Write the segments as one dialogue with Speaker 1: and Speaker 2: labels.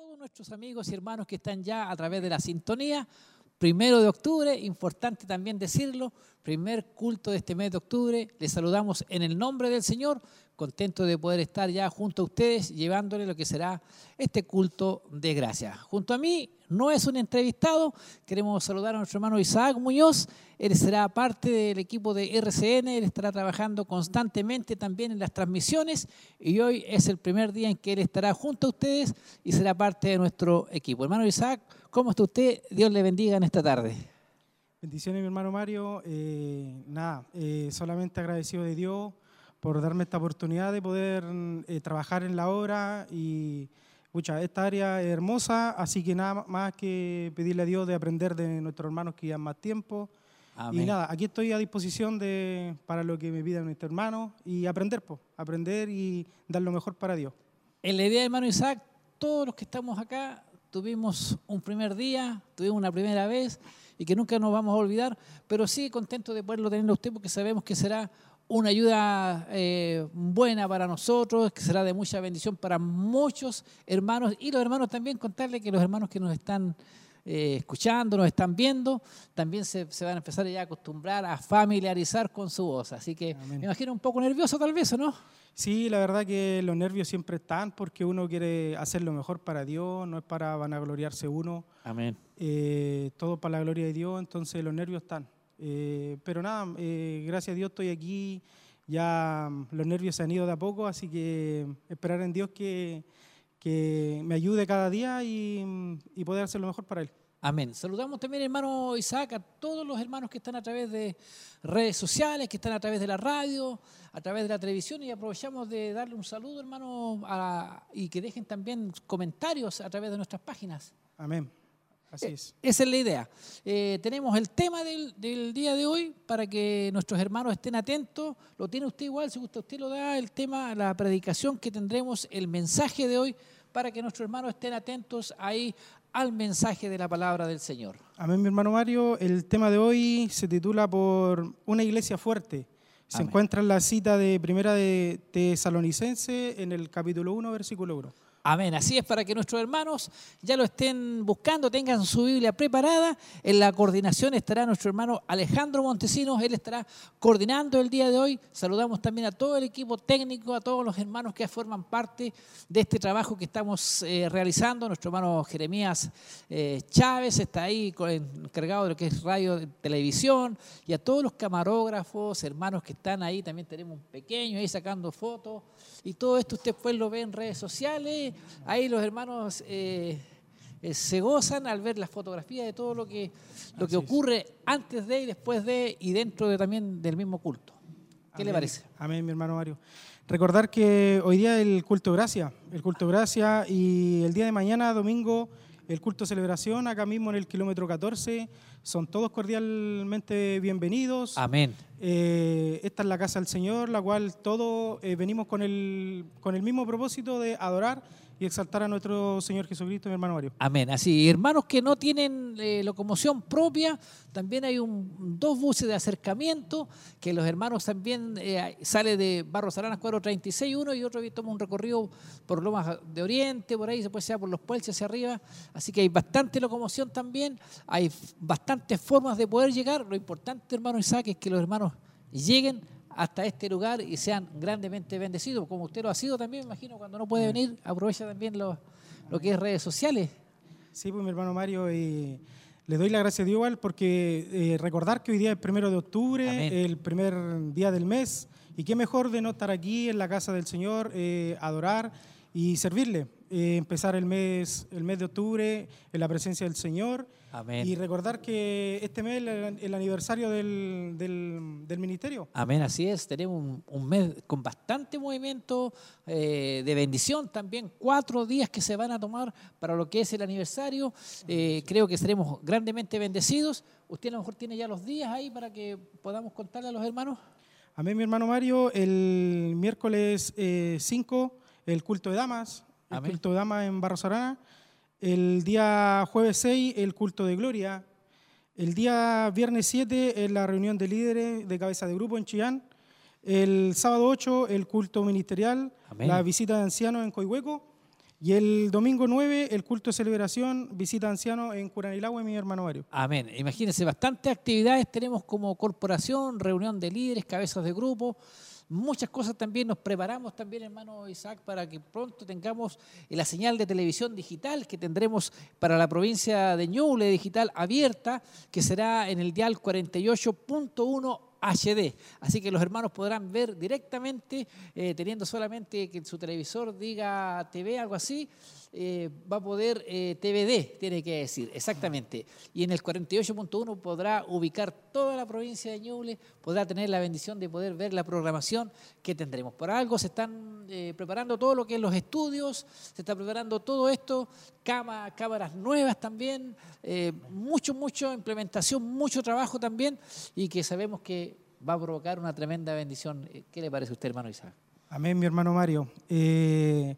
Speaker 1: todos nuestros amigos y hermanos que están ya a través de la sintonía. Primero de octubre, importante también decirlo, primer culto de este mes de octubre. Les saludamos en el nombre del Señor, contento de poder estar ya junto a ustedes llevándole lo que será este culto de gracia. Junto a mí no es un entrevistado, queremos saludar a nuestro hermano Isaac Muñoz, él será parte del equipo de RCN, él estará trabajando constantemente también en las transmisiones y hoy es el primer día en que él estará junto a ustedes y será parte de nuestro equipo. Hermano Isaac, ¿cómo está usted? Dios le bendiga en esta tarde.
Speaker 2: Bendiciones, mi hermano Mario. Eh, nada, eh, solamente agradecido de Dios por darme esta oportunidad de poder eh, trabajar en la obra y Pucha, esta área es hermosa, así que nada más que pedirle a Dios de aprender de nuestros hermanos que llevan más tiempo. Y nada, aquí estoy a disposición de, para lo que me pidan nuestros hermanos y aprender, pues, aprender y dar lo mejor para Dios.
Speaker 1: En la idea, hermano Isaac, todos los que estamos acá tuvimos un primer día, tuvimos una primera vez y que nunca nos vamos a olvidar, pero sí contento de poderlo tener a usted porque sabemos que será una ayuda eh, buena para nosotros, que será de mucha bendición para muchos hermanos y los hermanos también contarle que los hermanos que nos están eh, escuchando, nos están viendo, también se, van a empezar ya a acostumbrar a familiarizar con su voz. Así que me imagino un poco nervioso tal vez, ¿o no?
Speaker 2: Sí, la verdad que los nervios siempre están porque uno quiere hacer lo mejor para Dios, no es para vanagloriarse uno.
Speaker 1: Amén.
Speaker 2: Eh, todo para la gloria de Dios, entonces los nervios están. Eh, pero nada, eh, gracias a Dios estoy aquí, ya mm, los nervios se han ido de a poco, así que esperar en Dios que, que me ayude cada día y, mm, y poder hacer lo mejor para Él.
Speaker 1: Amén. Saludamos también, hermano Isaac, a todos los hermanos que están a través de redes sociales, que están a través de la radio, a través de la televisión y aprovechamos de darle un saludo, hermano, y que dejen también comentarios a través de nuestras páginas.
Speaker 2: Amén. Así eh, es.
Speaker 1: Esa es la idea. Eh, tenemos el tema del, día de hoy para que nuestros hermanos estén atentos. Lo tiene usted igual, si gusta usted lo da, el tema, la predicación que tendremos, el mensaje de hoy, para que nuestros hermanos estén atentos ahí al mensaje de la palabra del Señor.
Speaker 2: Amén, mi hermano Mario. El tema de hoy se titula por Una iglesia fuerte. Se encuentra en la cita de Primera de Tesalonicense en el capítulo 1, versículo 1.
Speaker 1: Amén. Así es para que nuestros hermanos ya lo estén buscando, tengan su Biblia preparada. En la coordinación estará nuestro hermano Alejandro Montesinos. Él estará coordinando el día de hoy. Saludamos también a todo el equipo técnico, a todos los hermanos que forman parte de este trabajo que estamos eh, realizando. Nuestro hermano Jeremías eh, Chávez está ahí encargado de lo que es radio, televisión. Y a todos los camarógrafos, hermanos que están ahí. También tenemos un pequeño ahí sacando fotos. Y todo esto usted pues lo ve en redes sociales ahí los hermanos eh, eh, se gozan al ver las fotografías de todo lo que, lo que ocurre antes de y después de y dentro de, también del mismo culto. ¿Qué le parece?
Speaker 2: Amén, mi hermano Mario. Recordar que hoy día el culto gracia, el culto gracia y el día de mañana, domingo, el culto celebración, acá mismo en el kilómetro 14. Son todos cordialmente bienvenidos.
Speaker 1: Amén.
Speaker 2: Eh, esta es la casa del Señor, la cual todos venimos con el, con el mismo propósito de adorar y exaltar a nuestro Señor Jesucristo, mi hermano Mario.
Speaker 1: Amén. Así, hermanos que no tienen eh, locomoción propia, también hay un, dos buses de acercamiento, que los hermanos también eh, sale de Barros Aranas 436 uno y otro toma un recorrido por Lomas de Oriente, por ahí, se puede ser por los puentes hacia arriba. Así que hay bastante locomoción también, hay bastantes formas de poder llegar. Lo importante, hermano Isaac, es que los hermanos lleguen hasta este lugar y sean grandemente bendecidos, como usted lo ha sido también, imagino, cuando no puede venir, aprovecha también lo, lo que es redes sociales.
Speaker 2: Sí, pues mi hermano Mario, y le doy la gracia a Dios igual porque eh, recordar que hoy día es el primero de octubre, el primer día del mes, y qué mejor de no estar aquí en la casa del Señor, eh, adorar y servirle. Eh, empezar el mes, el mes de octubre en la presencia del Señor.
Speaker 1: Amén.
Speaker 2: Y recordar que este mes es el, aniversario del, del, ministerio.
Speaker 1: Amén, así es. Tenemos un, mes con bastante movimiento eh, de bendición también. Cuatro días que se van a tomar para lo que es el aniversario. Eh, creo que seremos grandemente bendecidos. Usted a lo mejor tiene ya los días ahí para que podamos contarle a los hermanos.
Speaker 2: Amén, mi hermano Mario. El miércoles 5, el culto de damas el culto de dama en Barros Arana. El día jueves 6, el culto de gloria. El día viernes 7 es la reunión de líderes de cabeza de grupo en Chillán. El sábado 8, el culto ministerial, la visita de ancianos en Coihueco. Y el domingo 9, el culto de celebración, visita ancianos en Curanilagua, mi hermano Mario.
Speaker 1: Amén. Imagínense, bastantes actividades tenemos como corporación, reunión de líderes, cabezas de grupo, muchas cosas también. Nos preparamos también, hermano Isaac, para que pronto tengamos la señal de televisión digital que tendremos para la provincia de Ñuble, digital abierta, que será en el dial 48.1 HD. Así que los hermanos podrán ver directamente, eh, teniendo solamente que su televisor diga TV, algo así, eh, va a poder eh, TVD, tiene que decir, exactamente. Y en el 48.1 podrá ubicar toda la provincia de Ñuble, podrá tener la bendición de poder ver la programación que tendremos. Por algo se están preparando todo lo que es los estudios, se está preparando todo esto, cámaras nuevas también, mucho, mucho implementación, mucho trabajo también, y que sabemos que va a provocar una tremenda bendición. ¿Qué le parece a usted, hermano Isaac?
Speaker 2: Amén, mi hermano Mario. Eh,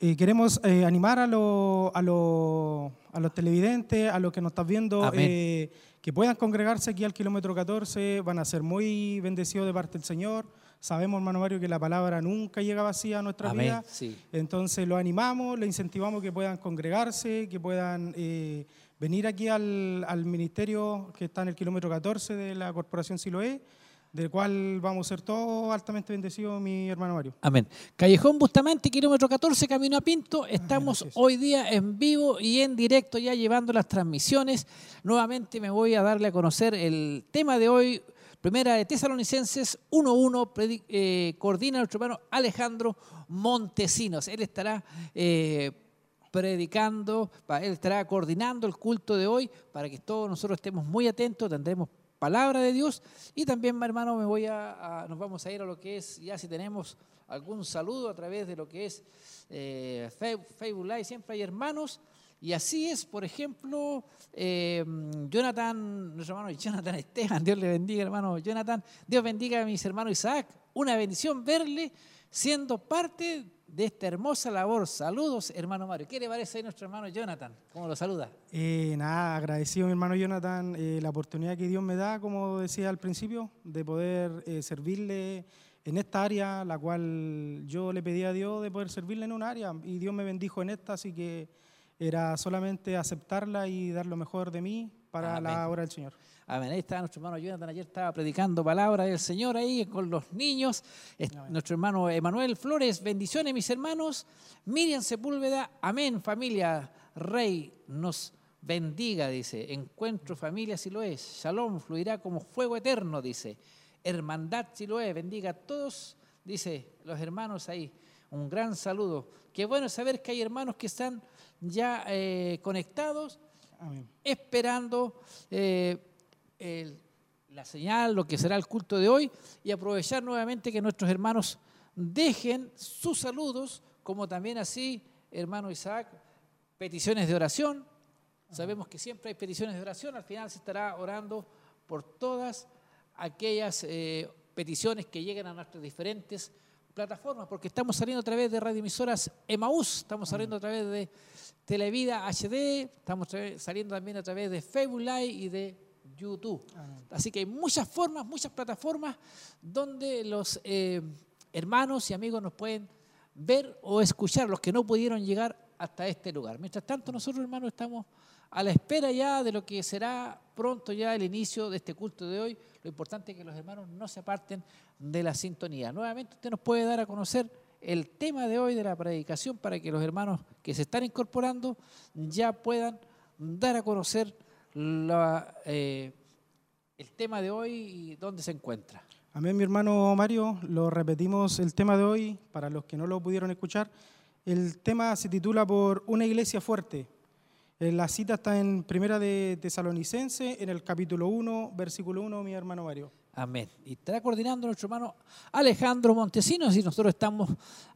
Speaker 2: eh, queremos eh, animar a, a, a, los televidentes, a los que nos están viendo, que puedan congregarse aquí al kilómetro 14, van a ser muy bendecidos de parte del Señor. Sabemos, hermano Mario, que la palabra nunca llega vacía a nuestra vida. Entonces lo animamos, le incentivamos que puedan congregarse, que puedan venir aquí al, al, ministerio que está en el kilómetro 14 de la Corporación Siloé del cual vamos a ser todos altamente bendecidos, mi hermano Mario.
Speaker 1: Amén. Callejón Bustamante, kilómetro 14, camino a Pinto. Estamos hoy día en vivo y en directo ya llevando las transmisiones. Nuevamente me voy a darle a conocer el tema de hoy. Primera de Tesalonicenses 1.1, eh, coordina nuestro hermano Alejandro Montesinos. Él estará eh, predicando, él estará coordinando el culto de hoy para que todos nosotros estemos muy atentos, tendremos palabra de Dios. Y también, hermano, me voy a, nos vamos a ir a lo que es, ya si tenemos algún saludo a través de lo que es eh, Facebook Live, siempre hay hermanos. Y así es, por ejemplo, eh, Jonathan, nuestro hermano Jonathan Esteban, Dios le bendiga, hermano Jonathan, Dios bendiga a mis hermanos Isaac, una bendición verle siendo parte de esta hermosa labor. Saludos, hermano Mario. ¿Qué le parece a nuestro hermano Jonathan? ¿Cómo lo saluda?
Speaker 2: Eh, nada, agradecido mi hermano Jonathan eh, la oportunidad que Dios me da, como decía al principio, de poder eh, servirle en esta área, la cual yo le pedí a Dios de poder servirle en un área y Dios me bendijo en esta, así que era solamente aceptarla y dar lo mejor de mí para la obra del Señor.
Speaker 1: Amén. Ahí está nuestro hermano Jonathan. Ayer estaba predicando palabra del Señor ahí con los niños. Nuestro hermano Emanuel Flores. Bendiciones, mis hermanos. Miriam Sepúlveda. Amén, familia. Rey nos bendiga, dice. Encuentro familia si lo es. Shalom fluirá como fuego eterno, dice. Hermandad si lo es. Bendiga a todos, dice los hermanos ahí. Un gran saludo. Qué bueno saber que hay hermanos que están ya eh, conectados, esperando. Eh, la señal, lo que será el culto de hoy, y aprovechar nuevamente que nuestros hermanos dejen sus saludos, como también así, hermano Isaac, peticiones de oración. Sabemos que siempre hay peticiones de oración, al final se estará orando por todas aquellas eh, peticiones que lleguen a nuestras diferentes plataformas, porque estamos saliendo a través de radioemisoras Emaús, estamos saliendo a través de Televida HD, estamos saliendo también a través de Facebook Live y de YouTube. Así que hay muchas formas, muchas plataformas donde los eh, hermanos y amigos nos pueden ver o escuchar, los que no pudieron llegar hasta este lugar. Mientras tanto, nosotros, hermanos, estamos a la espera ya de lo que será pronto ya el inicio de este culto de hoy. Lo importante es que los hermanos no se aparten de la sintonía. Nuevamente, usted nos puede dar a conocer el tema de hoy de la predicación para que los hermanos que se están incorporando ya puedan dar a conocer la, eh, el tema de hoy y dónde se encuentra.
Speaker 2: Amén, mi hermano Mario. Lo repetimos el tema de hoy para los que no lo pudieron escuchar. El tema se titula por Una iglesia fuerte. Eh, la cita está en Primera de Tesalonicense, en el capítulo 1, versículo 1, mi hermano Mario.
Speaker 1: Amén. Y estará coordinando nuestro hermano Alejandro Montesinos y nosotros estamos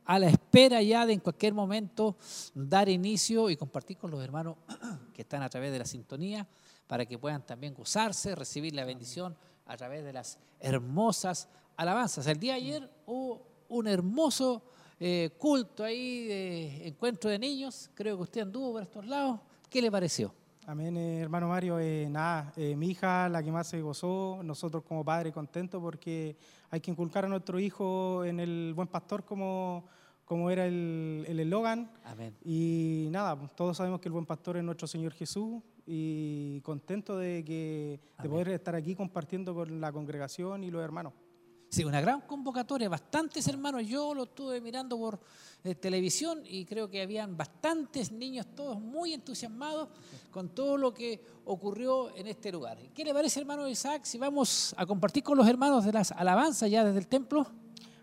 Speaker 1: a la espera ya de en cualquier momento dar inicio y compartir con los hermanos que están a través de la sintonía para que puedan también gozarse, recibir la bendición a través de las hermosas alabanzas. El día de ayer hubo un hermoso eh, culto ahí de encuentro de niños, creo que usted anduvo por estos lados. ¿Qué le pareció?
Speaker 2: Amén, eh, hermano Mario. Eh, nada, mi hija, la que más se gozó, nosotros como padres contentos porque hay que inculcar a nuestro hijo en el buen pastor como, como era el el eslogan.
Speaker 3: Amén.
Speaker 2: Y nada, pues, todos sabemos que el buen pastor es nuestro Señor Jesús y contento de, que, de poder estar aquí compartiendo con la congregación y los hermanos.
Speaker 3: Sí, una gran convocatoria, bastantes hermanos. Yo lo estuve mirando por eh, televisión y creo que habían bastantes niños, todos muy entusiasmados con todo lo que ocurrió en este lugar. ¿Qué le parece, hermano Isaac, si vamos a compartir con los hermanos de las alabanzas ya desde el templo?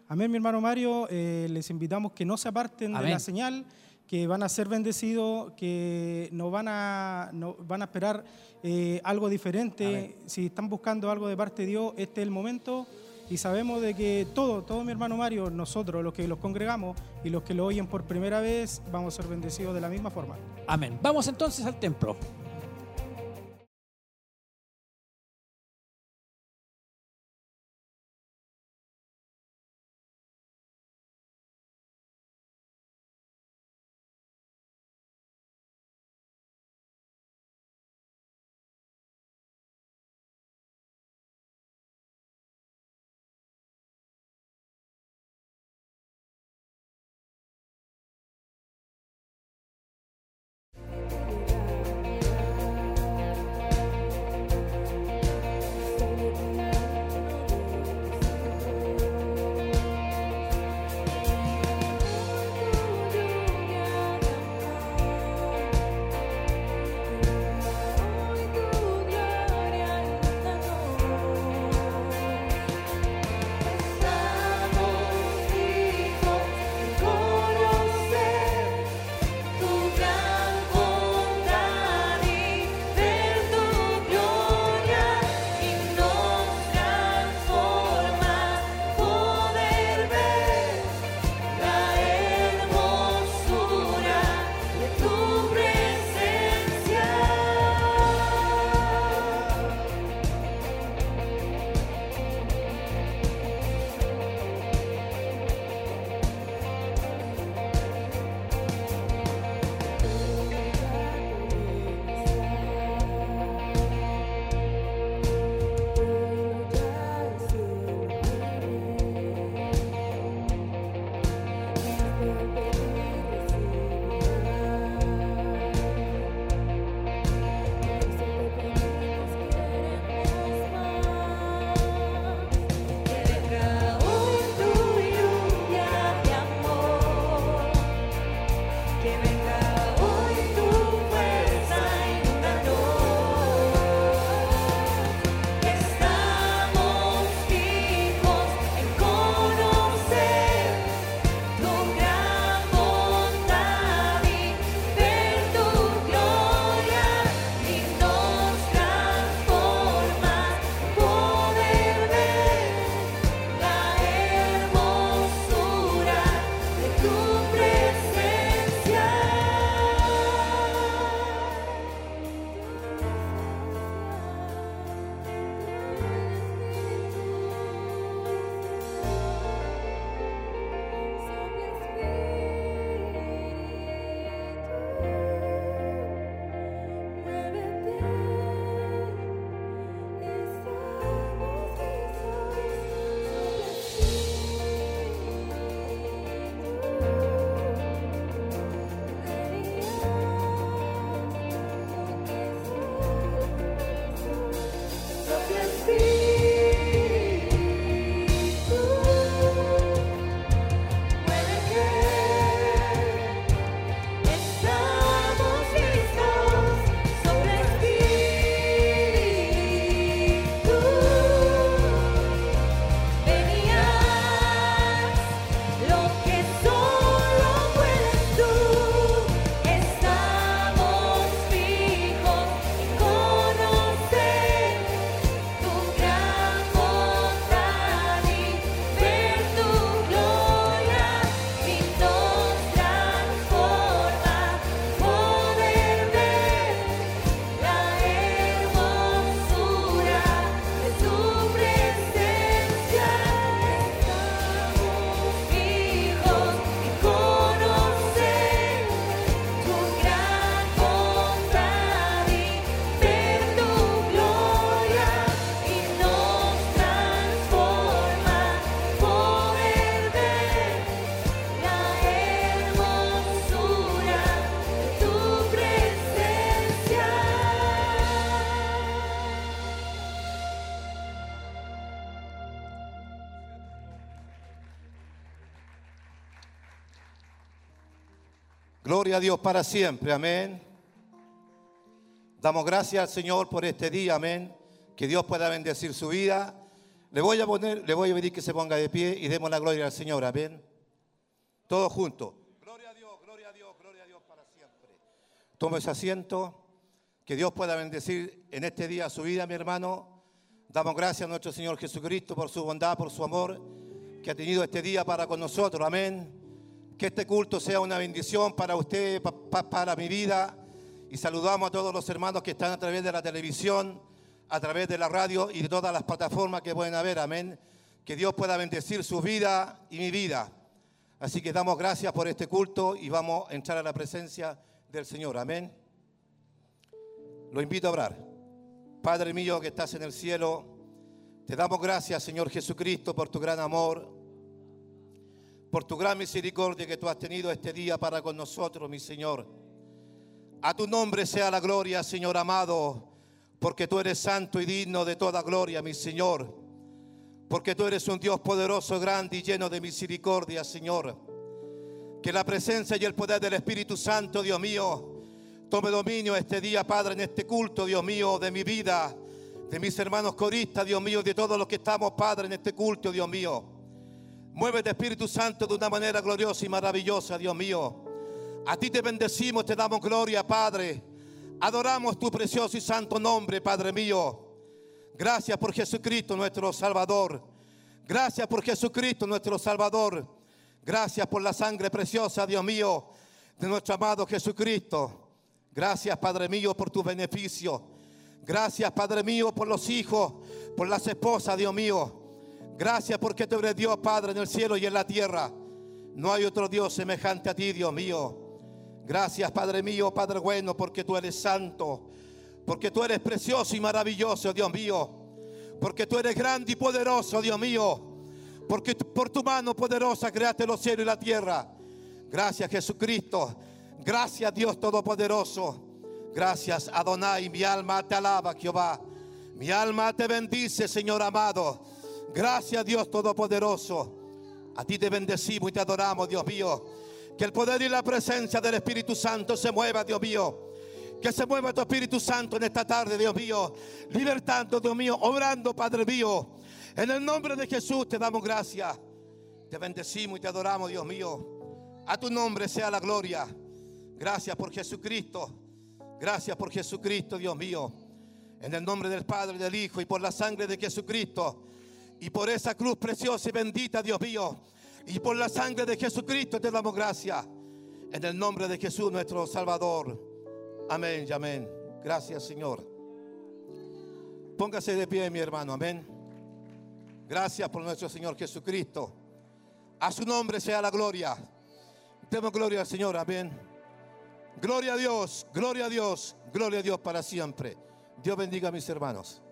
Speaker 2: Amén, mi hermano Mario. eh, les invitamos que no se aparten de
Speaker 3: Amén.
Speaker 2: la señal, que van a ser bendecidos, que no van a, no, van a esperar eh, algo diferente.
Speaker 3: Amén.
Speaker 2: Si están buscando algo de parte de Dios, este es el momento. Y sabemos de que todo, todo mi hermano Mario, nosotros, los que los congregamos y los que lo oyen por primera vez, vamos a ser bendecidos de la misma forma.
Speaker 3: Amén. Vamos entonces al templo.
Speaker 4: Gloria a Dios para siempre, amén. Damos gracias al Señor por este día, amén. Que Dios pueda bendecir su vida. Le voy a pedir que se ponga de pie y demos la gloria al Señor, amén. Todos juntos. Gloria a Dios, gloria a Dios, gloria a Dios para siempre. Tome ese asiento. Que Dios pueda bendecir en este día su vida, mi hermano. Damos gracias a nuestro Señor Jesucristo por su bondad, por su amor que ha tenido este día para con nosotros. Amén. Que este culto sea una bendición para usted, para mi vida. Y saludamos a todos los hermanos que están a través de la televisión, a través de la radio y de todas las plataformas que pueden haber. Amén. Que Dios pueda bendecir su vida y mi vida. Así que damos gracias por este culto y vamos a entrar a la presencia del Señor. Amén. Lo invito a orar. Padre mío que estás en el cielo, te damos gracias, Señor Jesucristo, por tu gran amor, por tu gran misericordia que tú has tenido este día para con nosotros, mi Señor. A tu nombre sea la gloria, Señor amado, porque tú eres santo y digno de toda gloria, mi Señor. Porque tú eres un Dios poderoso, grande y lleno de misericordia, Señor. Que la presencia y el poder del Espíritu Santo, Dios mío, tome dominio este día, Padre, en este culto, Dios mío, de mi vida, de mis hermanos coristas, Dios mío, de todos los que estamos, Padre, en este culto, Dios mío. Muévete, Espíritu Santo, de una manera gloriosa y maravillosa, Dios mío. A ti te bendecimos, te damos gloria, Padre. Adoramos tu precioso y santo nombre, Padre mío. Gracias por Jesucristo, nuestro Salvador. Gracias por Jesucristo, nuestro Salvador. Gracias por la sangre preciosa, Dios mío, de nuestro amado Jesucristo. Gracias, Padre mío, por tu beneficio. Gracias, Padre mío, por los hijos, por las esposas, Dios mío. Gracias porque tú eres Dios, Padre, en el cielo y en la tierra. No hay otro Dios semejante a ti, Dios mío. Gracias, Padre mío, Padre bueno, porque tú eres santo. Porque tú eres precioso y maravilloso, Dios mío. Porque tú eres grande y poderoso, Dios mío. Porque por tu mano poderosa creaste los cielos y la tierra. Gracias, Jesucristo. Gracias, Dios Todopoderoso. Gracias, Adonai. Mi alma te alaba, Jehová. Mi alma te bendice, Señor amado. Gracias Dios Todopoderoso. A ti te bendecimos y te adoramos, Dios mío. Que el poder y la presencia del Espíritu Santo se mueva, Dios mío. Que se mueva tu Espíritu Santo en esta tarde, Dios mío. Libertando, Dios mío. Obrando, Padre mío. En el nombre de Jesús te damos gracias. Te bendecimos y te adoramos, Dios mío. A tu nombre sea la gloria. Gracias por Jesucristo. Gracias por Jesucristo, Dios mío. En el nombre del Padre, del Hijo y por la sangre de Jesucristo. Y por esa cruz preciosa y bendita, Dios mío. Y por la sangre de Jesucristo te damos gracias. En el nombre de Jesús, nuestro Salvador. Amén y amén. Gracias, Señor. Póngase de pie, mi hermano. Amén. Gracias por nuestro Señor Jesucristo. A su nombre sea la gloria. Demos gloria al Señor. Amén. Gloria a Dios, gloria a Dios, gloria a Dios para siempre. Dios bendiga a mis hermanos.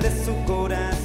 Speaker 5: De su corazón.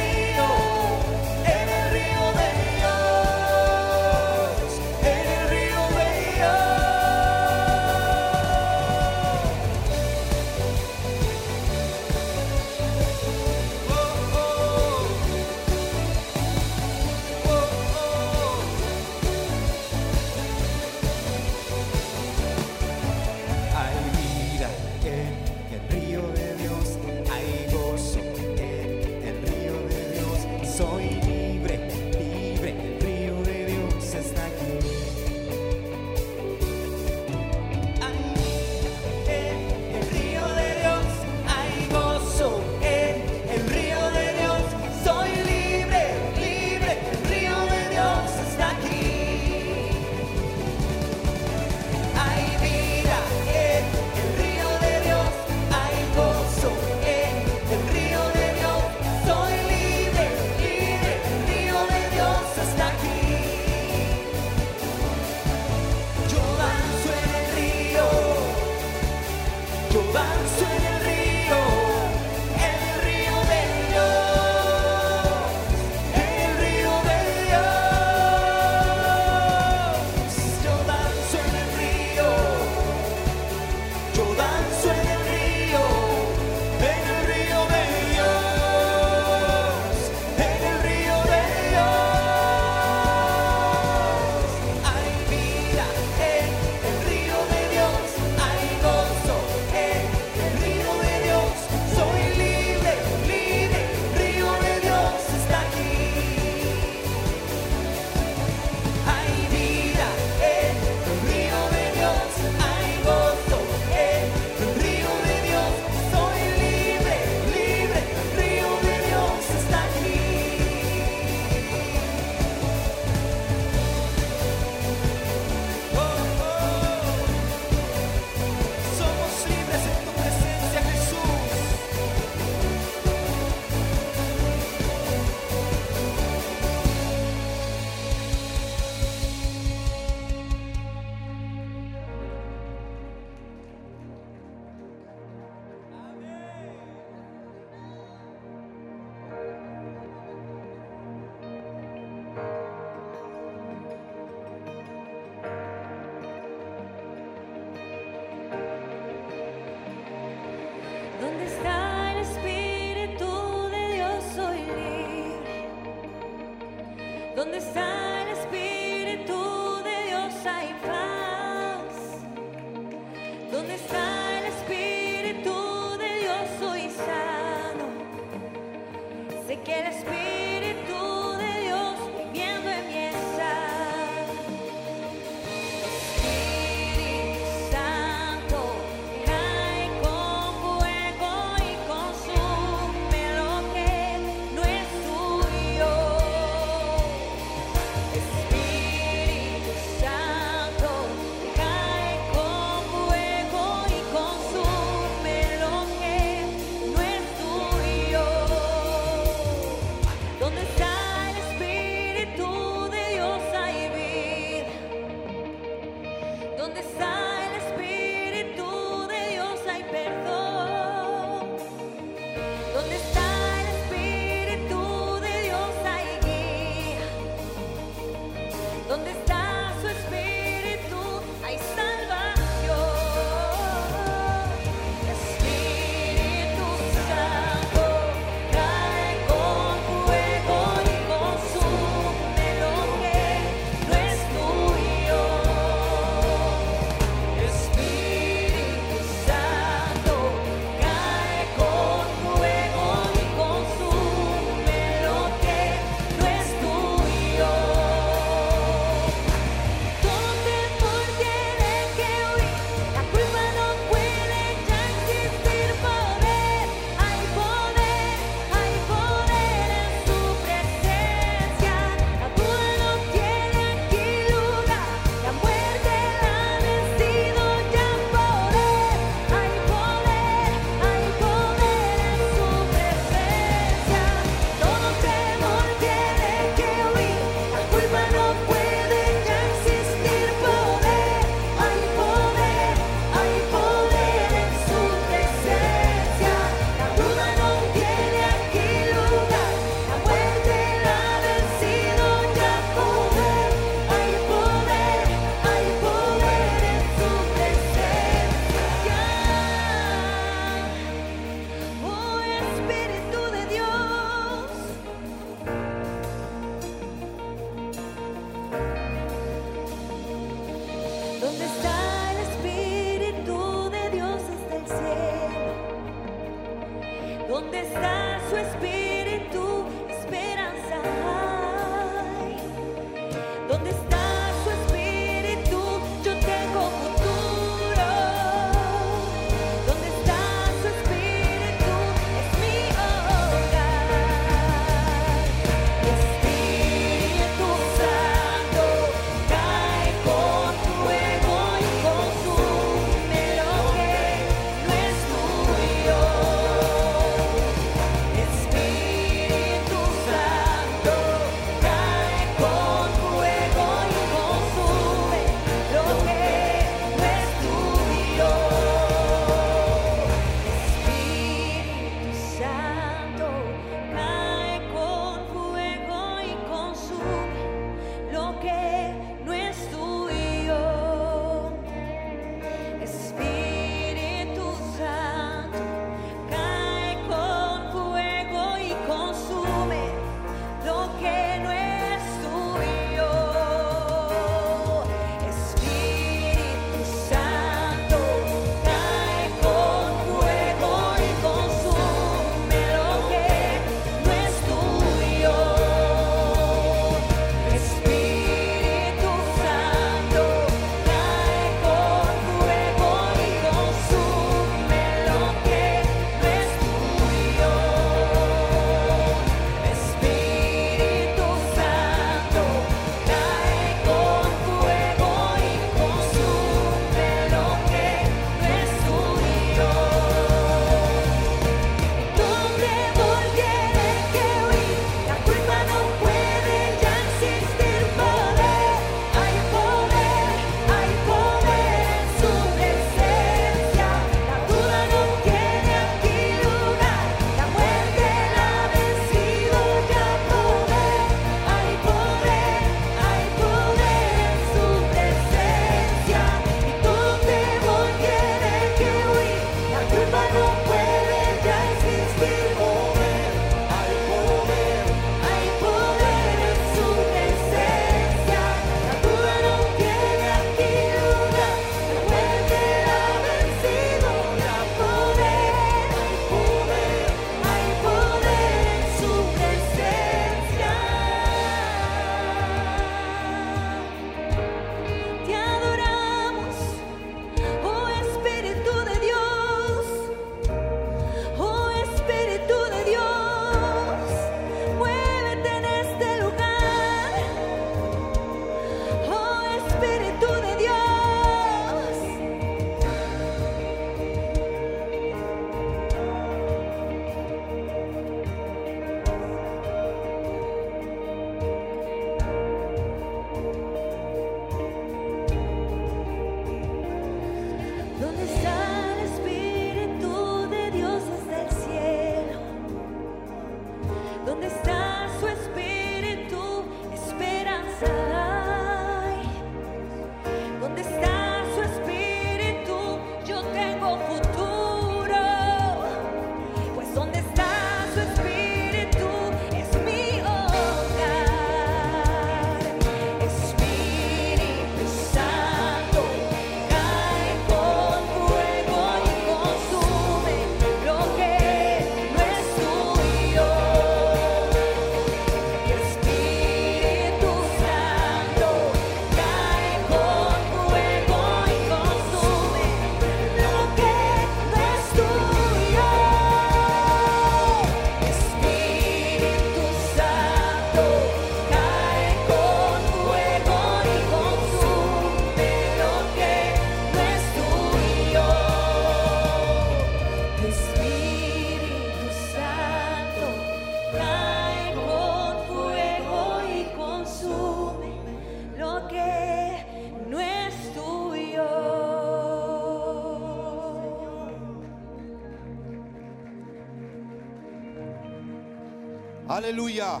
Speaker 4: Aleluya.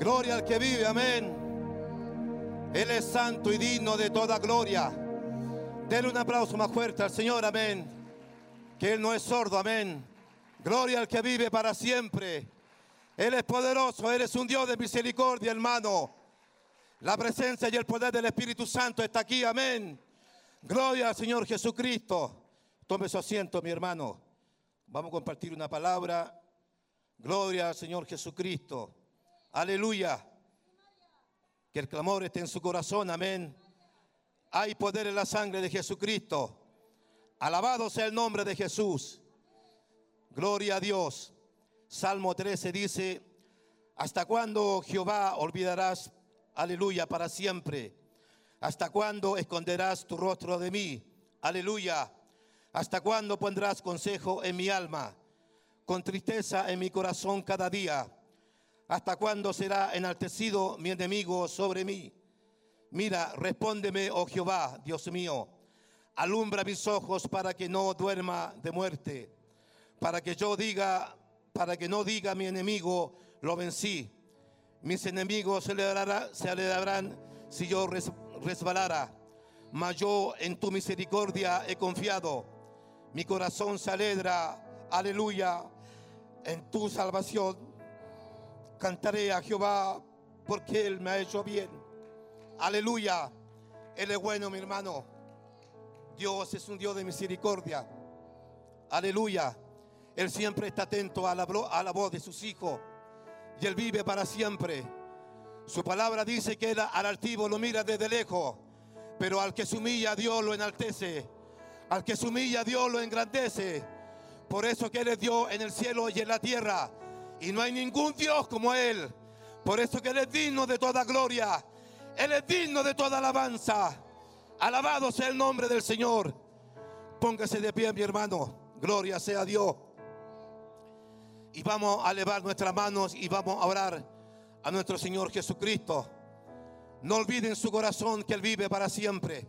Speaker 4: Gloria al que vive, amén. Él es santo y digno de toda gloria. Denle un aplauso más fuerte al Señor, amén. Que Él no es sordo, amén. Gloria al que vive para siempre. Él es poderoso, Él es un Dios de misericordia, hermano. La presencia y el poder del Espíritu Santo está aquí, amén. Gloria al Señor Jesucristo. Tome su asiento, mi hermano. Vamos a compartir una palabra. Gloria al Señor Jesucristo. Aleluya. Que el clamor esté en su corazón, amén. Hay poder en la sangre de Jesucristo. Alabado sea el nombre de Jesús. Gloria a Dios. Salmo 13 dice, ¿hasta cuándo Jehová olvidarás, aleluya, para siempre? ¿Hasta cuándo esconderás tu rostro de mí? Aleluya. ¿Hasta cuándo pondrás consejo en mi alma? Con tristeza en mi corazón cada día. ¿Hasta cuándo será enaltecido mi enemigo sobre mí? Mira, respóndeme, oh Jehová, Dios mío. Alumbra mis ojos para que no duerma de muerte. Para que yo diga, para que no diga mi enemigo, lo vencí. Mis enemigos se alegrará- se alegrarán si yo res- resbalara. Mas yo en tu misericordia he confiado. Mi corazón se alegra, aleluya, en tu salvación. Cantaré a Jehová porque Él me ha hecho bien. Aleluya. Él es bueno, mi hermano. Dios es un Dios de misericordia. Aleluya. Él siempre está atento a la, a la voz de sus hijos. Y Él vive para siempre. Su palabra dice que él al altivo lo mira desde lejos. Pero al que se humilla Dios lo enaltece. Al que se humilla Dios lo engrandece. Por eso que Él es Dios en el cielo y en la tierra. Y no hay ningún Dios como Él. Por eso que Él es digno de toda gloria. Él es digno de toda alabanza. Alabado sea el nombre del Señor. Póngase de pie, mi hermano. Gloria sea Dios. Y vamos a elevar nuestras manos y vamos a orar a nuestro Señor Jesucristo. No olviden en su corazón que Él vive para siempre.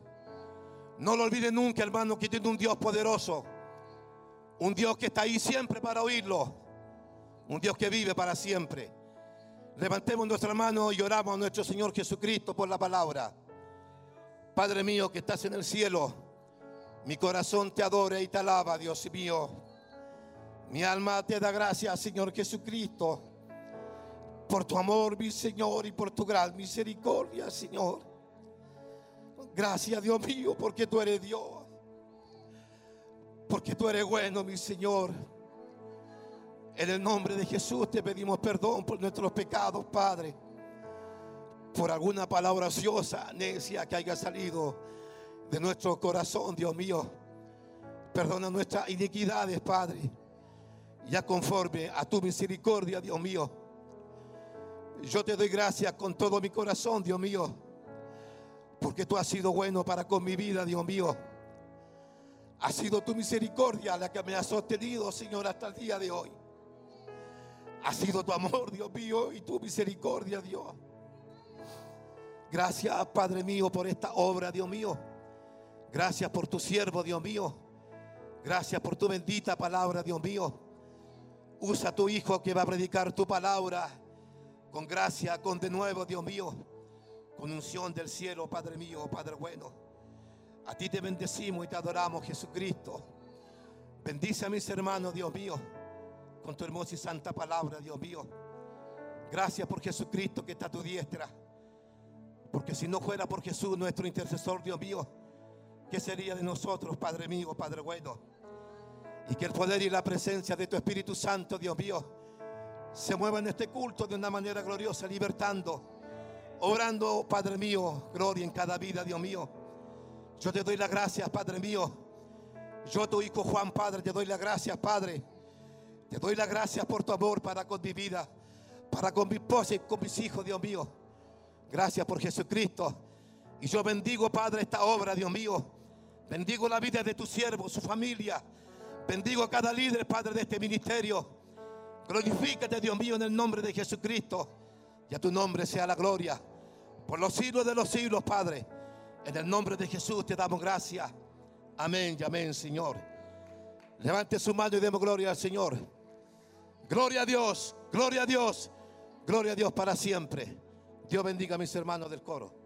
Speaker 4: No lo olviden nunca, hermano, que tiene un Dios poderoso. Un Dios que está ahí siempre para oírlo. Un Dios que vive para siempre. Levantemos nuestra mano y oramos a nuestro Señor Jesucristo por la palabra. Padre mío que estás en el cielo, mi corazón te adora y te alaba, Dios mío. Mi alma te da gracias, Señor Jesucristo, por tu amor, mi Señor, y por tu gran misericordia, Señor. Gracias, Dios mío, porque tú eres Dios. Porque tú eres bueno, mi Señor. En el nombre de Jesús te pedimos perdón por nuestros pecados, Padre. Por alguna palabra ociosa, necia que haya salido de nuestro corazón, Dios mío. Perdona nuestras iniquidades, Padre. Ya conforme a tu misericordia, Dios mío. Yo te doy gracias con todo mi corazón, Dios mío. Porque tú has sido bueno para con mi vida, Dios mío. Ha sido tu misericordia la que me ha sostenido, Señor, hasta el día de hoy. Ha sido tu amor, Dios mío, y tu misericordia, Dios. Gracias, Padre mío, por esta obra, Dios mío. Gracias por tu siervo, Dios mío. Gracias por tu bendita palabra, Dios mío. Usa a tu hijo que va a predicar tu palabra con gracia, con de nuevo, Dios mío. Con unción del cielo, Padre mío, Padre bueno. A ti te bendecimos y te adoramos, Jesucristo. Bendice a mis hermanos, Dios mío, con tu hermosa y santa palabra, Dios mío. Gracias por Jesucristo que está a tu diestra. Porque si no fuera por Jesús, nuestro intercesor, Dios mío, ¿qué sería de nosotros, Padre mío, Padre bueno? Y que el poder y la presencia de tu Espíritu Santo, Dios mío, se mueva en este culto de una manera gloriosa, libertando, orando, Padre mío, gloria en cada vida, Dios mío. Yo te doy las gracias, Padre mío. Yo, tu hijo Juan, Padre, te doy las gracias, Padre. Te doy las gracias por tu amor para con mi vida, para con mi esposa y con mis hijos, Dios mío. Gracias por Jesucristo. Y yo bendigo, Padre, esta obra, Dios mío. Bendigo la vida de tu siervo, su familia. Bendigo a cada líder, Padre, de este ministerio. Glorifícate, Dios mío, en el nombre de Jesucristo. Y a tu nombre sea la gloria. Por los siglos de los siglos, Padre. En el nombre de Jesús te damos gracias. Amén y amén, Señor. Levante su mano y demos gloria al Señor. Gloria a Dios.
Speaker 6: Gloria a Dios. Gloria a Dios para siempre. Dios bendiga a mis hermanos del coro.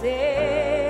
Speaker 3: Del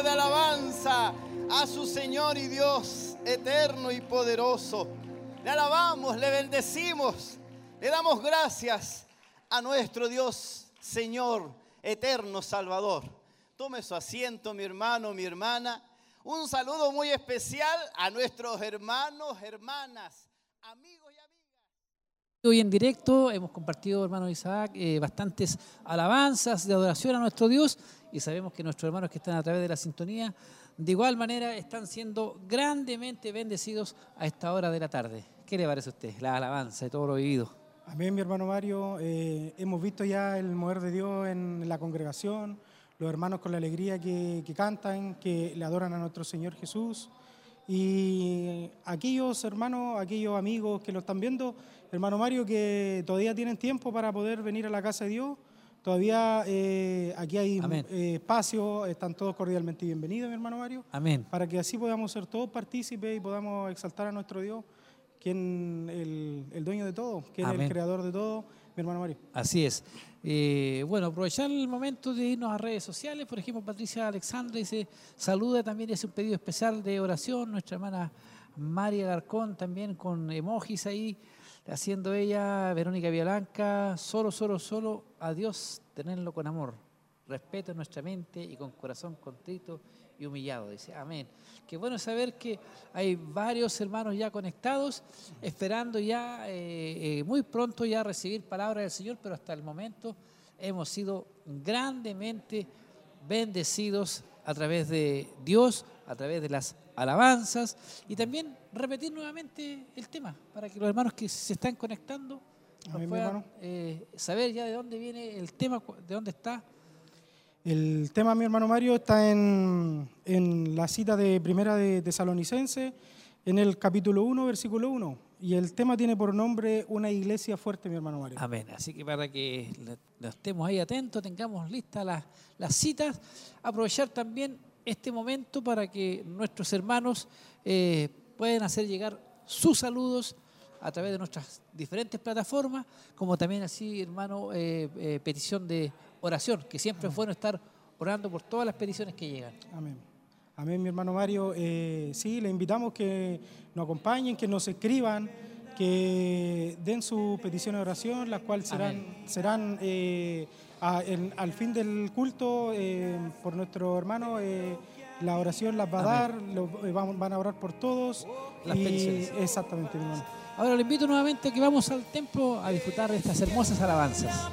Speaker 6: de alabanza a su Señor y Dios eterno y poderoso. Le alabamos, le bendecimos, le damos gracias a nuestro Dios, Señor, eterno Salvador. Tome su asiento, mi hermano, mi hermana. Un saludo muy especial a nuestros hermanos, hermanas.
Speaker 1: Hoy en directo hemos compartido, hermano Isaac, eh, bastantes alabanzas de adoración a nuestro Dios y sabemos que nuestros hermanos que están a través de la sintonía, de igual manera están siendo grandemente bendecidos a esta hora de la tarde. ¿Qué le parece a usted? La alabanza de todo lo vivido.
Speaker 2: Amén, mi hermano Mario. Eh, hemos visto ya el mover de Dios en la congregación, los hermanos con la alegría que, que cantan, que le adoran a nuestro Señor Jesús. Y aquellos hermanos, aquellos amigos que lo están viendo, hermano Mario, que todavía tienen tiempo para poder venir a la casa de Dios, todavía eh, aquí hay eh, espacio, están todos cordialmente bienvenidos, mi hermano Mario
Speaker 1: Amén.
Speaker 2: para que así podamos ser todos partícipes y podamos exaltar a nuestro Dios, quien el, el dueño de todo, quien es el creador de todo, mi hermano Mario.
Speaker 1: Así es. Eh, bueno, aprovechar el momento de irnos a redes sociales. Por ejemplo, Patricia Alexandra dice, saluda también y hace un pedido especial de oración. Nuestra hermana María Garcón también con emojis ahí, haciendo ella, Verónica Vialanca, solo, solo, solo, a Dios tenerlo con amor, respeto en nuestra mente y con corazón contrito y humillado. Dice, amén. Qué bueno saber que hay varios hermanos ya conectados, esperando ya eh, eh, muy pronto ya recibir palabra del Señor, pero hasta el momento hemos sido grandemente bendecidos a través de Dios, a través de las alabanzas y también repetir nuevamente el tema para que los hermanos que se están conectando nos puedan eh, saber ya de dónde viene el tema, de dónde está.
Speaker 2: El tema, mi hermano Mario, está en, en la cita de Primera de Tesalonicense, en el capítulo 1, versículo 1. Y el tema tiene por nombre Una iglesia fuerte, mi hermano Mario.
Speaker 1: Amén. Así que para que estemos ahí atentos, tengamos listas las, las citas, aprovechar también este momento para que nuestros hermanos eh, puedan hacer llegar sus saludos a través de nuestras diferentes plataformas, como también así, hermano, eh, eh, petición de oración, que siempre es bueno estar orando por todas las peticiones que llegan.
Speaker 2: Amén. Amén, mi hermano Mario. Sí, le invitamos que nos acompañen, que nos escriban, que den su petición de oración, las cuales serán, serán a- en- al fin del culto eh, por nuestro hermano. eh, la oración las va a dar, lo- eh, van, van a orar por todos.
Speaker 1: Las
Speaker 2: y-. Exactamente, mi hermano.
Speaker 1: Ahora le invito nuevamente a que vamos al templo a disfrutar de estas hermosas alabanzas.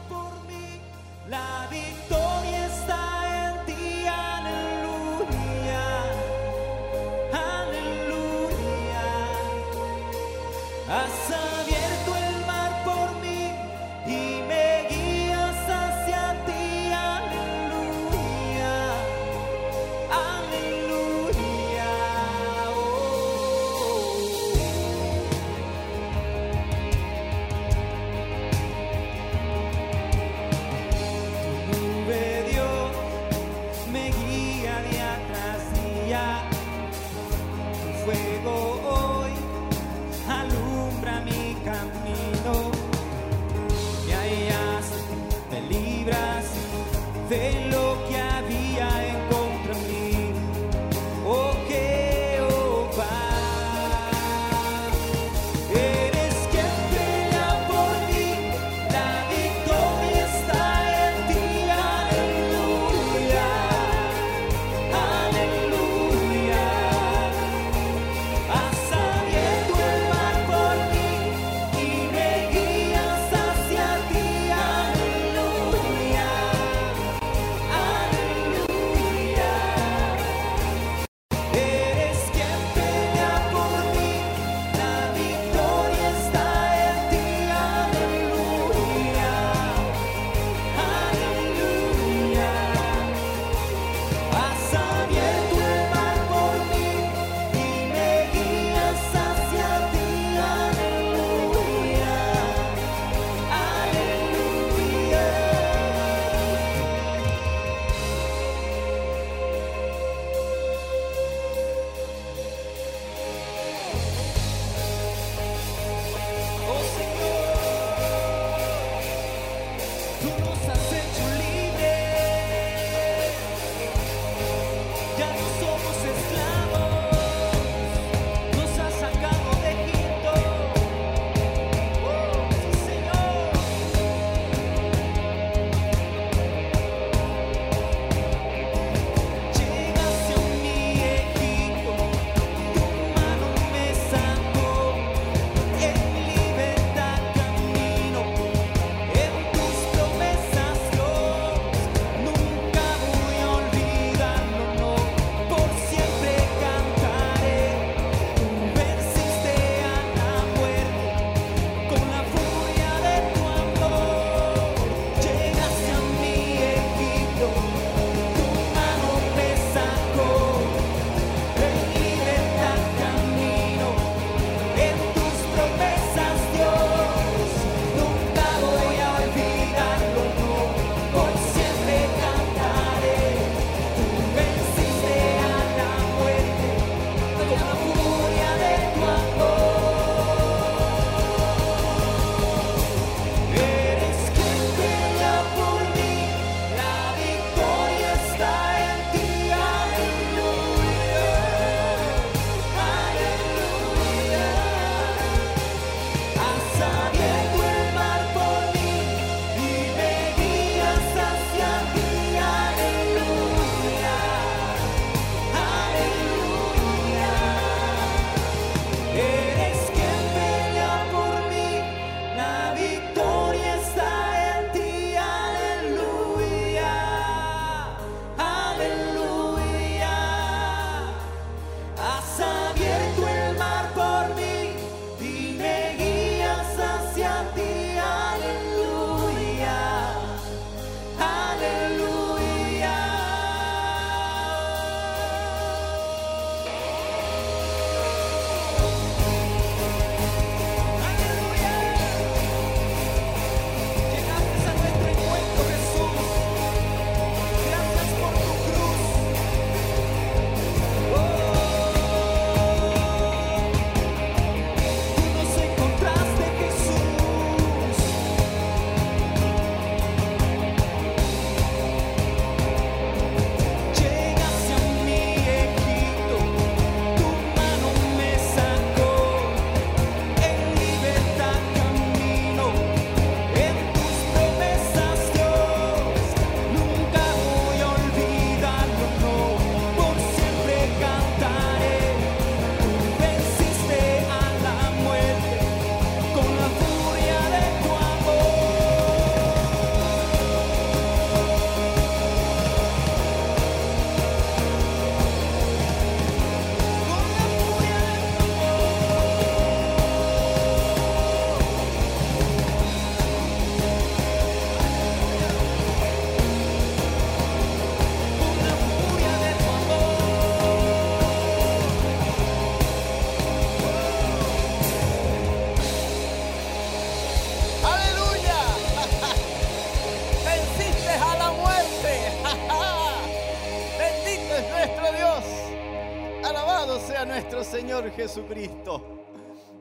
Speaker 6: Jesucristo.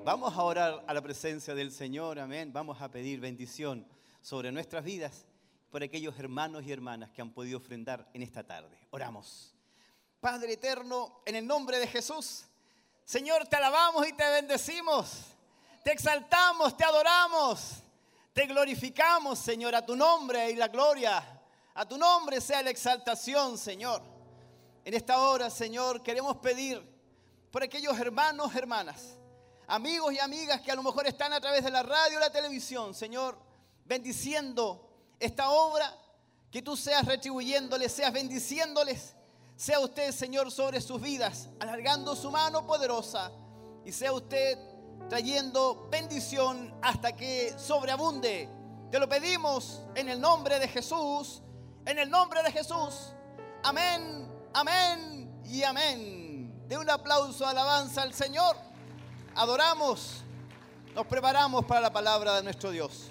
Speaker 6: Vamos a orar a la presencia del Señor, amén. Vamos a pedir bendición sobre nuestras vidas por aquellos hermanos y hermanas que han podido ofrendar en esta tarde. Oramos. Padre eterno, en el nombre de Jesús, Señor, te alabamos y te bendecimos. Te exaltamos, te adoramos, te glorificamos, Señor, a tu nombre y la gloria. A tu nombre sea la exaltación, Señor. En esta hora, Señor, queremos pedir por aquellos hermanos, hermanas, amigos y amigas que a lo mejor están a través de la radio o la televisión, Señor, bendiciendo esta obra, que tú seas retribuyéndoles, seas bendiciéndoles, sea usted, Señor, sobre sus vidas, alargando su mano poderosa y sea usted trayendo bendición hasta que sobreabunde. Te lo pedimos en el nombre de Jesús, en el nombre de Jesús. Amén, amén y amén. De un aplauso, alabanza al Señor. Adoramos, nos preparamos para la palabra de nuestro Dios.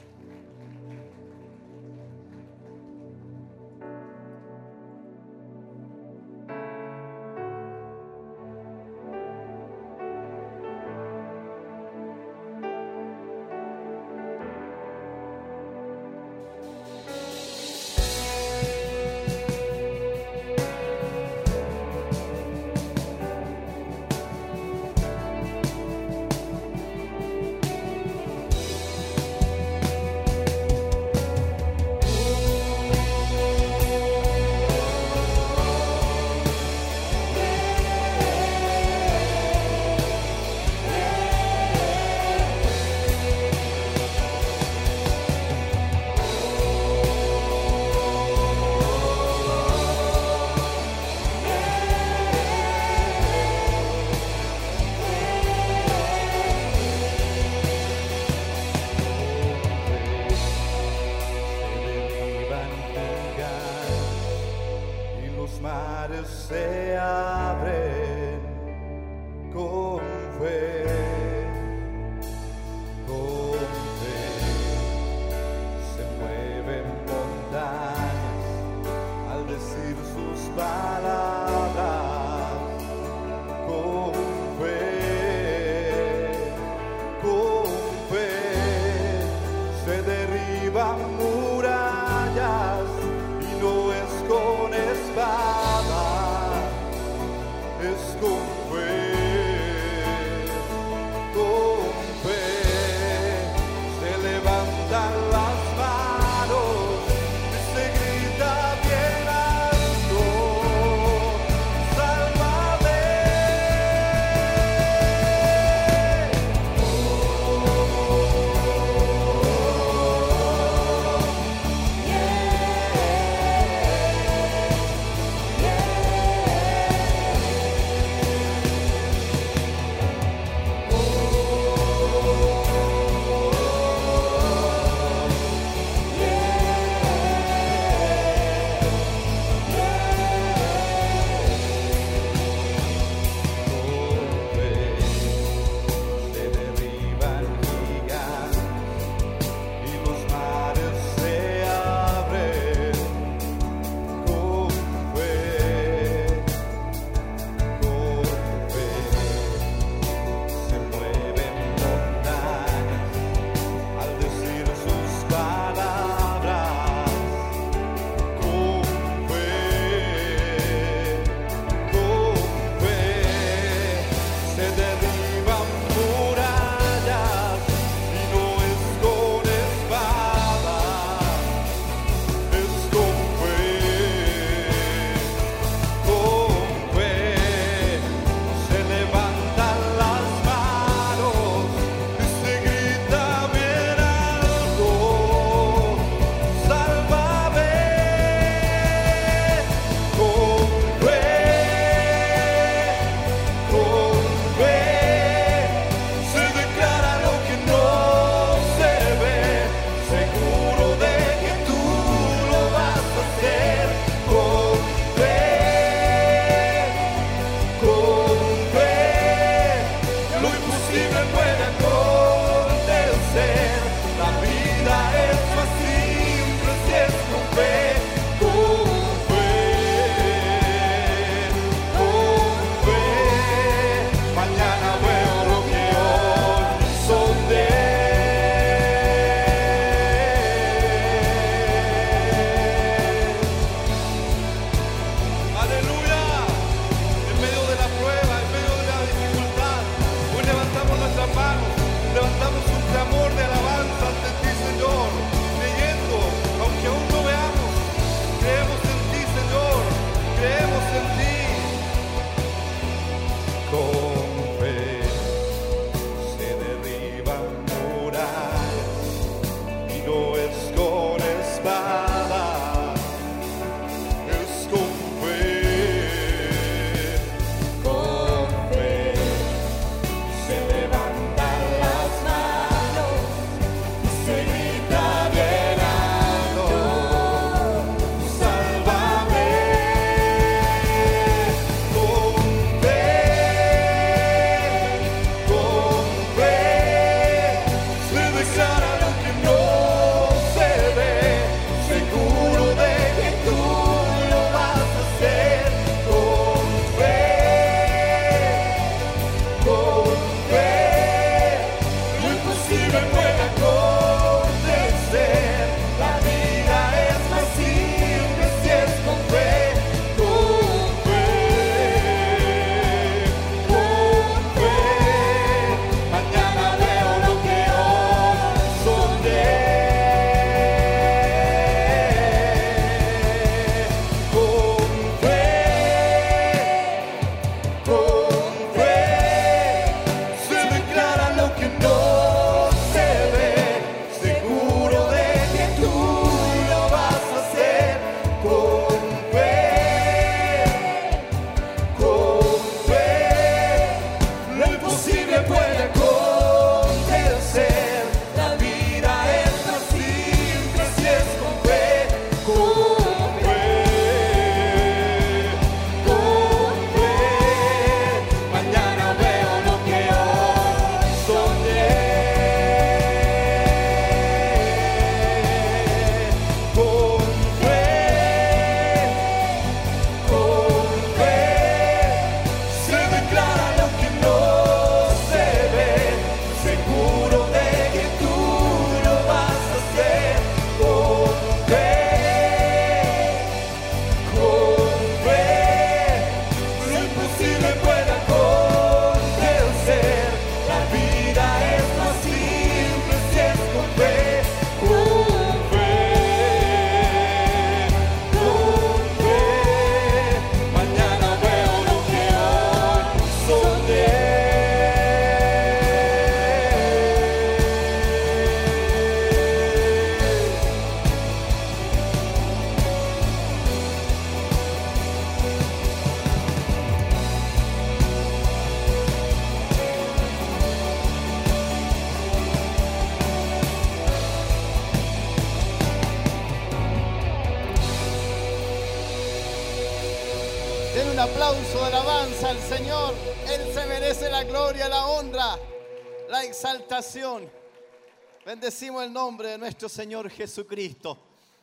Speaker 7: Bendecimos el nombre de nuestro Señor Jesucristo.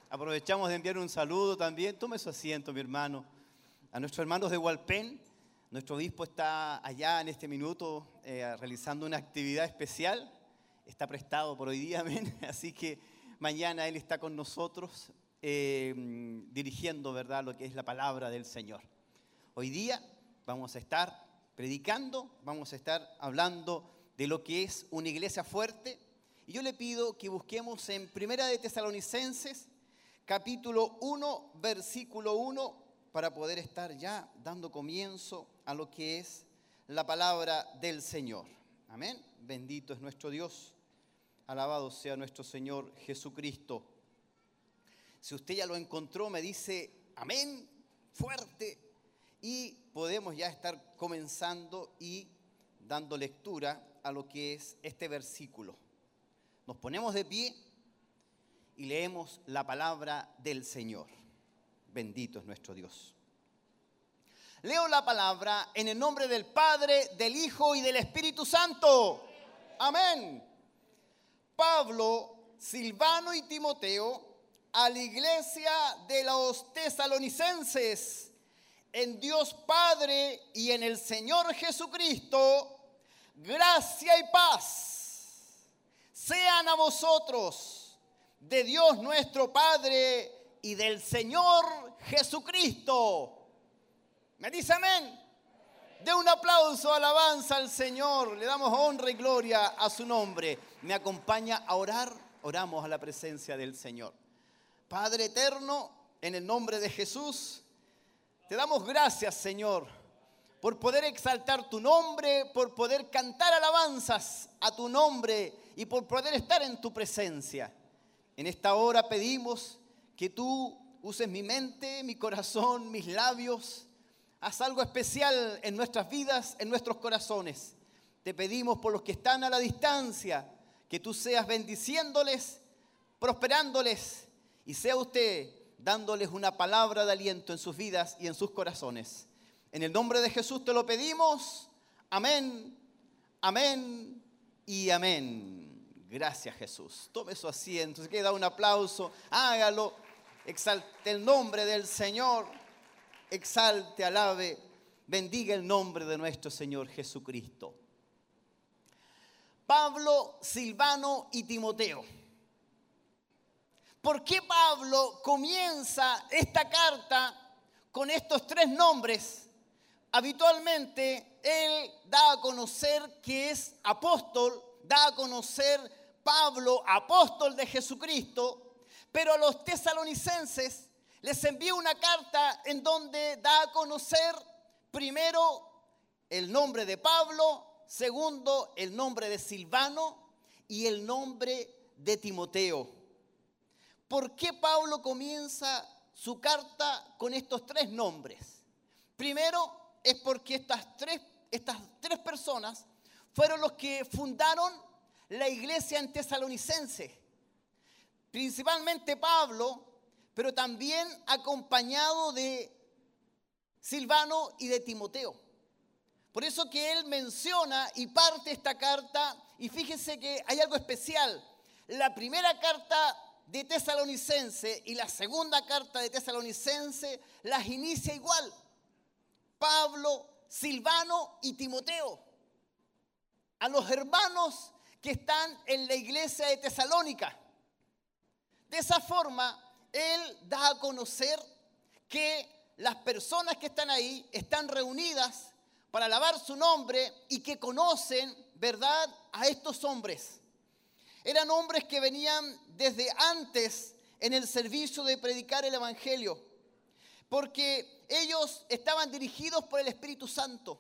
Speaker 7: Aprovechamos de enviar un saludo también. Tome su asiento, mi hermano. A nuestros hermanos de Hualpén. Nuestro obispo está allá en este minuto eh, realizando una actividad especial. Está prestado por hoy día, amén. Así que mañana Él está con nosotros eh, dirigiendo, ¿verdad?, lo que es la palabra del Señor. Hoy día vamos a estar predicando, vamos a estar hablando de lo que es una iglesia fuerte. Y yo le pido que busquemos en Primera de Tesalonicenses, capítulo 1, versículo 1, para poder estar ya dando comienzo a lo que es la palabra del Señor. Amén. Bendito es nuestro Dios. Alabado sea nuestro Señor Jesucristo. Si usted ya lo encontró, me dice amén, fuerte. Y podemos ya estar comenzando y dando lectura a lo que es este versículo. Nos ponemos de pie y leemos la palabra del Señor. Bendito es nuestro Dios. Leo la palabra en el nombre del Padre, del Hijo y del Espíritu Santo. Amén. Pablo, Silvano y Timoteo a la iglesia de los tesalonicenses, en Dios Padre y en el Señor Jesucristo, gracia y paz sean a vosotros, de Dios nuestro Padre y del Señor Jesucristo. ¿Me dice amén? De un aplauso, alabanza al Señor. Le damos honra y gloria a su nombre. Me acompaña a orar. Oramos a la presencia del Señor. Padre eterno, en el nombre de Jesús, te damos gracias, Señor, por poder exaltar tu nombre, por poder cantar alabanzas a tu nombre y por poder estar en tu presencia. En esta hora pedimos que tú uses mi mente, mi corazón, mis labios. Haz algo especial en nuestras vidas, en nuestros corazones. Te pedimos por los que están a la distancia, que tú seas bendiciéndoles, prosperándoles y sea usted dándoles una palabra de aliento en sus vidas y en sus corazones. En el nombre de Jesús te lo pedimos. Amén, amén y amén. Gracias Jesús. Tome su asiento. Si quiere dar un aplauso, hágalo. Exalte el nombre del Señor. Exalte, alabe, bendiga el nombre de nuestro Señor Jesucristo. Pablo, Silvano y Timoteo. ¿Por qué Pablo comienza esta carta con estos tres nombres? Habitualmente él da a conocer que es apóstol, da a conocer Pablo apóstol de Jesucristo, pero a los tesalonicenses les envía una carta en donde da a conocer primero el nombre de Pablo, segundo el nombre de Silvano y el nombre de Timoteo. ¿Por qué Pablo comienza su carta con estos tres nombres? Primero es porque estas tres, estas tres personas fueron los que fundaron la iglesia en Tesalonicense. Principalmente Pablo, pero también acompañado de Silvano y de Timoteo. Por eso que él menciona y parte esta carta, y fíjese que hay algo especial. La primera carta de Tesalonicense y la segunda carta de Tesalonicense las inicia igual. Pablo, Silvano y Timoteo. A los hermanos que están en la iglesia de Tesalónica. De esa forma, él da a conocer que las personas que están ahí están reunidas para alabar su nombre y que conocen, ¿verdad?, a estos hombres. Eran hombres que venían desde antes en el servicio de predicar el Evangelio, porque ellos estaban dirigidos por el Espíritu Santo.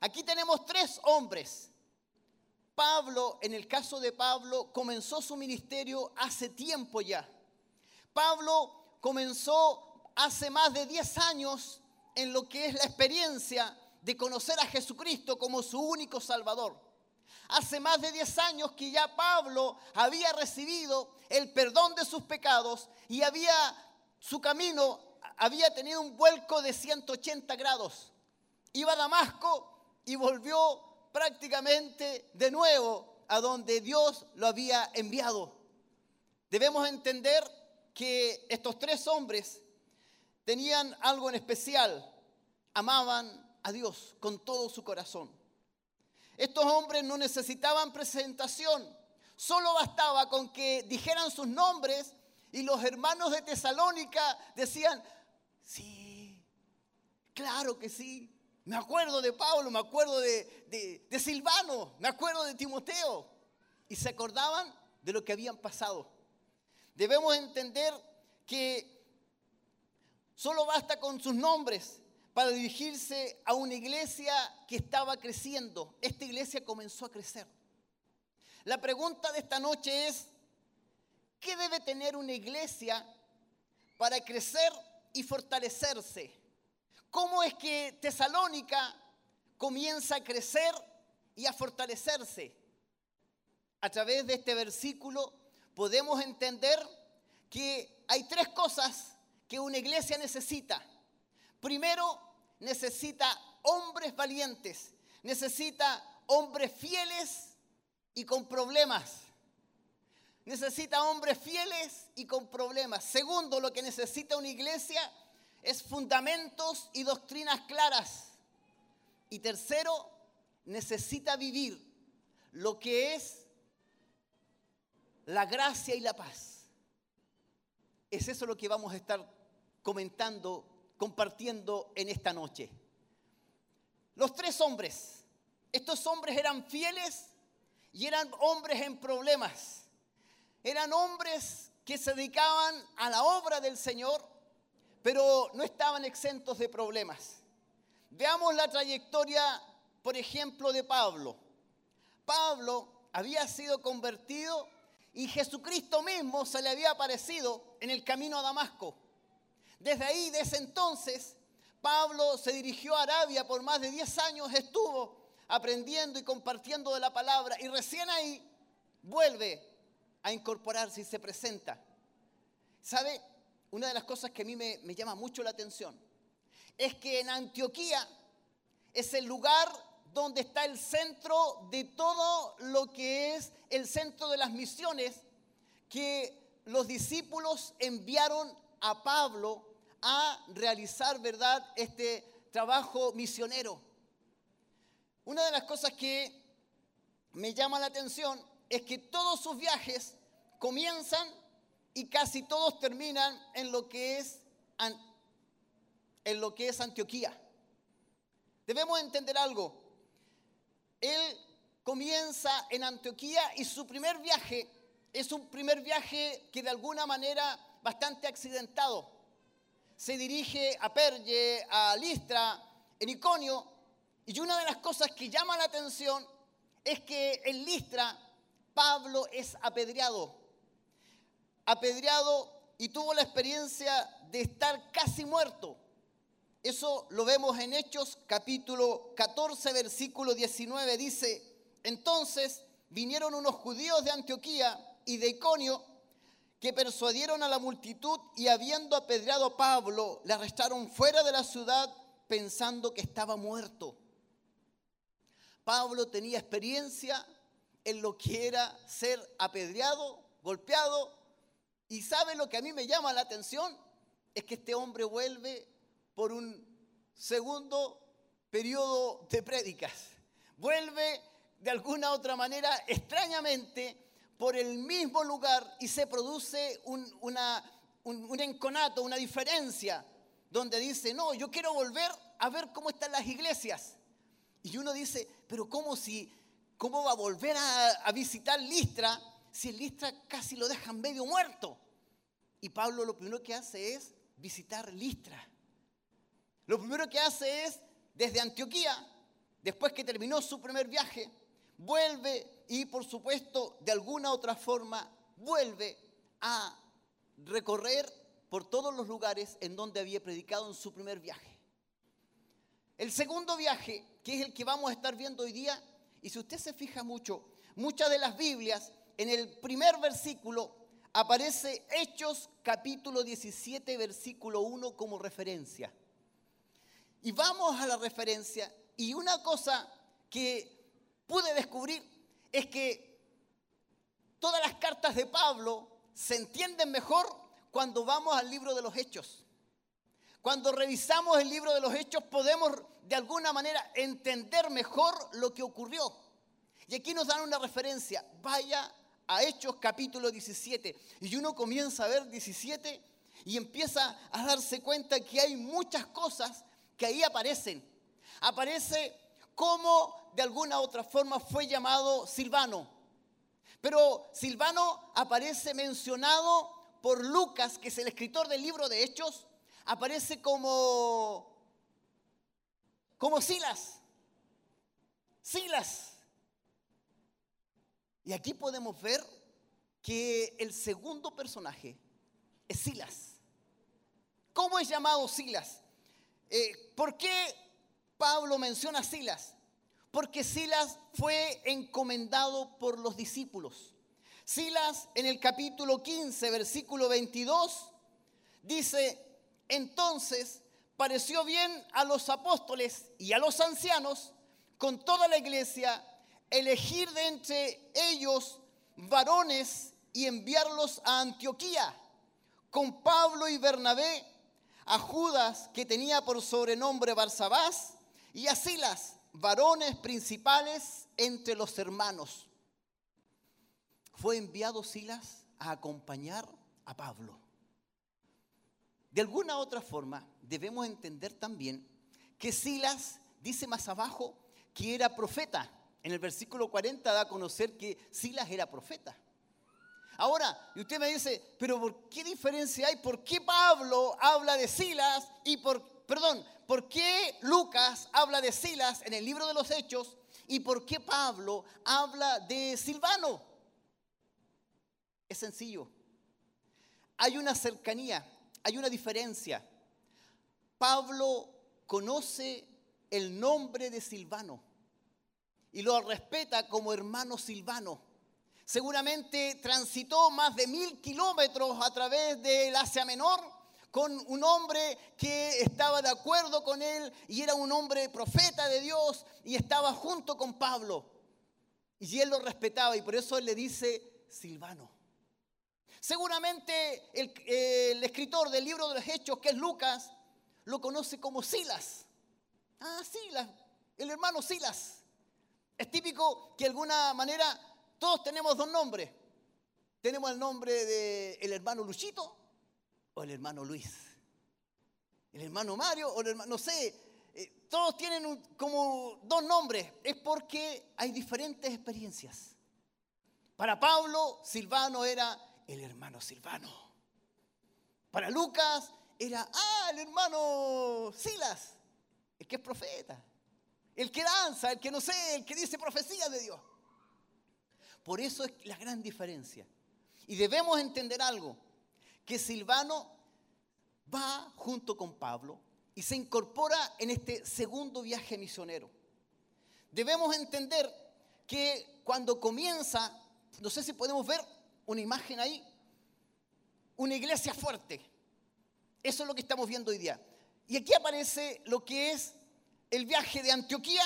Speaker 7: Aquí tenemos tres hombres. Pablo, en el caso de Pablo, comenzó su ministerio hace tiempo ya. Pablo comenzó hace más de 10 años en lo que es la experiencia de conocer a Jesucristo como su único Salvador. Hace más de 10 años que ya Pablo había recibido el perdón de sus pecados y había su camino había tenido un vuelco de 180 grados. Iba a Damasco y volvió prácticamente de nuevo a donde Dios lo había enviado. Debemos entender que estos tres hombres tenían algo en especial. Amaban a Dios con todo su corazón. Estos hombres no necesitaban presentación. Solo bastaba con que dijeran sus nombres y los hermanos de Tesalónica decían, sí, claro que sí. Me acuerdo de Pablo, me acuerdo de, de- Silvano, me acuerdo de Timoteo. Y se acordaban de lo que habían pasado. Debemos entender que solo basta con sus nombres para dirigirse a una iglesia que estaba creciendo. Esta iglesia comenzó a crecer. La pregunta de esta noche es, ¿qué debe tener una iglesia para crecer y fortalecerse? ¿Cómo es que Tesalónica comienza a crecer y a fortalecerse? A través de este versículo podemos entender que hay tres cosas que una iglesia necesita. Primero, necesita hombres valientes, necesita hombres fieles y con problemas. Necesita hombres fieles y con problemas. Segundo, lo que necesita una iglesia es fundamentos y doctrinas claras. Y tercero, necesita vivir lo que es la gracia y la paz. Es eso lo que vamos a estar comentando, compartiendo en esta noche. Los tres hombres, estos hombres eran fieles y eran hombres en problemas. Eran hombres que se dedicaban a la obra del Señor, pero no estaban exentos de problemas. Veamos la trayectoria, por ejemplo, de Pablo. Pablo había sido convertido y Jesucristo mismo se le había aparecido en el camino a Damasco. Desde ahí, desde entonces, Pablo se dirigió a Arabia por más de 10 años, estuvo aprendiendo y compartiendo de la palabra y recién ahí vuelve a incorporarse y se presenta. ¿Sabe? Una de las cosas que a mí me, me llama mucho la atención es que en Antioquía es el lugar donde está el centro de todo lo que es el centro de las misiones que los discípulos enviaron a Pablo a realizar, ¿verdad?, este trabajo misionero. Una de las cosas que me llama la atención es que todos sus viajes comienzan y casi todos terminan en lo que es, en lo que es Antioquía. Debemos entender algo. Él comienza en Antioquía y su primer viaje es un primer viaje que de alguna manera bastante accidentado. Se dirige a Perge, a Listra, en Iconio, y una de las cosas que llama la atención es que en Listra Pablo es apedreado. Apedreado y tuvo la experiencia de estar casi muerto. Eso lo vemos en Hechos capítulo 14, versículo 19. Dice, entonces vinieron unos judíos de Antioquía y de Iconio que persuadieron a la multitud y habiendo apedreado a Pablo, le arrestaron fuera de la ciudad pensando que estaba muerto. Pablo tenía experiencia en lo que era ser apedreado, golpeado, y sabe lo que a mí me llama la atención, es que este hombre vuelve por un segundo periodo de prédicas. Vuelve de alguna otra manera, extrañamente, por el mismo lugar y se produce un, una- un- un enconato, una diferencia, donde dice, no, yo quiero volver a ver cómo están las iglesias. Y uno dice, pero ¿cómo si, cómo va a volver a, visitar Listra si Listra casi lo dejan medio muerto? Y Pablo lo primero que hace es visitar Listra. Lo primero que hace es, desde Antioquía, después que terminó su primer viaje, vuelve y por supuesto, de alguna otra forma, vuelve a recorrer por todos los lugares en donde había predicado en su primer viaje. El segundo viaje, que es el que vamos a estar viendo hoy día, y si usted se fija mucho, muchas de las Biblias, en el primer versículo, aparece Hechos capítulo 17, versículo 1 como referencia. Y vamos a la referencia y una cosa que pude descubrir es que todas las cartas de Pablo se entienden mejor cuando vamos al libro de los Hechos. Cuando revisamos el libro de los Hechos podemos de alguna manera entender mejor lo que ocurrió. Y aquí nos dan una referencia. Vaya a Hechos capítulo 17. Y uno comienza a ver 17 y empieza a darse cuenta que hay muchas cosas que ahí aparecen. Aparece cómo de alguna otra forma fue llamado Silvano. Pero Silvano aparece mencionado por Lucas, que es el escritor del libro de Hechos, aparece como como Silas. Silas. Y aquí podemos ver que el segundo personaje es Silas. ¿Cómo es llamado Silas? Eh, ¿Por qué Pablo menciona Silas? Porque Silas fue encomendado por los discípulos. Silas en el capítulo 15, versículo 22, dice, entonces pareció bien a los apóstoles y a los ancianos, con toda la iglesia, elegir de entre ellos varones y enviarlos a Antioquía, con Pablo y Bernabé, a Judas, que tenía por sobrenombre Barsabás, y a Silas, varones principales entre los hermanos. Fue enviado Silas a acompañar a Pablo. De alguna otra forma, debemos entender también que Silas dice más abajo que era profeta. En el versículo 40 da a conocer que Silas era profeta. Ahora, y usted me dice, pero ¿por qué diferencia hay? ¿Por qué Pablo habla de Silas y por, perdón, ¿por qué Lucas habla de Silas en el libro de los Hechos y por qué Pablo habla de Silvano? Es sencillo. Hay una cercanía, hay una diferencia. Pablo conoce el nombre de Silvano y lo respeta como hermano Silvano. Seguramente transitó más de mil kilómetros a través del Asia Menor con un hombre que estaba de acuerdo con él y era un hombre profeta de Dios y estaba junto con Pablo. Y él lo respetaba y por eso él le dice Silvano. Seguramente el, escritor del libro de los Hechos, que es Lucas, lo conoce como Silas. Ah, Silas, el hermano Silas. Es típico que de alguna manera todos tenemos dos nombres. Tenemos el nombre del el hermano Luchito o el hermano Luis. El hermano Mario o el hermano, no sé. eh, todos tienen como dos nombres. Es porque hay diferentes experiencias. Para Pablo, Silvano era el hermano Silvano. Para Lucas era, ah, el hermano Silas, el que es profeta, el que danza, el que no sé, el que dice profecía de Dios. Por eso es la gran diferencia. Y debemos entender algo, que Silvano va junto con Pablo y se incorpora en este segundo viaje misionero. Debemos entender que cuando comienza, no sé si podemos ver una imagen ahí, una iglesia fuerte. Eso es lo que estamos viendo hoy día. Y aquí aparece lo que es el viaje de Antioquía.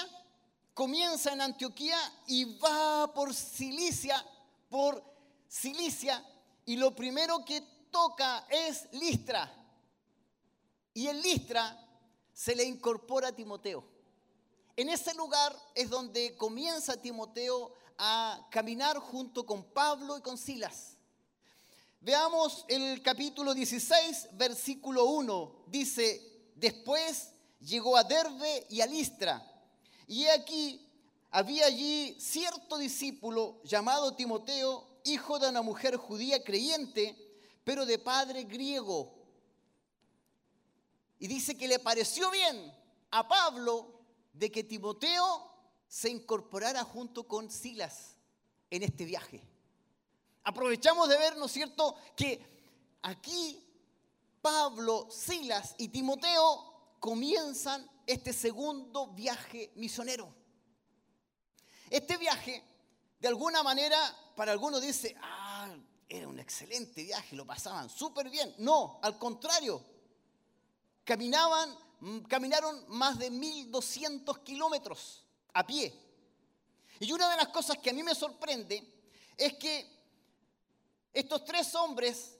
Speaker 7: Comienza en Antioquía y va por Cilicia, por Cilicia, y lo primero que toca es Listra. Y en Listra se le incorpora a Timoteo. En ese lugar es donde comienza Timoteo a caminar junto con Pablo y con Silas. Veamos el capítulo 16, versículo 1. Dice, después llegó a Derbe y a Listra. Y aquí, había allí cierto discípulo llamado Timoteo, hijo de una mujer judía creyente, pero de padre griego. Y dice que le pareció bien a Pablo de que Timoteo se incorporara junto con Silas en este viaje. Aprovechamos de ver, ¿no es cierto?, que aquí Pablo, Silas y Timoteo comienzan este segundo viaje misionero. Este viaje, de alguna manera, para algunos dice, ah, era un excelente viaje, lo pasaban súper bien. No, al contrario, caminaban, mm, caminaron más de 1200 kilómetros a pie. Y una de las cosas que a mí me sorprende es que estos tres hombres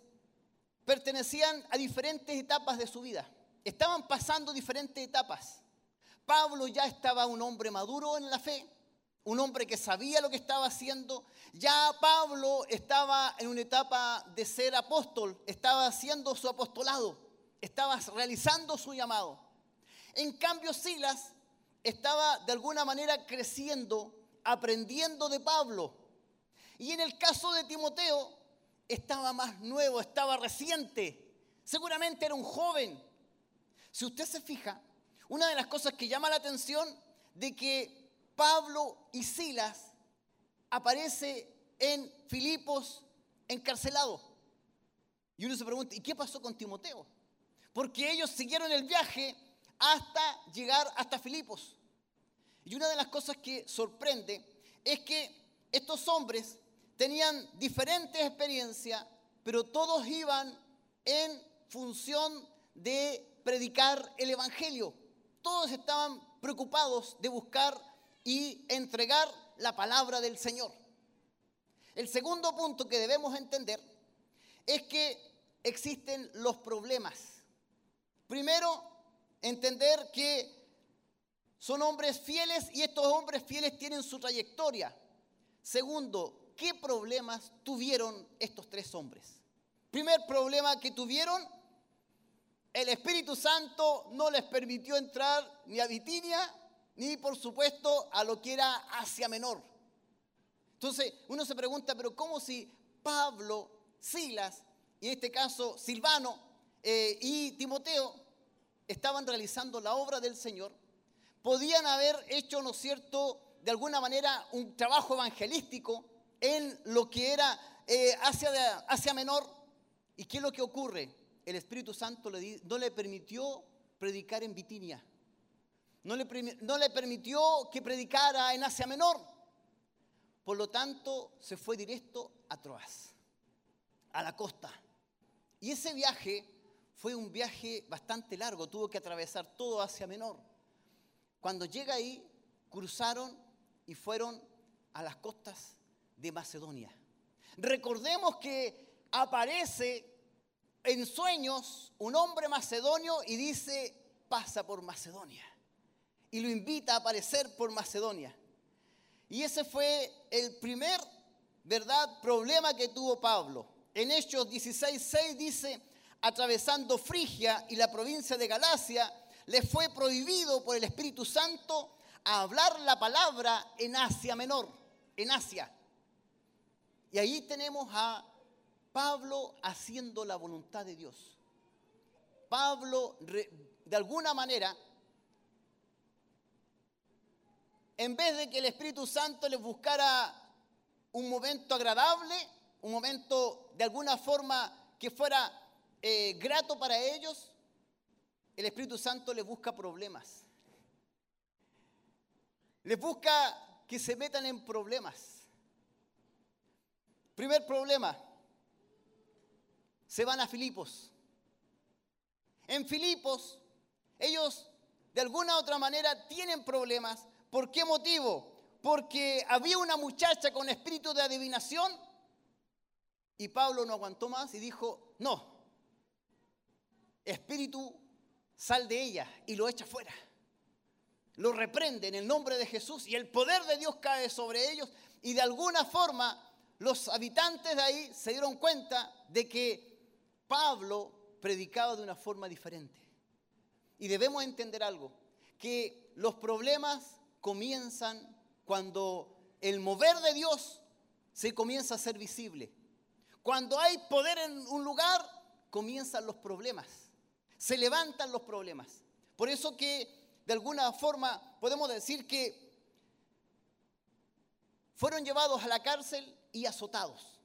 Speaker 7: pertenecían a diferentes etapas de su vida. Estaban pasando diferentes etapas. Pablo ya estaba un hombre maduro en la fe, un hombre que sabía lo que estaba haciendo. Ya Pablo estaba en una etapa de ser apóstol, estaba haciendo su apostolado, estaba realizando su llamado. En cambio, Silas estaba de alguna manera creciendo, aprendiendo de Pablo. Y en el caso de Timoteo, estaba más nuevo, estaba reciente. Seguramente era un joven. Si usted se fija, una de las cosas que llama la atención de que Pablo y Silas aparece en Filipos encarcelado. Y uno se pregunta, ¿y qué pasó con Timoteo? Porque ellos siguieron el viaje hasta llegar hasta Filipos. Y una de las cosas que sorprende es que estos hombres tenían diferentes experiencias, pero todos iban en función de predicar el Evangelio. Todos estaban preocupados de buscar y entregar la palabra del Señor. El segundo punto que debemos entender es que existen los problemas. Primero, entender que son hombres fieles y estos hombres fieles tienen su trayectoria. Segundo, ¿qué problemas tuvieron estos tres hombres? Primer problema que tuvieron, el Espíritu Santo no les permitió entrar ni a Bitinia, ni por supuesto a lo que era Asia Menor. Entonces uno se pregunta, pero ¿cómo si Pablo, Silas, y en este caso Silvano eh, y Timoteo estaban realizando la obra del Señor, podían haber hecho, ¿no es cierto?, de alguna manera un trabajo evangelístico en lo que era eh, Asia, Asia Menor. ¿Y qué es lo que ocurre? El Espíritu Santo le no le permitió predicar en Bitinia. No le, no le permitió que predicara en Asia Menor. Por lo tanto, se fue directo a Troas, a la costa. Y ese viaje fue un viaje bastante largo, tuvo que atravesar todo Asia Menor. Cuando llega ahí, cruzaron y fueron a las costas de Macedonia. Recordemos que aparece en sueños un hombre macedonio y dice, pasa por Macedonia. Y lo invita a aparecer por Macedonia. Y ese fue el primer, ¿verdad?, problema que tuvo Pablo. En Hechos 16:6 dice, atravesando Frigia y la provincia de Galacia, le fue prohibido por el Espíritu Santo hablar la palabra en Asia Menor, en Asia. Y ahí tenemos a Pablo haciendo la voluntad de Dios. Pablo, de alguna manera, en vez de que el Espíritu Santo les buscara un momento agradable, un momento de alguna forma que fuera eh, grato para ellos, el Espíritu Santo les busca problemas. Les busca que se metan en problemas. Primer problema, se van a Filipos. En Filipos, ellos de alguna u otra manera tienen problemas. ¿Por qué motivo? Porque había una muchacha con espíritu de adivinación y Pablo no aguantó más y dijo, no, espíritu, sal de ella y lo echa fuera. Lo reprende en el nombre de Jesús y el poder de Dios cae sobre ellos y de alguna forma los habitantes de ahí se dieron cuenta de que Pablo predicaba de una forma diferente. Y debemos entender algo, que los problemas comienzan cuando el mover de Dios se comienza a ser visible. Cuando hay poder en un lugar, comienzan los problemas. Se levantan los problemas. Por eso que de alguna forma podemos decir que fueron llevados a la cárcel y azotados.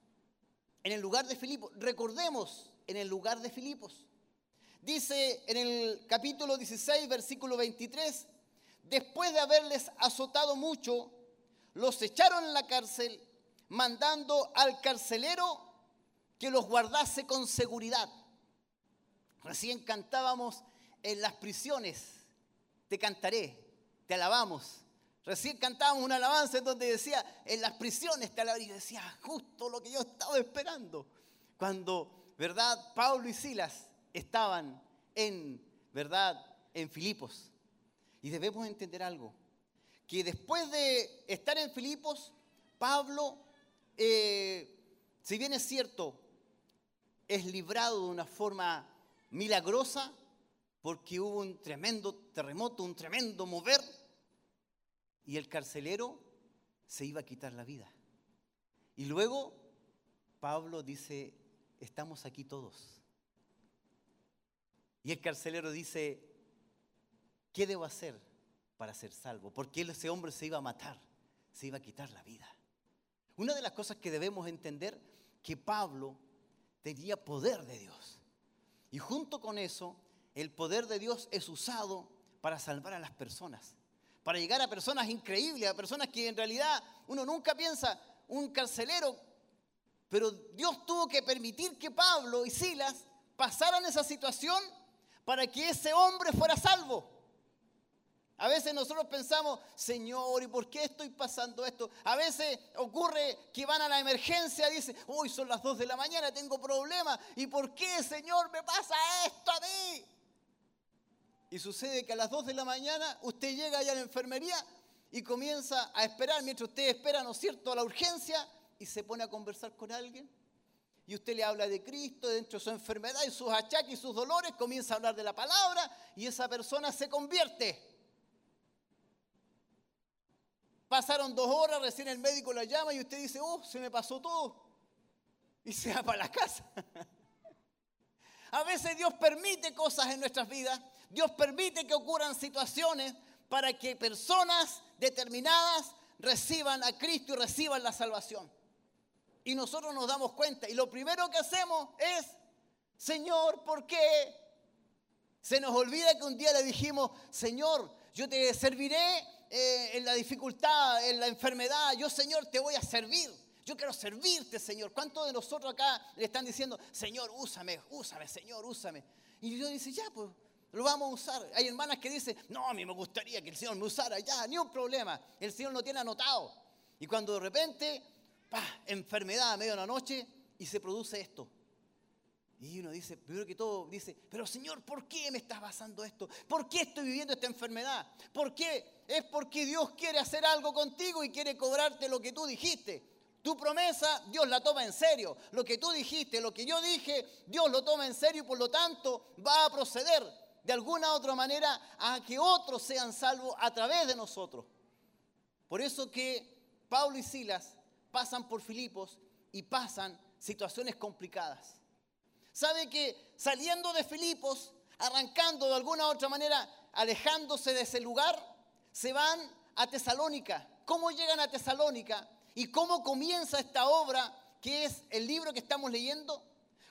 Speaker 7: En el lugar de Filipos, recordemos, en el lugar de Filipos. Dice en el capítulo 16, versículo 23, después de haberles azotado mucho, los echaron en la cárcel, mandando al carcelero que los guardase con seguridad. Recién cantábamos en las prisiones, te cantaré, te alabamos. Recién cantábamos una alabanza en donde decía, en las prisiones te alabaré. Y decía, justo lo que yo estaba esperando. Cuando, ¿verdad? Pablo y Silas estaban en, ¿verdad? En Filipos. Y debemos entender algo, que después de estar en Filipos, Pablo, eh, si bien es cierto, es librado de una forma milagrosa, porque hubo un tremendo terremoto, un tremendo mover, y el carcelero se iba a quitar la vida. Y luego Pablo dice, estamos aquí todos. Y el carcelero dice, ¿qué debo hacer para ser salvo? Porque ese hombre se iba a matar, se iba a quitar la vida. Una de las cosas que debemos entender, que Pablo tenía poder de Dios. Y junto con eso, el poder de Dios es usado para salvar a las personas. Para llegar a personas increíbles, a personas que en realidad uno nunca piensa, un carcelero, pero Dios tuvo que permitir que Pablo y Silas pasaran esa situación para que ese hombre fuera salvo. A veces nosotros pensamos, Señor, ¿y por qué estoy pasando esto? A veces ocurre que van a la emergencia y dicen, hoy son las 2 de la mañana, tengo problemas. ¿Y por qué, Señor, me pasa esto a mí? Y sucede que a las 2 de la mañana usted llega allá a la enfermería y comienza a esperar, mientras usted espera, ¿no es cierto?, a la urgencia y se pone a conversar con alguien. Y usted le habla de Cristo dentro de su enfermedad y sus achaques y sus dolores, comienza a hablar de la palabra y esa persona se convierte. Pasaron dos horas, recién el médico la llama y usted dice, oh, se me pasó todo. Y se va para la casa. A veces Dios permite cosas en nuestras vidas. Dios permite que ocurran situaciones para que personas determinadas reciban a Cristo y reciban la salvación. Y nosotros nos damos cuenta. Y lo primero que hacemos es, Señor, ¿por qué? Se nos olvida que un día le dijimos, Señor, yo te serviré eh, en la dificultad, en la enfermedad. Yo, Señor, te voy a servir. Yo quiero servirte, Señor. ¿Cuántos de nosotros acá le están diciendo, Señor, úsame, úsame, Señor, úsame? Y Dios dice, ya, pues, lo vamos a usar. Hay hermanas que dicen, no, a mí me gustaría que el Señor me usara, ya, ni un problema. El Señor lo tiene anotado. Y cuando de repente, pa, enfermedad a medio de la noche y se produce esto. Y uno dice, primero que todo, dice, pero Señor, ¿por qué me estás pasando esto? ¿Por qué estoy viviendo esta enfermedad? ¿Por qué? Es porque Dios quiere hacer algo contigo y quiere cobrarte lo que tú dijiste. Tu promesa, Dios la toma en serio. Lo que tú dijiste, lo que yo dije, Dios lo toma en serio y por lo tanto va a proceder de alguna u otra manera a que otros sean salvos a través de nosotros. Por eso que Pablo y Silas pasan por Filipos y pasan situaciones complicadas. Sabe que saliendo de Filipos, arrancando de alguna u otra manera, alejándose de ese lugar, se van a Tesalónica. ¿Cómo llegan a Tesalónica? ¿Y cómo comienza esta obra que es el libro que estamos leyendo?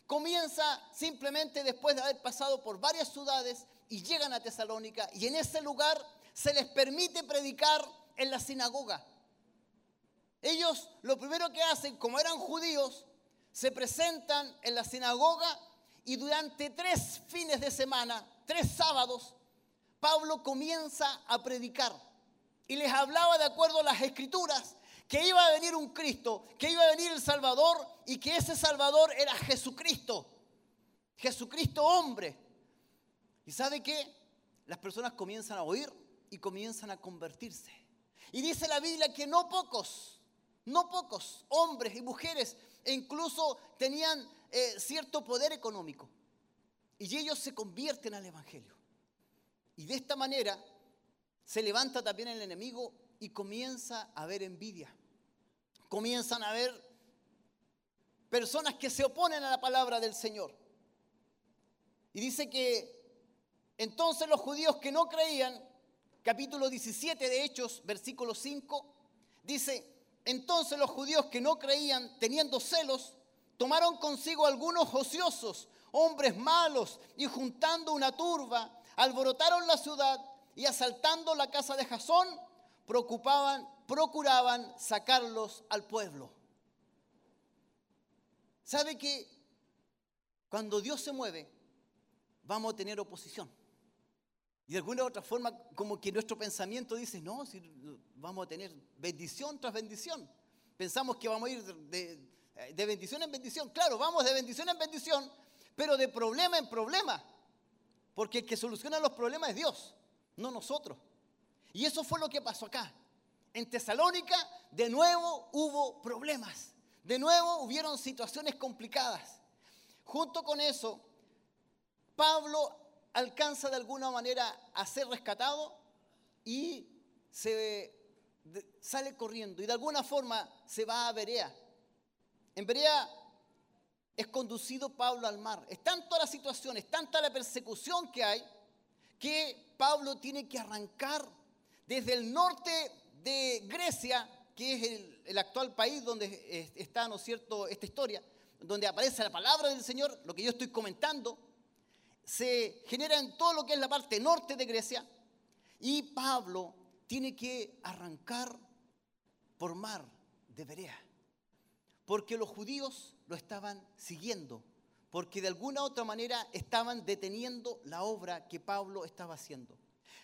Speaker 7: Comienza simplemente después de haber pasado por varias ciudades y llegan a Tesalónica y en ese lugar se les permite predicar en la sinagoga. Ellos lo primero que hacen, como eran judíos, se presentan en la sinagoga y durante tres fines de semana, tres sábados, Pablo comienza a predicar y les hablaba de acuerdo a las escrituras que iba a venir un Cristo, que iba a venir el Salvador y que ese Salvador era Jesucristo, Jesucristo hombre. ¿Y sabe qué? Las personas comienzan a oír y comienzan a convertirse. Y dice la Biblia que no pocos, no pocos hombres y mujeres e incluso tenían eh, cierto poder económico. Y ellos se convierten al Evangelio. Y de esta manera se levanta también el enemigo y comienza a haber envidia. Comienzan a haber personas que se oponen a la palabra del Señor. Y dice que entonces los judíos que no creían, capítulo 17 de Hechos, versículo 5, dice, entonces los judíos que no creían, teniendo celos, tomaron consigo algunos ociosos, hombres malos, y juntando una turba, alborotaron la ciudad y asaltando la casa de Jasón, procuraban sacarlos al pueblo. ¿Sabe que cuando Dios se mueve, vamos a tener oposición. Y de alguna u otra forma, como que nuestro pensamiento dice, no, si vamos a tener bendición tras bendición. Pensamos que vamos a ir de, de bendición en bendición. Claro, vamos de bendición en bendición, pero de problema en problema. Porque el que soluciona los problemas es Dios, no nosotros. Y eso fue lo que pasó acá. En Tesalónica, de nuevo hubo problemas. De nuevo hubieron situaciones complicadas. Junto con eso, Pablo alcanza de alguna manera a ser rescatado y se sale corriendo y de alguna forma se va a Berea. En Berea es conducido Pablo al mar. Es tanta la situación, es tanta la persecución que hay, que Pablo tiene que arrancar desde el norte de Grecia, que es el, actual país donde está, ¿no cierto?, esta historia, donde aparece la palabra del Señor, lo que yo estoy comentando, se genera en todo lo que es la parte norte de Grecia, y Pablo tiene que arrancar por mar de Berea porque los judíos lo estaban siguiendo, porque de alguna otra manera estaban deteniendo la obra que Pablo estaba haciendo.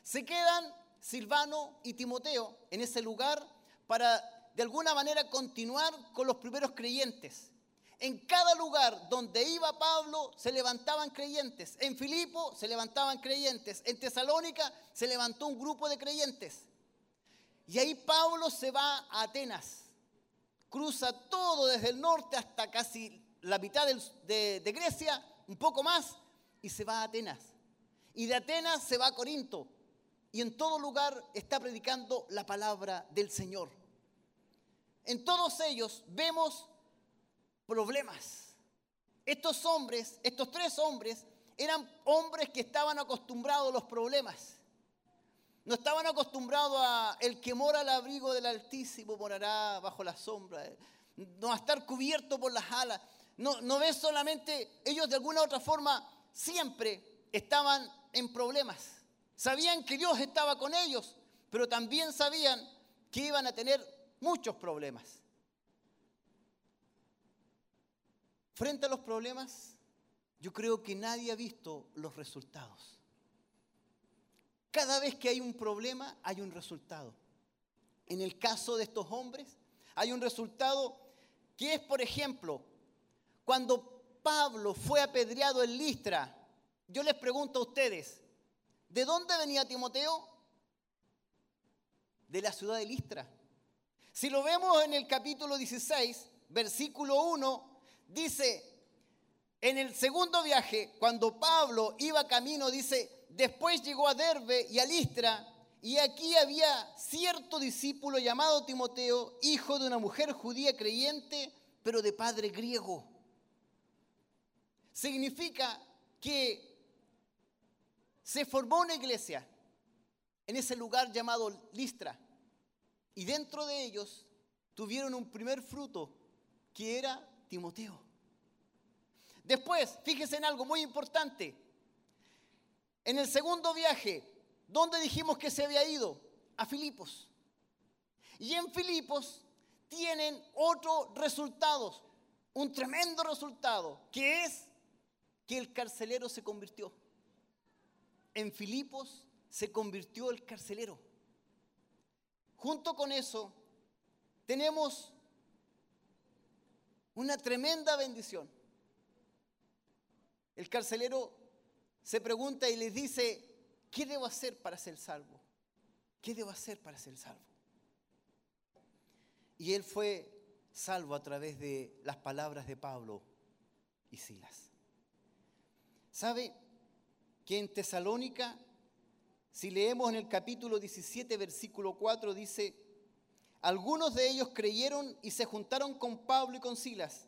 Speaker 7: Se quedan Silvano y Timoteo en ese lugar para de alguna manera continuar con los primeros creyentes. En cada lugar donde iba Pablo se levantaban creyentes. En Filipo se levantaban creyentes. En Tesalónica se levantó un grupo de creyentes. Y ahí Pablo se va a Atenas cruza todo desde el norte hasta casi la mitad de Grecia, un poco más, y se va a Atenas. Y de Atenas se va a Corinto. Y en todo lugar está predicando la palabra del Señor. En todos ellos vemos problemas. Estos hombres, estos tres hombres, eran hombres que estaban acostumbrados a los problemas. No estaban acostumbrados a el que mora al abrigo del Altísimo morará bajo la sombra. No a estar cubierto por las alas. No, no ves solamente, ellos de alguna u otra forma siempre estaban en problemas. Sabían que Dios estaba con ellos, pero también sabían que iban a tener muchos problemas. Frente a los problemas, yo creo que nadie ha visto los resultados. Cada vez que hay un problema, hay un resultado. En el caso de estos hombres, hay un resultado que es, por ejemplo, cuando Pablo fue apedreado en Listra, yo les pregunto a ustedes, ¿de dónde venía Timoteo? De la ciudad de Listra. Si lo vemos en el capítulo 16, versículo 1, dice, en el segundo viaje, cuando Pablo iba camino, dice, después llegó a Derbe y a Listra, y aquí había cierto discípulo llamado Timoteo, hijo de una mujer judía creyente, pero de padre griego. Significa que se formó una iglesia en ese lugar llamado Listra, y dentro de ellos tuvieron un primer fruto, que era Timoteo. Después, fíjese en algo muy importante. En el segundo viaje, ¿dónde dijimos que se había ido? A Filipos. Y en Filipos tienen otro resultado, un tremendo resultado, que es que el carcelero se convirtió. En Filipos se convirtió el carcelero. Junto con eso, tenemos una tremenda bendición. El carcelero se pregunta y les dice, ¿qué debo hacer para ser salvo? ¿Qué debo hacer para ser salvo? Y él fue salvo a través de las palabras de Pablo y Silas. ¿Sabe que en Tesalónica, si leemos en el capítulo 17, versículo 4, dice, algunos de ellos creyeron y se juntaron con Pablo y con Silas,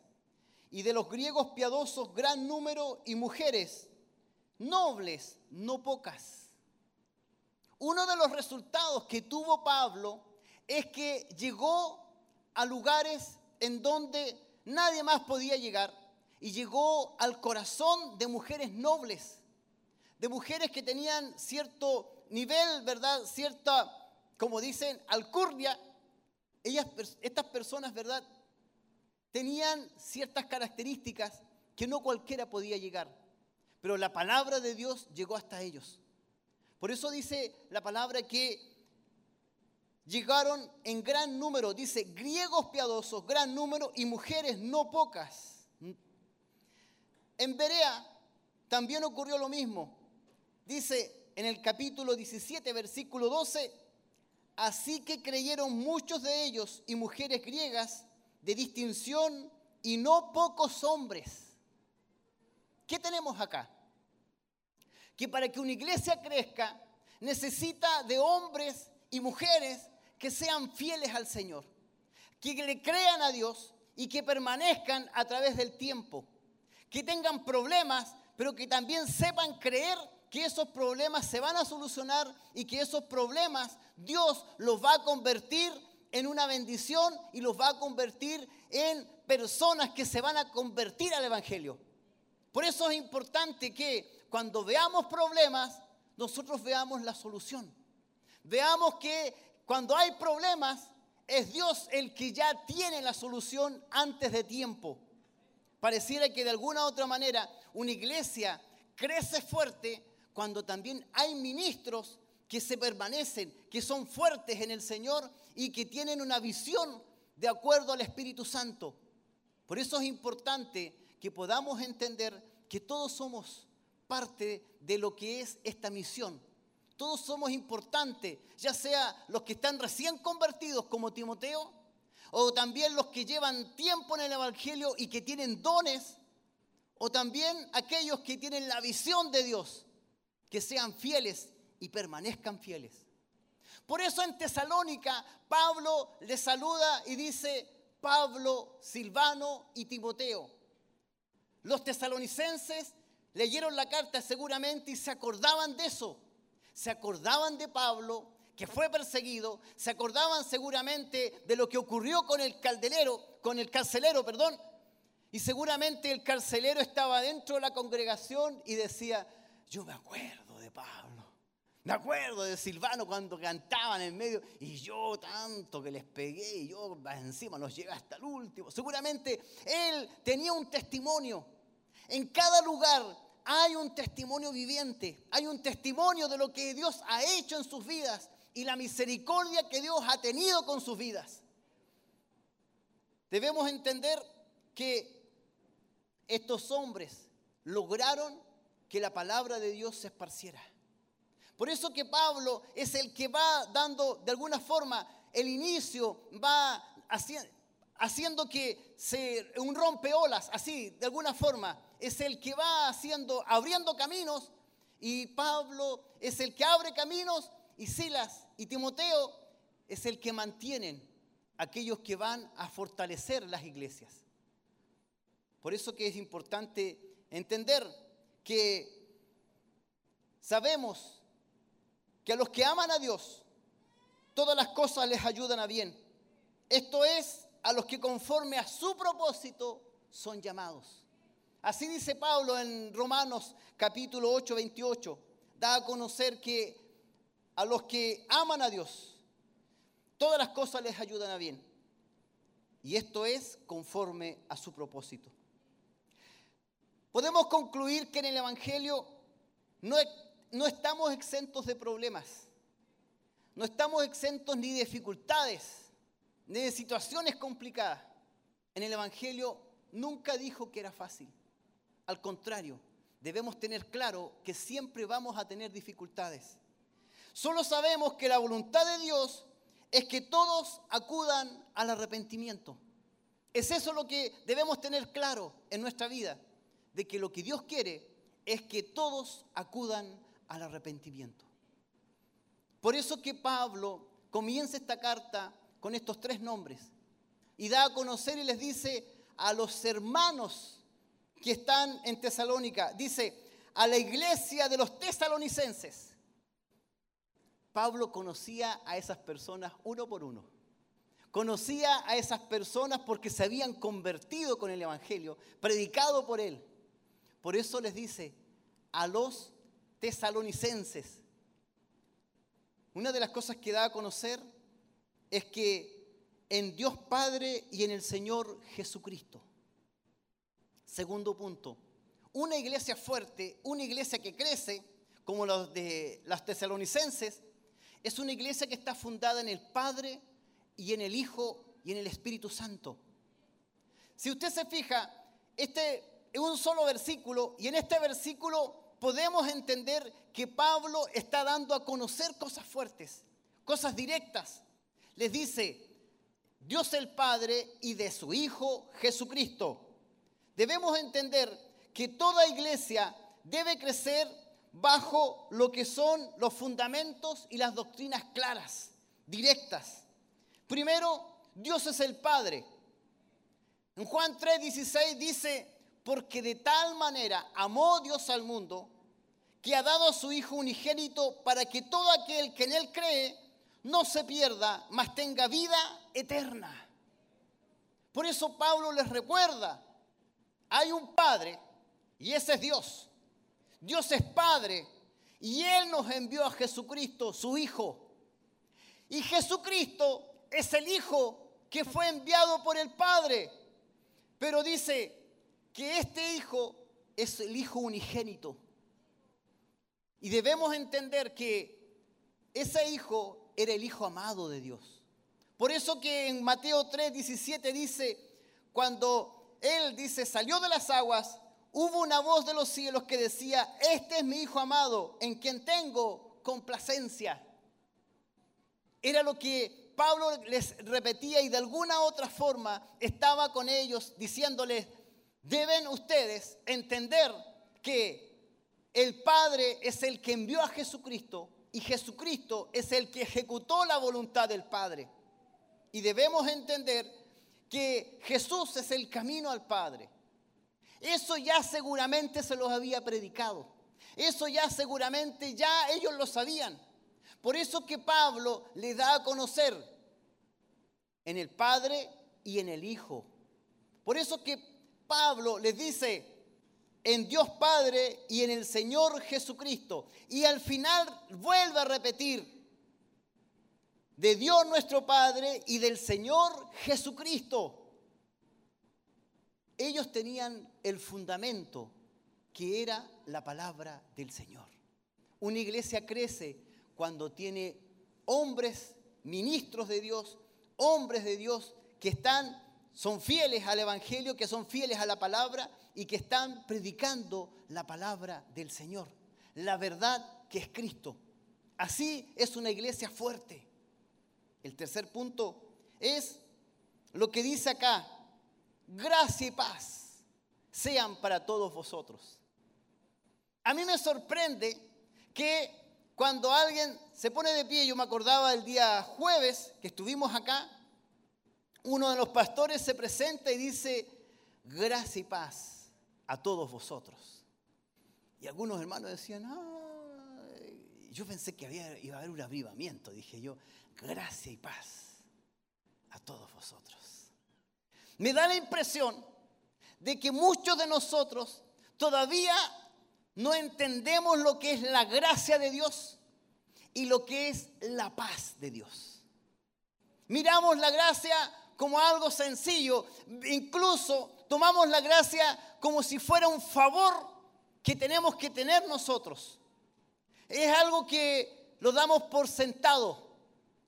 Speaker 7: y de los griegos piadosos gran número y mujeres, nobles, no pocas. Uno de los resultados que tuvo Pablo es que llegó a lugares en donde nadie más podía llegar y llegó al corazón de mujeres nobles, de mujeres que tenían cierto nivel, ¿verdad? Cierta, como dicen, alcurnia. Ellas, estas personas, ¿verdad? Tenían ciertas características que no cualquiera podía llegar, pero la palabra de Dios llegó hasta ellos. Por eso dice la palabra que llegaron en gran número, dice griegos piadosos, gran número y mujeres no pocas. En Berea también ocurrió lo mismo. Dice en el capítulo 17, versículo 12, así que creyeron muchos de ellos y mujeres griegas de distinción y no pocos hombres. ¿Qué tenemos acá? Que para que una iglesia crezca necesita de hombres y mujeres que sean fieles al Señor, que le crean a Dios y que permanezcan a través del tiempo, que tengan problemas, pero que también sepan creer que esos problemas se van a solucionar y que esos problemas Dios los va a convertir en una bendición y los va a convertir en personas que se van a convertir al Evangelio. Por eso es importante que cuando veamos problemas, nosotros veamos la solución. Veamos que cuando hay problemas, es Dios el que ya tiene la solución antes de tiempo. Pareciera que de alguna u otra manera una iglesia crece fuerte cuando también hay ministros que se permanecen, que son fuertes en el Señor y que tienen una visión de acuerdo al Espíritu Santo. Por eso es importante que podamos entender que todos somos parte de lo que es esta misión. Todos somos importantes, ya sea los que están recién convertidos como Timoteo, o también los que llevan tiempo en el Evangelio y que tienen dones, o también aquellos que tienen la visión de Dios, que sean fieles y permanezcan fieles. Por eso en Tesalónica Pablo le saluda y dice Pablo, Silvano y Timoteo. Los tesalonicenses leyeron la carta seguramente y se acordaban de eso. Se acordaban de Pablo, que fue perseguido, se acordaban seguramente de lo que ocurrió con el caldelero, con el carcelero, perdón, y seguramente el carcelero estaba dentro de la congregación y decía, yo me acuerdo Pablo. Me acuerdo de Silvano cuando cantaban en medio y yo tanto que les pegué y yo encima los llegué hasta el último. Seguramente él tenía un testimonio. En cada lugar hay un testimonio viviente, hay un testimonio de lo que Dios ha hecho en sus vidas y la misericordia que Dios ha tenido con sus vidas. Debemos entender que estos hombres lograron que la palabra de Dios se esparciera. Por eso que Pablo es el que va dando de alguna forma el inicio, va haciendo que se un rompeolas, así, de alguna forma, es el que va haciendo, abriendo caminos, y Pablo es el que abre caminos, y Silas y Timoteo es el que mantienen aquellos que van a fortalecer las iglesias. Por eso que es importante entender que sabemos que a los que aman a Dios, todas las cosas les ayudan a bien. Esto es a los que conforme a su propósito son llamados. Así dice Pablo en Romanos capítulo 8, 28. Da a conocer que a los que aman a Dios, todas las cosas les ayudan a bien. Y esto es conforme a su propósito. Podemos concluir que en el Evangelio no, no estamos exentos de problemas, no estamos exentos ni de dificultades, ni de situaciones complicadas. En el Evangelio nunca dijo que era fácil. Al contrario, debemos tener claro que siempre vamos a tener dificultades. Solo sabemos que la voluntad de Dios es que todos acudan al arrepentimiento. Es eso lo que debemos tener claro en nuestra vida, de que lo que Dios quiere es que todos acudan al arrepentimiento. Por eso que Pablo comienza esta carta con estos tres nombres y da a conocer y les dice a los hermanos que están en Tesalónica, dice a la iglesia de los tesalonicenses. Pablo conocía a esas personas uno por uno. Conocía a esas personas porque se habían convertido con el Evangelio, predicado por él. Por eso les dice a los tesalonicenses. Una de las cosas que da a conocer es que en Dios Padre y en el Señor Jesucristo Segundo punto, una iglesia fuerte, una iglesia que crece, como los de las tesalonicenses, es una iglesia que está fundada en el Padre y en el Hijo y en el Espíritu Santo. Si usted se fija, este es un solo versículo y en este versículo podemos entender que Pablo está dando a conocer cosas fuertes, cosas directas. Les dice, Dios el Padre y de su Hijo Jesucristo. Debemos entender que toda iglesia debe crecer bajo lo que son los fundamentos y las doctrinas claras, directas. Primero, Dios es el Padre. En Juan 3:16 dice, porque de tal manera amó Dios al mundo que ha dado a su Hijo unigénito para que todo aquel que en Él cree no se pierda, mas tenga vida eterna. Por eso Pablo les recuerda, hay un Padre y ese es Dios. Dios es Padre y Él nos envió a Jesucristo, su Hijo. Y Jesucristo es el Hijo que fue enviado por el Padre. Pero dice que este Hijo es el Hijo unigénito. Y debemos entender que ese Hijo era el Hijo amado de Dios. Por eso que en Mateo 3, 17 dice, cuando Él dice, salió de las aguas, hubo una voz de los cielos que decía, este es mi Hijo amado, en quien tengo complacencia. Era lo que Pablo les repetía y de alguna otra forma estaba con ellos diciéndoles, deben ustedes entender que el Padre es el que envió a Jesucristo y Jesucristo es el que ejecutó la voluntad del Padre. Y debemos entender que Jesús es el camino al Padre. Eso ya seguramente se los había predicado. Eso ya seguramente ya ellos lo sabían. Por eso que Pablo le da a conocer en el Padre y en el Hijo. Por eso que Pablo les dice en Dios Padre y en el Señor Jesucristo. Y al final vuelve a repetir de Dios nuestro Padre y del Señor Jesucristo. Ellos tenían el fundamento que era la palabra del Señor. Una iglesia crece cuando tiene hombres, ministros de Dios, hombres de Dios que están, son fieles al Evangelio, que son fieles a la palabra y que están predicando la palabra del Señor, la verdad que es Cristo. Así es una iglesia fuerte. El tercer punto es lo que dice acá, gracia y paz sean para todos vosotros. A mí me sorprende que cuando alguien se pone de pie, yo me acordaba el día jueves que estuvimos acá, uno de los pastores se presenta y dice, gracia y paz a todos vosotros. Y algunos hermanos decían, yo pensé que había, iba a haber un avivamiento, dije yo, gracia y paz a todos vosotros. Me da la impresión de que muchos de nosotros todavía no entendemos lo que es la gracia de Dios y lo que es la paz de Dios. Miramos la gracia como algo sencillo, incluso tomamos la gracia como si fuera un favor que tenemos que tener nosotros. Es algo que lo damos por sentado,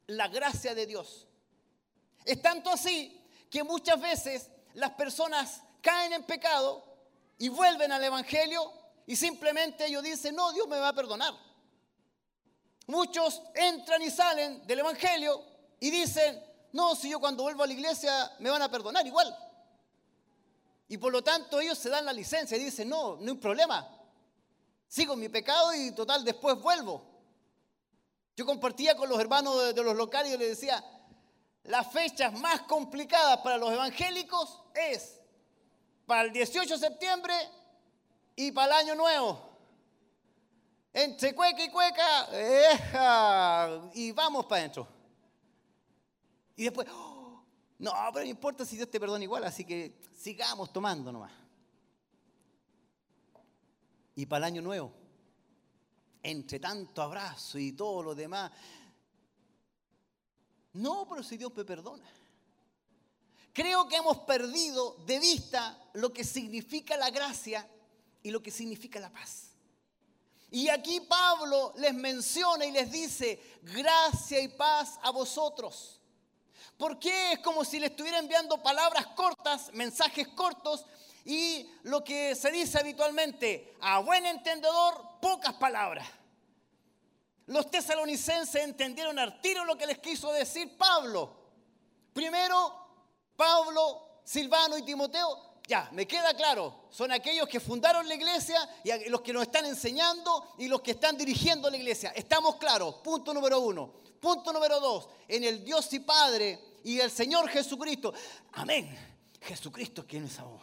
Speaker 7: la gracia de Dios. Es tanto así que muchas veces las personas caen en pecado y vuelven al Evangelio y simplemente ellos dicen, no, Dios me va a perdonar. Muchos entran y salen del Evangelio y dicen, no, si yo cuando vuelvo a la iglesia me van a perdonar igual. Y por lo tanto ellos se dan la licencia y dicen, no, no hay problema. Sigo mi pecado y total después vuelvo. Yo compartía con los hermanos de, los locales y les decía, las fechas más complicadas para los evangélicos es para el 18 de septiembre y para el año nuevo. Entre cueca y cueca, ¡eja! y vamos para adentro. Y después, ¡oh! no, pero no importa si Dios te perdona igual, así que sigamos tomando nomás. Y para el año nuevo, entre tanto abrazo y todo lo demás, no, pero si Dios me perdona. creo que hemos perdido de vista lo que significa la gracia y lo que significa la paz. Y aquí Pablo les menciona y les dice, gracia y paz a vosotros. ¿Por qué? Es como si le estuviera enviando palabras cortas, mensajes cortos, y lo que se dice habitualmente, a buen entendedor, pocas palabras. Los tesalonicenses entendieron al tiro lo que les quiso decir Pablo. Primero, Pablo, Silvano y Timoteo, ya, me queda claro, son aquellos que fundaron la iglesia y los que nos están enseñando y los que están dirigiendo la iglesia. Estamos claros, punto número uno. Punto número dos, en el Dios y Padre y el Señor Jesucristo. Amén. Jesucristo es quien me salvó.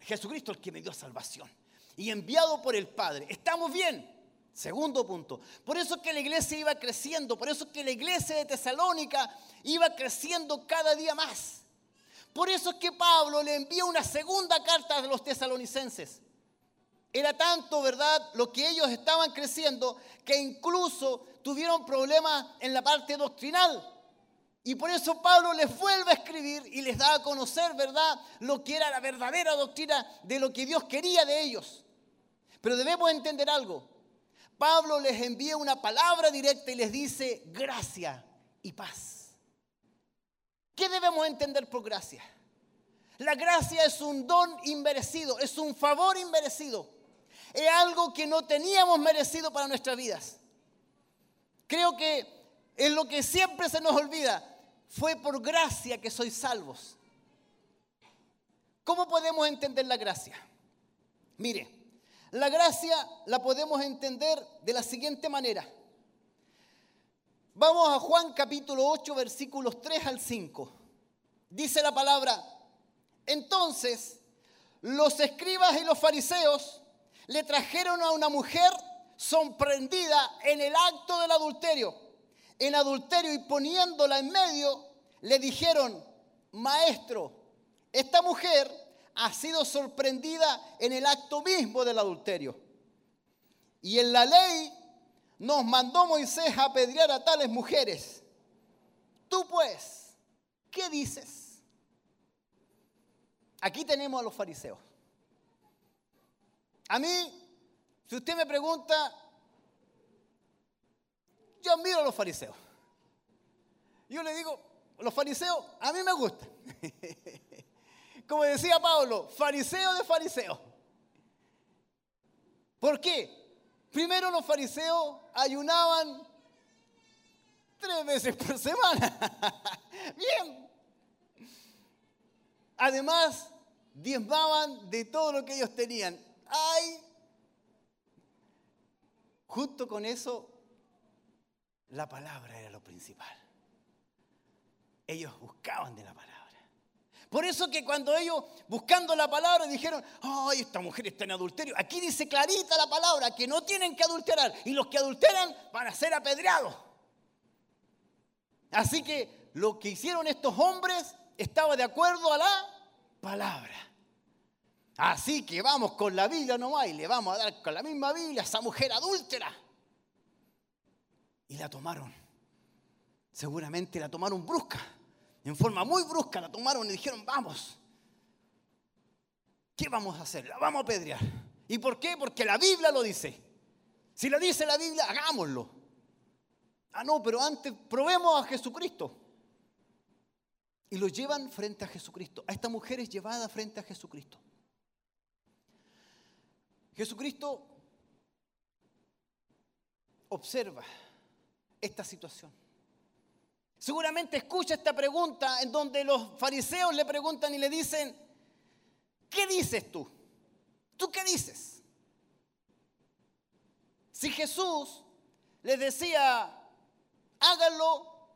Speaker 7: Jesucristo es el que me dio salvación. Y enviado por el Padre. ¿Estamos bien? Segundo punto. Por eso es que la iglesia iba creciendo. Por eso es que la iglesia de Tesalónica iba creciendo cada día más. Por eso es que Pablo le envía una segunda carta a los tesalonicenses. Era tanto, ¿verdad?, lo que ellos estaban creciendo que incluso tuvieron problemas en la parte doctrinal. Y por eso Pablo les vuelve a escribir y les da a conocer, ¿verdad?, lo que era la verdadera doctrina de lo que Dios quería de ellos. Pero debemos entender algo. Pablo les envía una palabra directa y les dice gracia y paz. ¿Qué debemos entender por gracia? La gracia es un don inmerecido, es un favor inmerecido. Es algo que no teníamos merecido para nuestras vidas. Creo que es lo que siempre se nos olvida. Fue por gracia que sois salvos. ¿Cómo podemos entender la gracia? Mire, la gracia la podemos entender de la siguiente manera. Vamos a Juan capítulo 8 versículos 3 al 5. Dice la palabra, entonces los escribas y los fariseos le trajeron a una mujer sorprendida en el acto del adulterio. En adulterio y poniéndola en medio, le dijeron, maestro, esta mujer ha sido sorprendida en el acto mismo del adulterio. Y en la ley nos mandó Moisés a apedrear a tales mujeres. Tú pues, ¿qué dices? Aquí tenemos a los fariseos. A mí, si usted me pregunta, yo admiro a los fariseos. Yo le digo, los fariseos a mí me gustan. Como decía Pablo, fariseo de fariseo. ¿Por qué? Primero los fariseos ayunaban tres veces por semana. Bien. Además, diezmaban de todo lo que ellos tenían. Ay. Junto con eso, la palabra era lo principal. Ellos buscaban de la palabra. Por eso que cuando ellos buscando la palabra dijeron, ay, esta mujer está en adulterio. Aquí dice clarita la palabra que no tienen que adulterar. Y los que adulteran van a ser apedreados. Así que lo que hicieron estos hombres estaba de acuerdo a la palabra. Así que vamos con la Biblia nomás y le vamos a dar con la misma Biblia a esa mujer adúltera. Y la tomaron. Seguramente la tomaron brusca. En forma muy brusca la tomaron y dijeron, vamos. ¿Qué vamos a hacer? La vamos a apedrear. ¿Y por qué? Porque la Biblia lo dice. Si lo dice la Biblia, hagámoslo. Ah, no, pero antes probemos a Jesucristo. Y lo llevan frente a Jesucristo. A esta mujer es llevada frente a Jesucristo. Jesucristo observa esta situación. Seguramente escucha esta pregunta en donde los fariseos le preguntan y le dicen, ¿qué dices tú? ¿Tú qué dices? Si Jesús les decía, háganlo,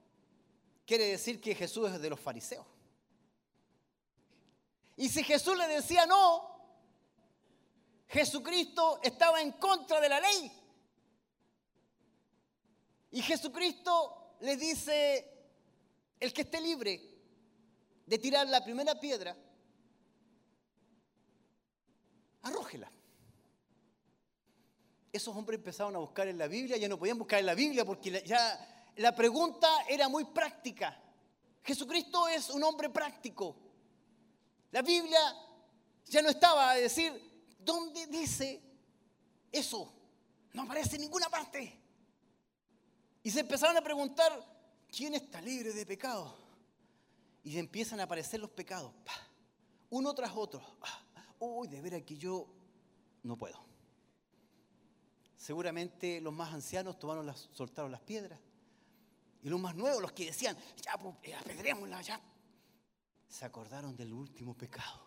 Speaker 7: quiere decir que Jesús es de los fariseos. Y si Jesús le decía no, Jesucristo estaba en contra de la ley. Y Jesucristo le dice, el que esté libre de tirar la primera piedra, arrójela. Esos hombres empezaron a buscar en la Biblia, ya no podían buscar en la Biblia porque ya la pregunta era muy práctica. Jesucristo es un hombre práctico. La Biblia ya no estaba a decir, ¿dónde dice eso? No aparece en ninguna parte. Y se empezaron a preguntar, ¿quién está libre de pecado? Y empiezan a aparecer los pecados, uno tras otro. Ah, Uy, de veras que yo no puedo. Seguramente los más ancianos tomaron las, soltaron las piedras. Y los más nuevos, los que decían, ya, pues, eh, apedrémosla, ya. Se acordaron del último pecado.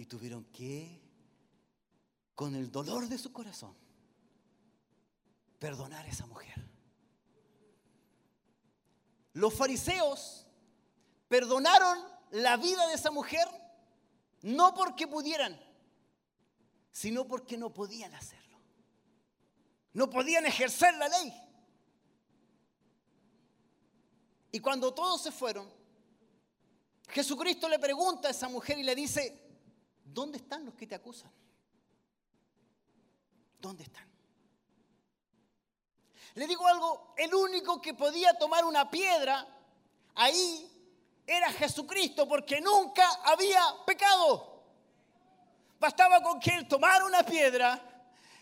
Speaker 7: Y tuvieron que, con el dolor de su corazón, perdonar a esa mujer. Los fariseos perdonaron la vida de esa mujer no porque pudieran, sino porque no podían hacerlo. No podían ejercer la ley. Y cuando todos se fueron, Jesucristo le pregunta a esa mujer y le dice, ¿dónde están los que te acusan? ¿Dónde están? Le digo algo, el único que podía tomar una piedra ahí era Jesucristo porque nunca había pecado. Bastaba con que él tomara una piedra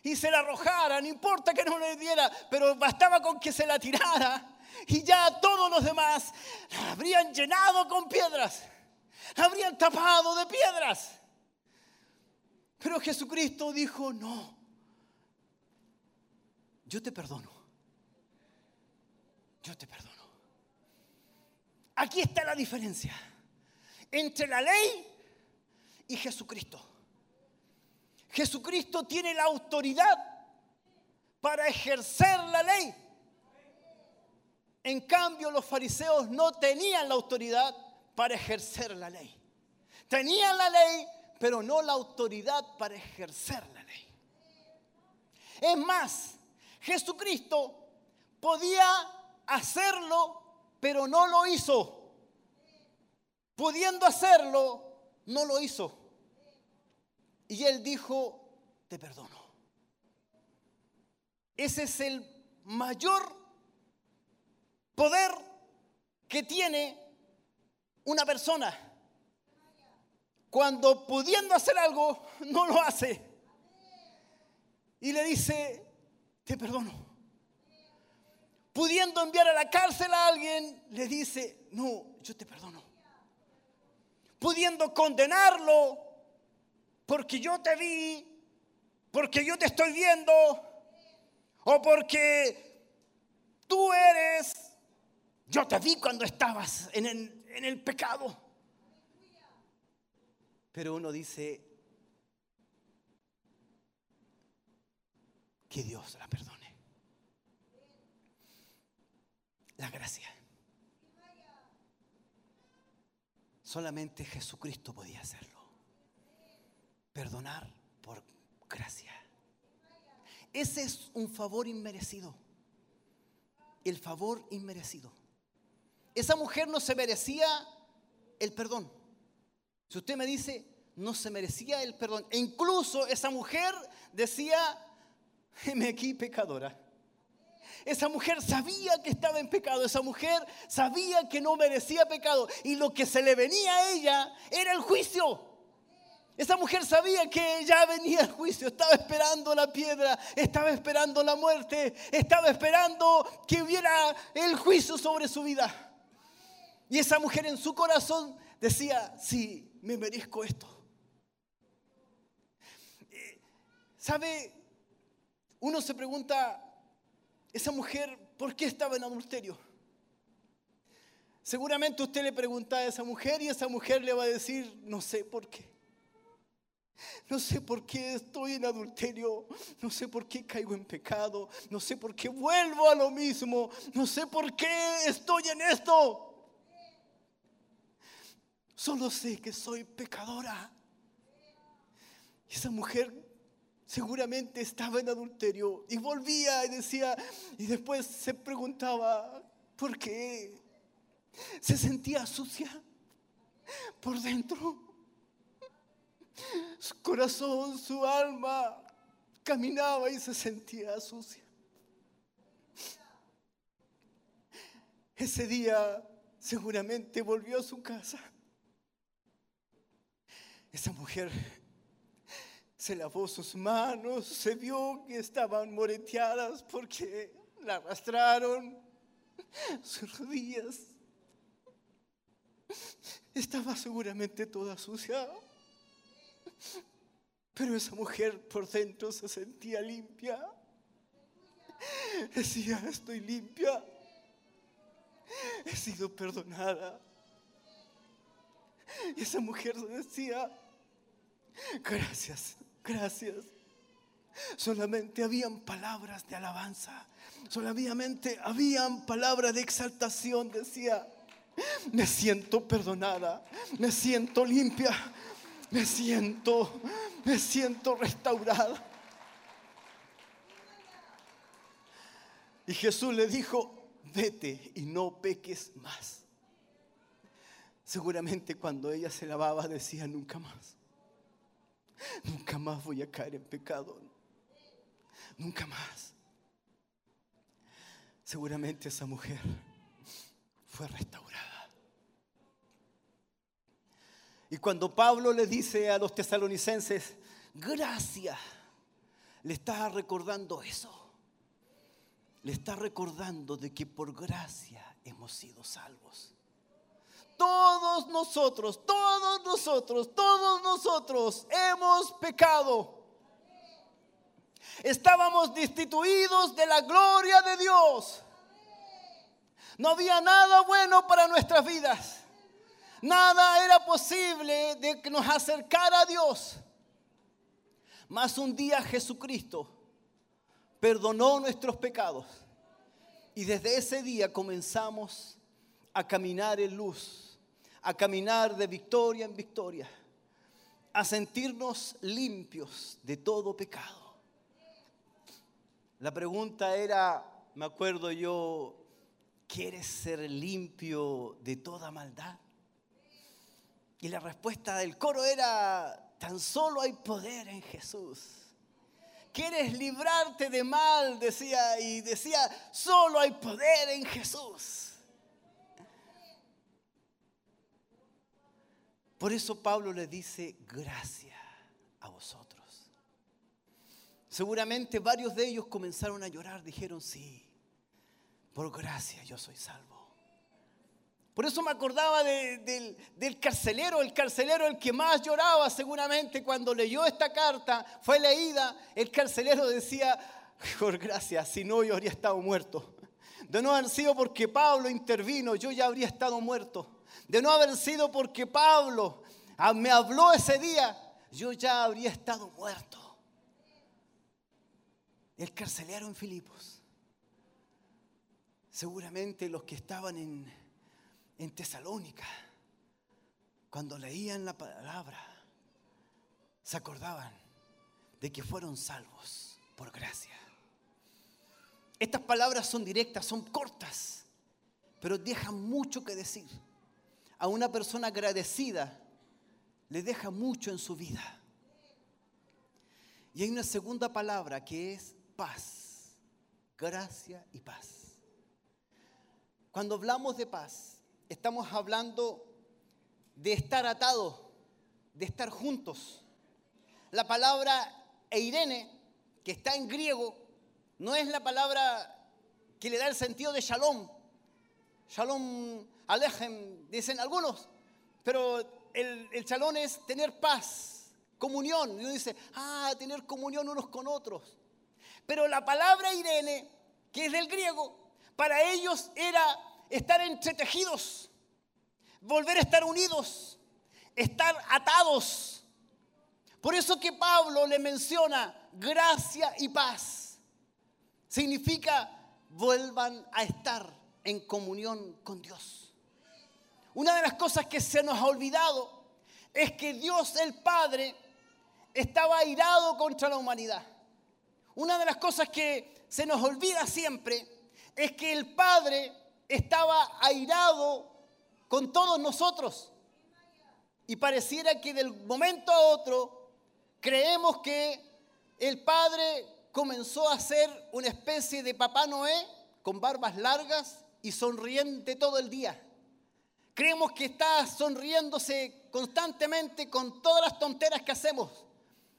Speaker 7: y se la arrojara, no importa que no le diera, pero bastaba con que se la tirara y ya todos los demás la habrían llenado con piedras, la habrían tapado de piedras. Pero Jesucristo dijo, no, yo te perdono, yo te perdono. Aquí está la diferencia entre la ley y Jesucristo. Jesucristo tiene la autoridad para ejercer la ley. En cambio, los fariseos no tenían la autoridad para ejercer la ley. Tenían la ley, pero no la autoridad para ejercer la ley. Es más, Jesucristo podía hacerlo, pero no lo hizo. Pudiendo hacerlo, no lo hizo. Y él dijo, te perdono. Ese es el mayor poder que tiene una persona. Cuando pudiendo hacer algo, no lo hace. Y le dice, te perdono. Pudiendo enviar a la cárcel a alguien, le dice, no, yo te perdono. Pudiendo condenarlo, porque yo te vi, porque yo te estoy viendo, o porque tú eres, yo te vi cuando estabas en el, en el pecado. Pero uno dice, que Dios la perdone. La gracia. Solamente Jesucristo podía hacerlo. Perdonar por gracia. Ese es un favor inmerecido. El favor inmerecido. Esa mujer no se merecía el perdón. Si usted me dice, no se merecía el perdón. E incluso esa mujer decía, heme aquí pecadora. Esa mujer sabía que estaba en pecado, esa mujer sabía que no merecía pecado y lo que se le venía a ella era el juicio. Esa mujer sabía que ya venía el juicio, estaba esperando la piedra, estaba esperando la muerte, estaba esperando que hubiera el juicio sobre su vida. Y esa mujer en su corazón decía, sí, me merezco esto. Eh, ¿Sabe? Uno se pregunta, esa mujer, ¿por qué estaba en adulterio? Seguramente usted le pregunta a esa mujer y esa mujer le va a decir, no sé por qué. No sé por qué estoy en adulterio, no sé por qué caigo en pecado, no sé por qué vuelvo a lo mismo, no sé por qué estoy en esto. Solo sé que soy pecadora. Esa mujer seguramente estaba en adulterio y volvía y decía, y después se preguntaba, ¿por qué? Se sentía sucia por dentro. Su corazón, su alma caminaba y se sentía sucia. Ese día seguramente volvió a su casa Esa mujer se lavó sus manos, se vio que estaban moreteadas porque la arrastraron sus rodillas. Estaba seguramente toda sucia. Pero esa mujer por dentro se sentía limpia. Decía, estoy limpia. He sido perdonada. Y esa mujer decía, gracias, gracias. Solamente habían palabras de alabanza. Solamente habían palabras de exaltación. Decía, me siento perdonada, me siento limpia, me siento, me siento restaurada. Y Jesús le dijo, vete y no peques más. Seguramente cuando ella se lavaba decía, nunca más, nunca más voy a caer en pecado, nunca más. Seguramente esa mujer fue restaurada. Y cuando Pablo le dice a los tesalonicenses, gracias, le está recordando eso. Le está recordando de que por gracia hemos sido salvos. Todos nosotros, todos nosotros, todos nosotros hemos pecado. Estábamos destituidos de la gloria de Dios. No había nada bueno para nuestras vidas. Nada era posible de que nos acercara a Dios. Mas un día Jesucristo perdonó nuestros pecados. Y desde ese día comenzamos a caminar en luz, a caminar de victoria en victoria, a sentirnos limpios de todo pecado. La pregunta era, me acuerdo yo, ¿quieres ser limpio de toda maldad? Y la respuesta del coro era, tan solo hay poder en Jesús. ¿Quieres librarte de mal? Decía, y decía, solo hay poder en Jesús. Por eso Pablo le dice, gracias a vosotros. Seguramente varios de ellos comenzaron a llorar, dijeron, sí, por gracia yo soy salvo. Por eso me acordaba de- del, del carcelero, el carcelero el que más lloraba seguramente cuando leyó esta carta, fue leída, el carcelero decía, por gracia, si no yo habría estado muerto. De no haber sido porque Pablo intervino, yo ya habría estado muerto. De no haber sido porque Pablo ah, me habló ese día, yo ya habría estado muerto. El carcelero en Filipos. Seguramente los que estaban en, en Tesalónica, cuando leían la palabra, se acordaban de que fueron salvos por gracia. Estas palabras son directas, son cortas, pero dejan mucho que decir. A una persona agradecida le deja mucho en su vida. Y hay una segunda palabra que es paz, gracia y paz. Cuando hablamos de paz, estamos hablando de estar atados, de estar juntos. La palabra eirene, que está en griego, no es la palabra que le da el sentido de shalom. Shalom alejem, dicen algunos, pero el, el shalom es tener paz, comunión. Y uno dice, ah, tener comunión unos con otros. Pero la palabra Irene, que es del griego, para ellos era estar entretejidos, volver a estar unidos, estar atados. Por eso que Pablo le menciona gracia y paz. Significa vuelvan a estar en comunión con Dios. Una de las cosas que se nos ha olvidado es que Dios el Padre estaba airado contra la humanidad. Una de las cosas que se nos olvida siempre es que el Padre estaba airado con todos nosotros. Y pareciera que del momento a otro creemos que el Padre comenzó a ser una especie de Papá Noé con barbas largas y sonriente todo el día. Creemos que está sonriéndose constantemente con todas las tonteras que hacemos,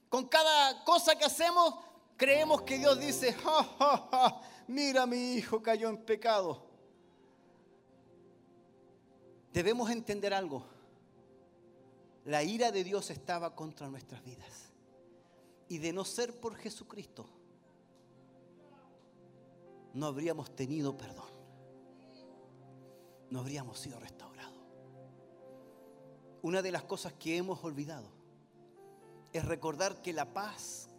Speaker 7: con cada cosa que hacemos, creemos que Dios dice, "Ja, ja, ja, mira mi hijo cayó en pecado. Debemos entender algo. La ira de Dios estaba contra nuestras vidas. Y de no ser por Jesucristo, no habríamos tenido perdón. No habríamos sido restaurados. Una de las cosas que hemos olvidado es recordar que la paz,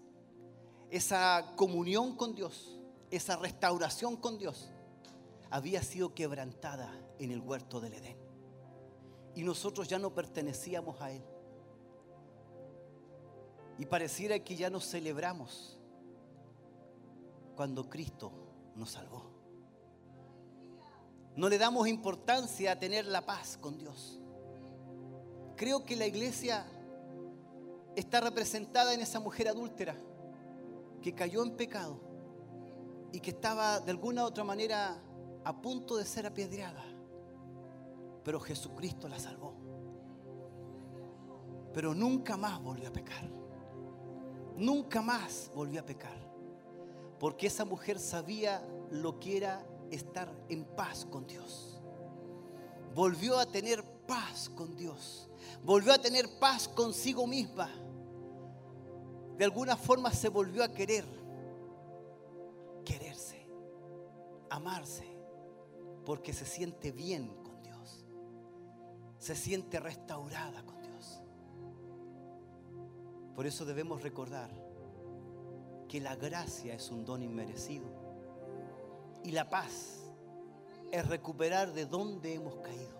Speaker 7: esa comunión con Dios, esa restauración con Dios, había sido quebrantada en el huerto del Edén. Y nosotros ya no pertenecíamos a Él. Y pareciera que ya nos celebramos cuando Cristo nos salvó. No le damos importancia a tener la paz con Dios. Creo que la iglesia está representada en esa mujer adúltera que cayó en pecado y que estaba de alguna u otra manera a punto de ser apedreada. Pero Jesucristo la salvó. Pero nunca más volvió a pecar. Nunca más volvió a pecar. Porque esa mujer sabía lo que era estar en paz con Dios. Volvió a tener paz con Dios. Volvió a tener paz consigo misma. De alguna forma se volvió a querer. Quererse. Amarse. Porque se siente bien con Dios. Se siente restaurada con Dios. Por eso debemos recordar que la gracia es un don inmerecido y la paz es recuperar de dónde hemos caído,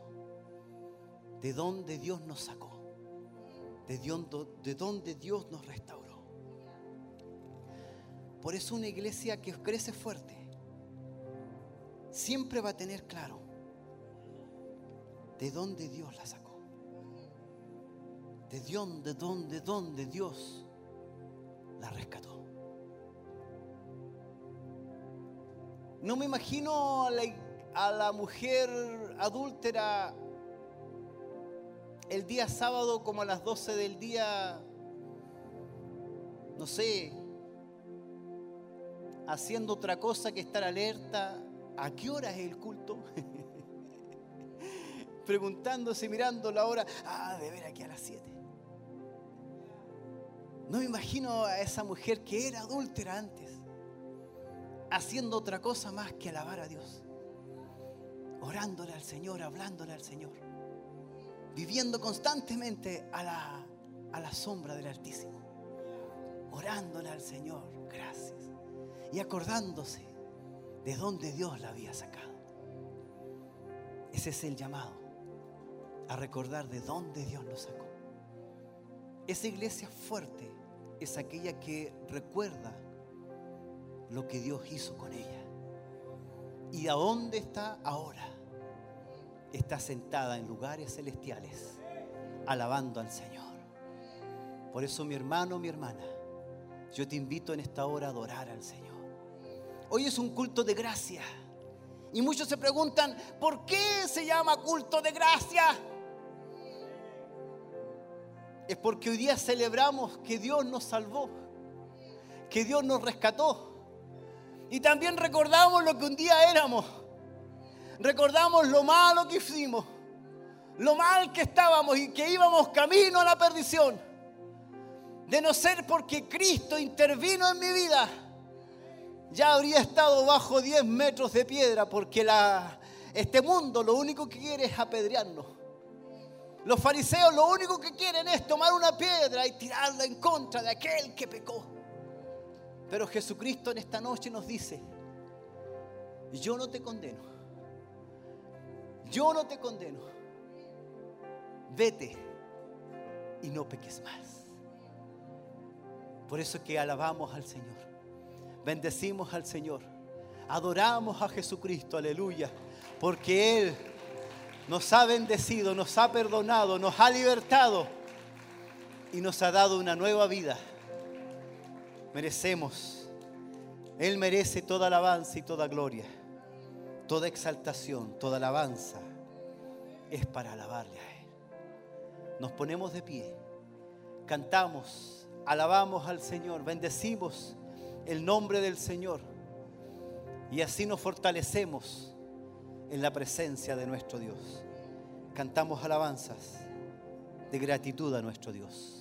Speaker 7: de dónde Dios nos sacó, de dónde, de dónde Dios nos restauró. Por eso una iglesia que crece fuerte siempre va a tener claro de dónde Dios la sacó, de dónde, dónde, dónde Dios la rescató. No me imagino a la mujer adúltera el día sábado como a las 12 del día, no sé, haciendo otra cosa que estar alerta. ¿A qué hora es el culto? Preguntándose, mirando la hora. Ah, de ver aquí a las 7. No me imagino a esa mujer que era adúltera antes haciendo otra cosa más que alabar a Dios. Orándole al Señor, hablándole al Señor. Viviendo constantemente a la, a la sombra del Altísimo. Orándole al Señor, gracias. Y acordándose de dónde Dios la había sacado. Ese es el llamado. A recordar de dónde Dios nos sacó. Esa iglesia fuerte es aquella que recuerda lo que Dios hizo con ella. ¿Y a dónde está ahora? Está sentada en lugares celestiales, alabando al Señor. Por eso mi hermano, mi hermana, yo te invito en esta hora a adorar al Señor. Hoy es un culto de gracia. Y muchos se preguntan, ¿por qué se llama culto de gracia? Es porque hoy día celebramos que Dios nos salvó, que Dios nos rescató. Y también recordamos lo que un día éramos. Recordamos lo malo que hicimos. Lo mal que estábamos y que íbamos camino a la perdición. De no ser porque Cristo intervino en mi vida, ya habría estado bajo 10 metros de piedra porque la, este mundo lo único que quiere es apedrearnos. Los fariseos lo único que quieren es tomar una piedra y tirarla en contra de aquel que pecó. Pero Jesucristo en esta noche nos dice, yo no te condeno. Yo no te condeno. Vete y no peques más. Por eso es que alabamos al Señor. Bendecimos al Señor. Adoramos a Jesucristo, aleluya. Porque Él nos ha bendecido, nos ha perdonado, nos ha libertado y nos ha dado una nueva vida merecemos. Él merece toda alabanza y toda gloria, toda exaltación, toda alabanza es para alabarle a Él.
Speaker 6: nos ponemos de pie, cantamos, alabamos al Señor, bendecimos el nombre del Señor y así nos fortalecemos en la presencia de nuestro Dios. Cantamos alabanzas de gratitud a nuestro Dios.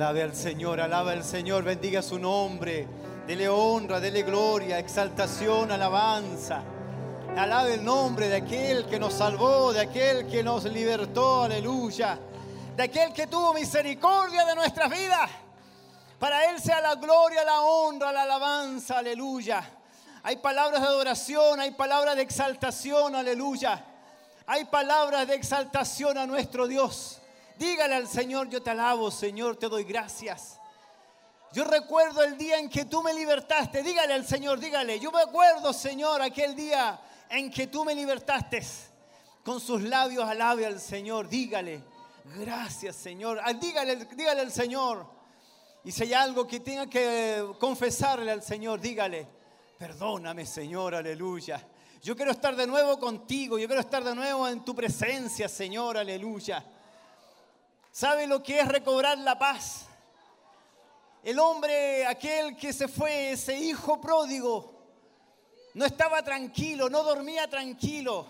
Speaker 7: Alabe al Señor, alabe al Señor, bendiga su nombre. Dele honra, dele gloria, exaltación, alabanza. Alabe el nombre de aquel que nos salvó, de aquel que nos libertó, aleluya. De aquel que tuvo misericordia de nuestras vidas. Para Él sea la gloria, la honra, la alabanza, aleluya. Hay palabras de adoración, hay palabras de exaltación, aleluya. Hay palabras de exaltación a nuestro Dios. Dígale al Señor, yo te alabo, Señor, te doy gracias. Yo recuerdo el día en que tú me libertaste. Dígale al Señor, dígale. Yo me acuerdo, Señor, aquel día en que tú me libertaste. Con sus labios alabe al Señor. Dígale, gracias, Señor. Ah, Dígale, dígale al Señor. Y si hay algo que tenga que confesarle al Señor, dígale, perdóname, Señor, aleluya. Yo quiero estar de nuevo contigo. Yo quiero estar de nuevo en tu presencia, Señor, aleluya. ¿Sabe lo que es recobrar la paz? El hombre, aquel que se fue, ese hijo pródigo, no estaba tranquilo, no dormía tranquilo.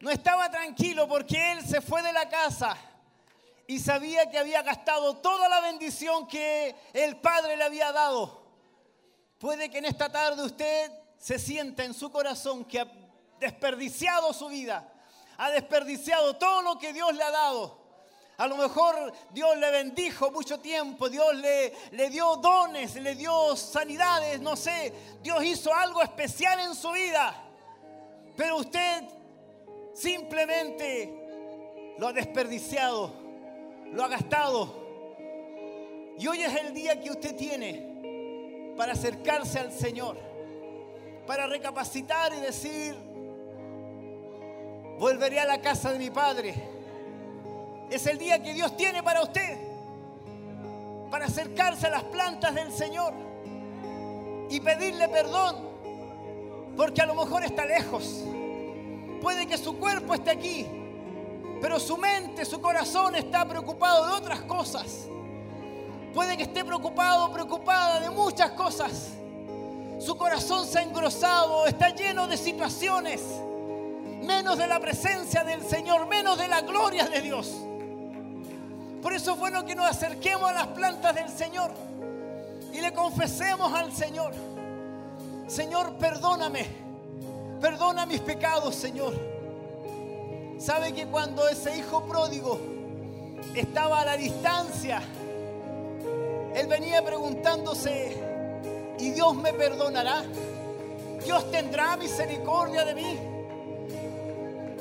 Speaker 7: No estaba tranquilo porque él se fue de la casa y sabía que había gastado toda la bendición que el Padre le había dado. Puede que en esta tarde usted se sienta en su corazón que ha desperdiciado su vida, ha desperdiciado todo lo que Dios le ha dado. A lo mejor Dios le bendijo mucho tiempo, Dios le, le dio dones, le dio sanidades, no sé, Dios hizo algo especial en su vida. Pero usted simplemente lo ha desperdiciado, lo ha gastado. Y hoy es el día que usted tiene para acercarse al Señor, para recapacitar y decir, volveré a la casa de mi Padre. Es el día que Dios tiene para usted, para acercarse a las plantas del Señor y pedirle perdón, porque a lo mejor está lejos. Puede que su cuerpo esté aquí, pero su mente, su corazón está preocupado de otras cosas. Puede que esté preocupado, preocupada de muchas cosas. Su corazón se ha engrosado, está lleno de situaciones, menos de la presencia del Señor, menos de la gloria de Dios. Por eso es bueno que nos acerquemos a las plantas del Señor y le confesemos al Señor, Señor, perdóname, perdona mis pecados, Señor. Sabe que cuando ese hijo pródigo estaba a la distancia, él venía preguntándose, ¿y Dios me perdonará? ¿Dios tendrá misericordia de mí?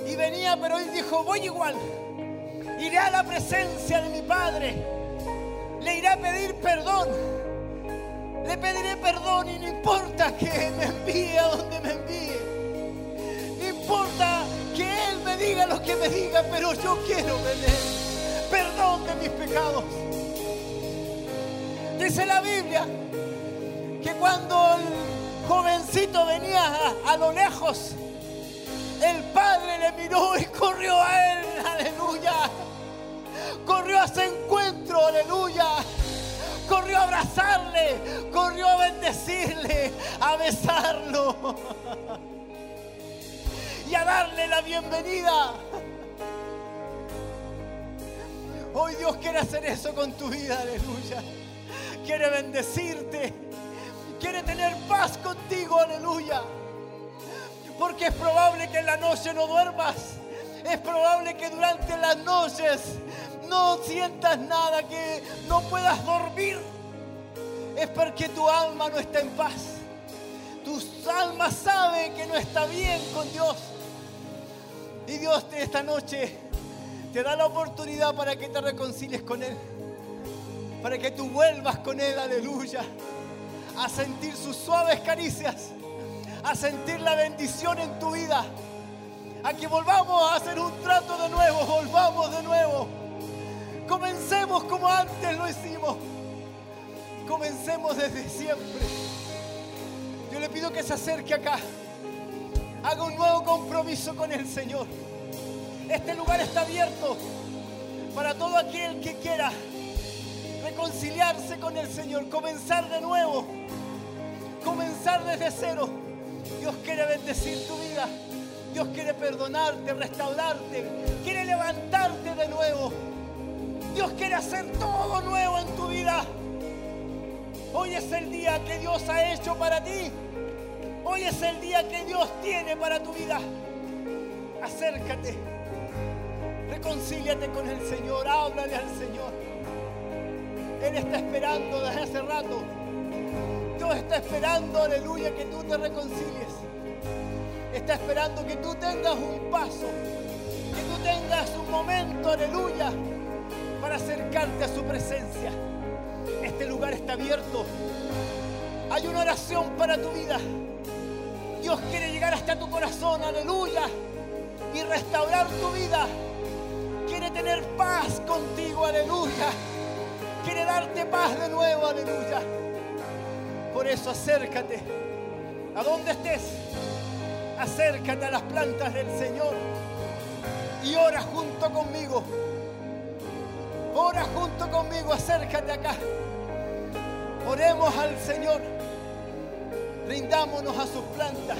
Speaker 7: Y venía, pero él dijo, voy igual. Iré a la presencia de mi Padre. Le iré a pedir perdón. Le pediré perdón y no importa que me envíe a donde me envíe. No importa que Él me diga lo que me diga, pero yo quiero tener perdón de mis pecados. Dice la Biblia que cuando el jovencito venía a, a lo lejos, el padre le miró y corrió a él, aleluya. Corrió a su encuentro, aleluya. Corrió a abrazarle, corrió a bendecirle, a besarlo y a darle la bienvenida. Hoy Dios quiere hacer eso con tu vida, aleluya. Quiere bendecirte, quiere tener paz contigo, aleluya. Porque es probable que en la noche no duermas. Es probable que durante las noches no sientas nada, que no puedas dormir. Es porque tu alma no está en paz. Tu alma sabe que no está bien con Dios. Y Dios esta noche te da la oportunidad para que te reconcilies con Él. Para que tú vuelvas con Él, aleluya. A sentir sus suaves caricias. A sentir la bendición en tu vida. A que volvamos a hacer un trato de nuevo. Volvamos de nuevo. Comencemos como antes lo hicimos. Comencemos desde siempre. Yo le pido que se acerque acá. Haga un nuevo compromiso con el Señor. Este lugar está abierto para todo aquel que quiera reconciliarse con el Señor, comenzar de nuevo, comenzar desde cero. Dios quiere bendecir tu vida. Dios quiere perdonarte, restaurarte, quiere levantarte de nuevo. Dios quiere hacer todo nuevo en tu vida. Hoy es el día que Dios ha hecho para ti. Hoy es el día que Dios tiene para tu vida. Acércate. Reconcíliate con el Señor. Háblale al Señor. Él está esperando desde hace rato. Dios está esperando, aleluya, que tú te reconcilies. Está esperando que tú tengas un paso. Que tú tengas un momento, aleluya, para acercarte a su presencia. Este lugar está abierto. Hay una oración para tu vida. Dios quiere llegar hasta tu corazón, aleluya, y restaurar tu vida. Quiere tener paz contigo, aleluya. Quiere darte paz de nuevo, aleluya. Por eso acércate. A donde estés, acércate a las plantas del Señor y ora junto conmigo. Ora junto conmigo, acércate acá. Oremos al Señor. Rindámonos a sus plantas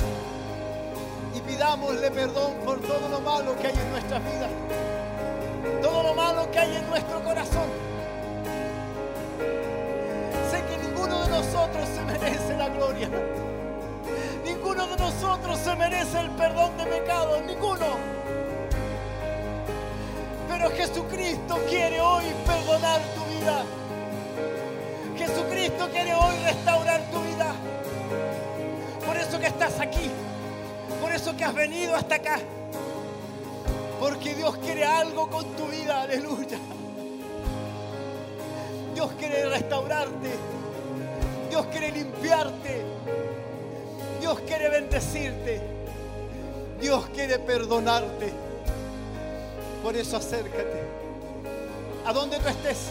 Speaker 7: y pidámosle perdón por todo lo malo que hay en nuestras vidas. Todo lo malo que hay en nuestro corazón. Nosotros se merece la gloria. Ninguno de nosotros se merece el perdón de pecados. Ninguno. Pero Jesucristo quiere hoy perdonar tu vida. Jesucristo quiere hoy restaurar tu vida. Por eso que estás aquí. Por eso que has venido hasta acá. Porque Dios quiere algo con tu vida. Aleluya. Dios quiere restaurarte. Dios quiere limpiarte. Dios quiere bendecirte. Dios quiere perdonarte. Por eso acércate. A donde tú estés.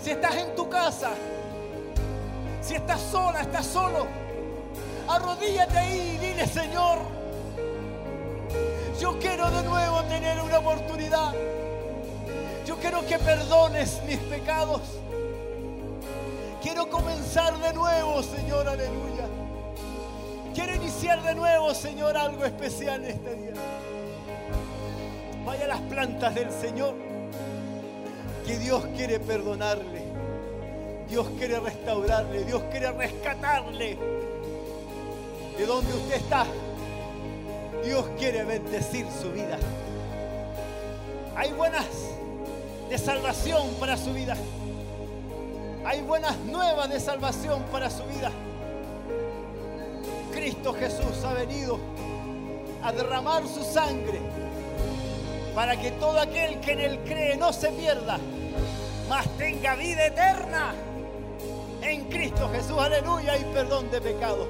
Speaker 7: Si estás en tu casa. Si estás sola, estás solo. Arrodíllate ahí y dile, Señor, yo quiero de nuevo tener una oportunidad. Yo quiero que perdones mis pecados. Quiero comenzar de nuevo, Señor, aleluya. Quiero iniciar de nuevo, Señor, algo especial este día. Vaya a las plantas del Señor, que Dios quiere perdonarle. Dios quiere restaurarle, Dios quiere rescatarle de donde usted está. Dios quiere bendecir su vida. Hay buenas de salvación para su vida. Hay buenas nuevas de salvación para su vida. Cristo Jesús ha venido a derramar su sangre para que todo aquel que en él cree no se pierda, mas tenga vida eterna. En Cristo Jesús, aleluya, y perdón de pecado.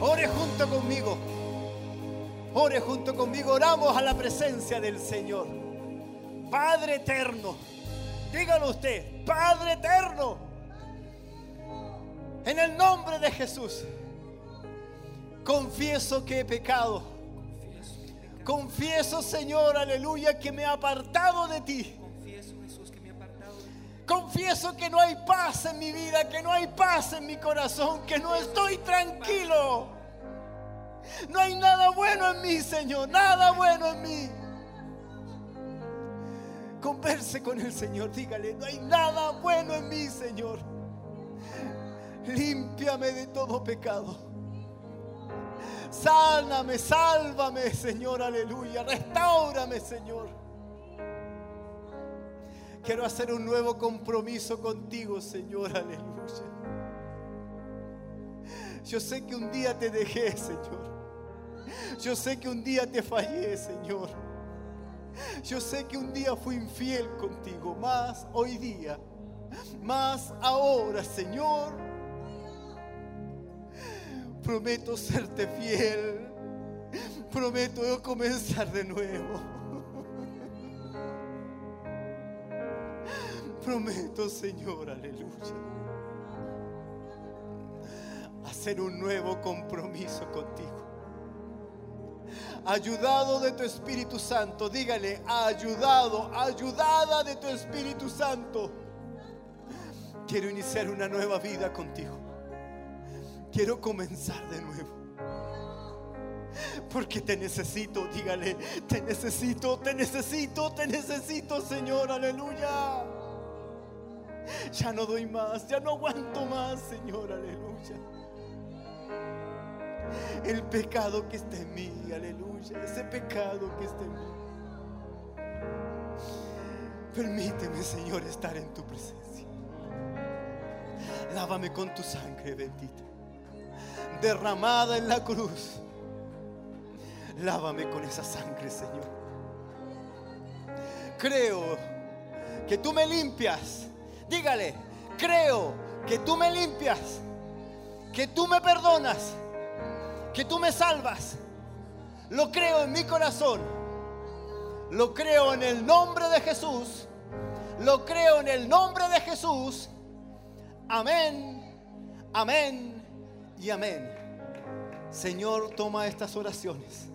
Speaker 7: Ore junto conmigo. Ore junto conmigo. Oramos a la presencia del Señor. Padre eterno. Dígalo usted. Padre eterno. En el nombre de Jesús. Confieso que he pecado. Confieso, Señor, aleluya, que me he apartado de ti. Confieso que no hay paz en mi vida, que no hay paz en mi corazón, que no estoy tranquilo. No hay nada bueno en mí, Señor, nada bueno en mí. Converse con el Señor, dígale, no hay nada bueno en mí, Señor. Límpiame de todo pecado. Sáname, sálvame, Señor, aleluya. Restáurame, Señor. Quiero hacer un nuevo compromiso contigo, Señor, aleluya. Yo sé que un día te dejé, Señor. Yo sé que un día te fallé, Señor. Yo sé que un día fui infiel contigo, más hoy día, más ahora, Señor. Prometo serte fiel. Prometo comenzar de nuevo. Prometo, Señor, aleluya. Hacer un nuevo compromiso contigo. Ayudado de tu Espíritu Santo, dígale, ayudado, ayudada de tu Espíritu Santo. Quiero iniciar una nueva vida contigo. Quiero comenzar de nuevo. Porque te necesito, dígale, te necesito, te necesito, te necesito, Señor, aleluya. Ya no doy más, ya no aguanto más, Señor, aleluya. El pecado que está en mí, aleluya, ese pecado que está en mí. Permíteme, Señor, estar en tu presencia. Lávame con tu sangre bendita, derramada en la cruz. Lávame con esa sangre, Señor. Creo que tú me limpias. Dígale, creo que tú me limpias, que tú me perdonas, que tú me salvas. Lo creo en mi corazón. Lo creo en el nombre de Jesús. Lo creo en el nombre de Jesús. Amén, amén y amén. Señor, toma estas oraciones.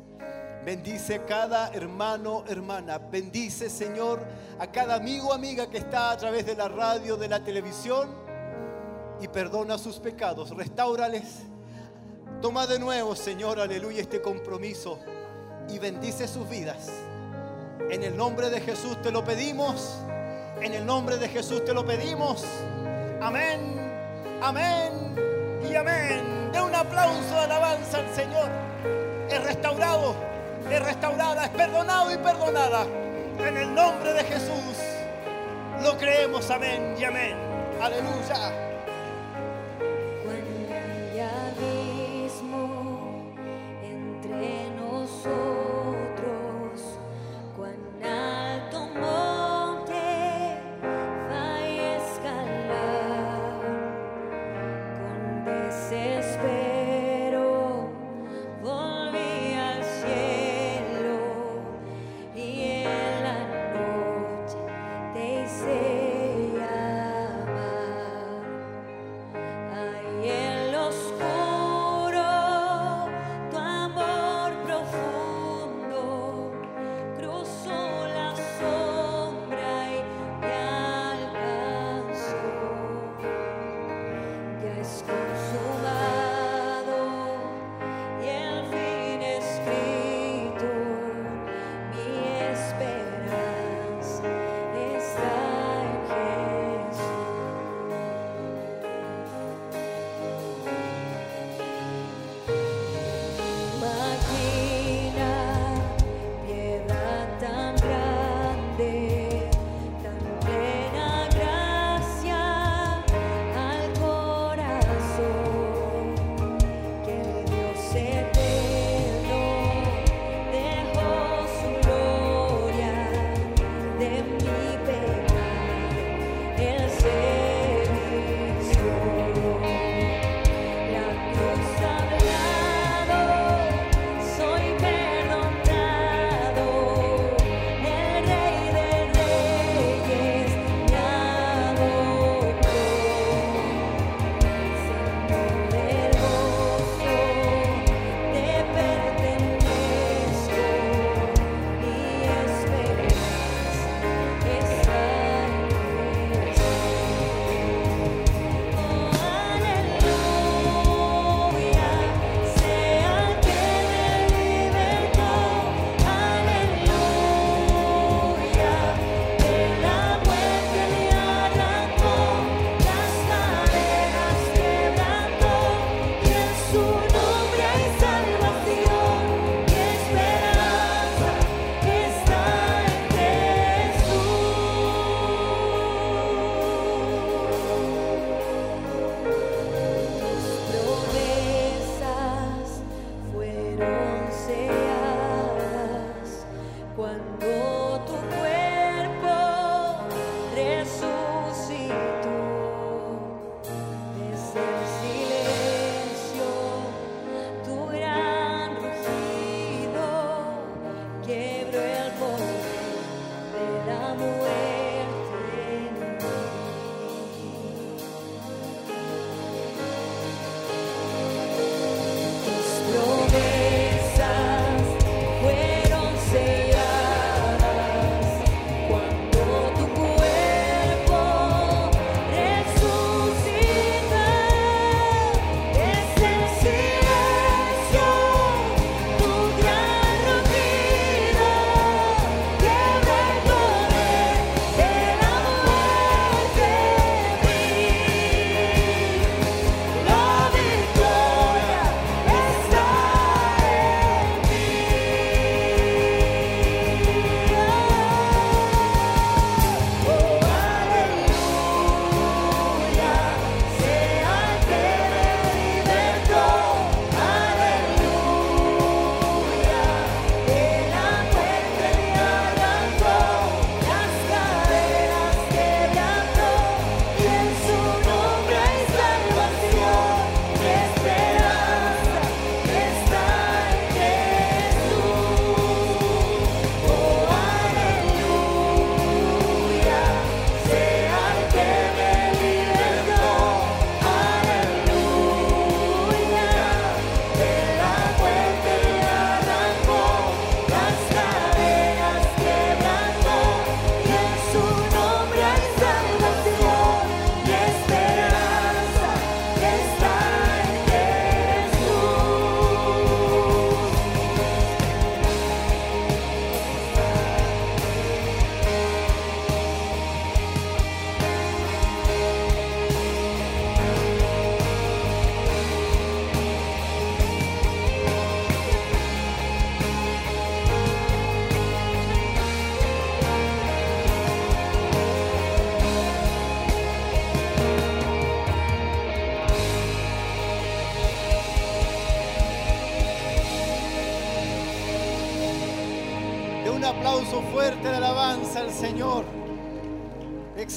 Speaker 7: Bendice cada hermano, hermana. Bendice, Señor, a cada amigo, amiga que está a través de la radio, de la televisión. Y perdona sus pecados. Restáurales. Toma de nuevo, Señor, aleluya, este compromiso. Y bendice sus vidas. En el nombre de Jesús te lo pedimos. En el nombre de Jesús te lo pedimos. Amén, amén y amén. De un aplauso de alabanza al Señor. Es restaurado, es restaurada, es perdonado y perdonada. En el nombre de Jesús lo creemos. Amén y amén. Aleluya.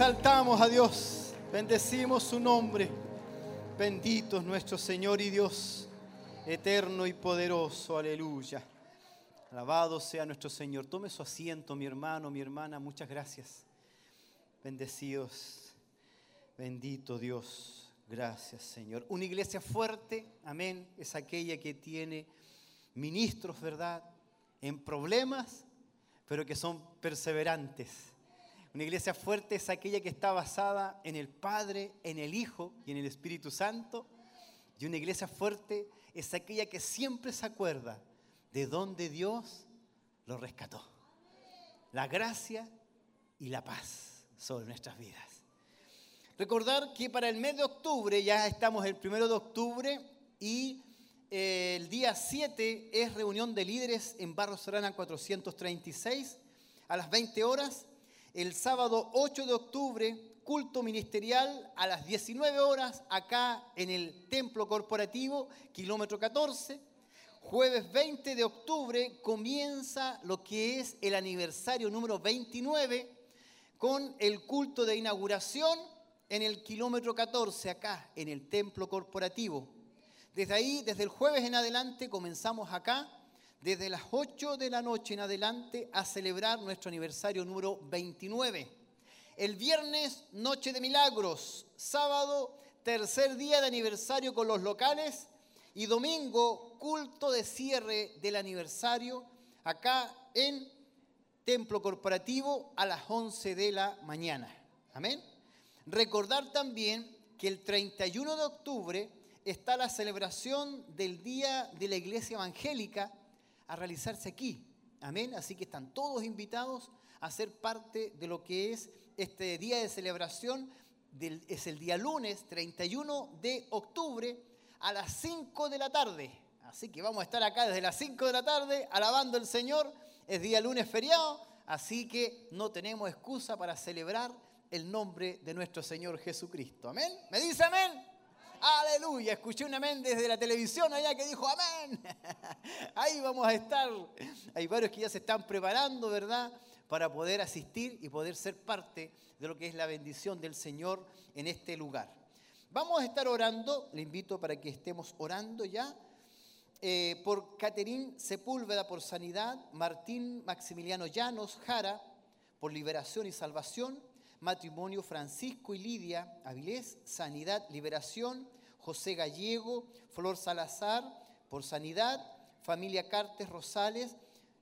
Speaker 7: Exaltamos a Dios, bendecimos su nombre. Bendito es nuestro Señor y Dios, eterno y poderoso. Aleluya. Alabado sea nuestro Señor. Tome su asiento, mi hermano, mi hermana. Muchas gracias. Bendecidos. Bendito Dios. Gracias, Señor. Una iglesia fuerte, amén, es aquella que tiene ministros, ¿verdad? En problemas, pero que son perseverantes. Una iglesia fuerte es aquella que está basada en el Padre, en el Hijo y en el Espíritu Santo. Y una iglesia fuerte es aquella que siempre se acuerda de dónde Dios lo rescató. La gracia y la paz sobre nuestras vidas. Recordar que para el mes de octubre, ya estamos el primero de octubre y eh, el día 7 es reunión de líderes en Barro Serrana 436 a las 20 horas. El sábado 8 de octubre, culto ministerial a las 19 horas acá en el templo corporativo, kilómetro 14. Jueves 20 de octubre comienza lo que es el aniversario número 29 con el culto de inauguración en el kilómetro 14 acá en el templo corporativo. Desde ahí, desde el jueves en adelante, comenzamos acá, desde las 8 de la noche en adelante, a celebrar nuestro aniversario número 29. El viernes, Noche de Milagros. Sábado, tercer día de aniversario con los locales. Y domingo, culto de cierre del aniversario acá en Templo Corporativo a las 11 de la mañana. Amén. Recordar también que el 31 de octubre está la celebración del Día de la Iglesia Evangélica a realizarse aquí. Amén. Así que están todos invitados a ser parte de lo que es este día de celebración. Es el día lunes 31 de octubre a las 5 de la tarde. Así que vamos a estar acá desde las 5 de la tarde alabando al Señor. Es día lunes feriado, así que no tenemos excusa para celebrar el nombre de nuestro Señor Jesucristo. Amén. ¿Me dice amén? Aleluya. Escuché un amén desde la televisión allá que dijo amén. Ahí vamos a estar. Hay varios que ya se están preparando, ¿verdad? Para poder asistir y poder ser parte de lo que es la bendición del Señor en este lugar. Vamos a estar orando, le invito para que estemos orando ya, eh, por Caterín Sepúlveda por sanidad, Martín Maximiliano Llanos Jara por liberación y salvación, matrimonio Francisco y Lidia Avilés, sanidad, liberación, José Gallego, Flor Salazar por sanidad, familia Cartes Rosales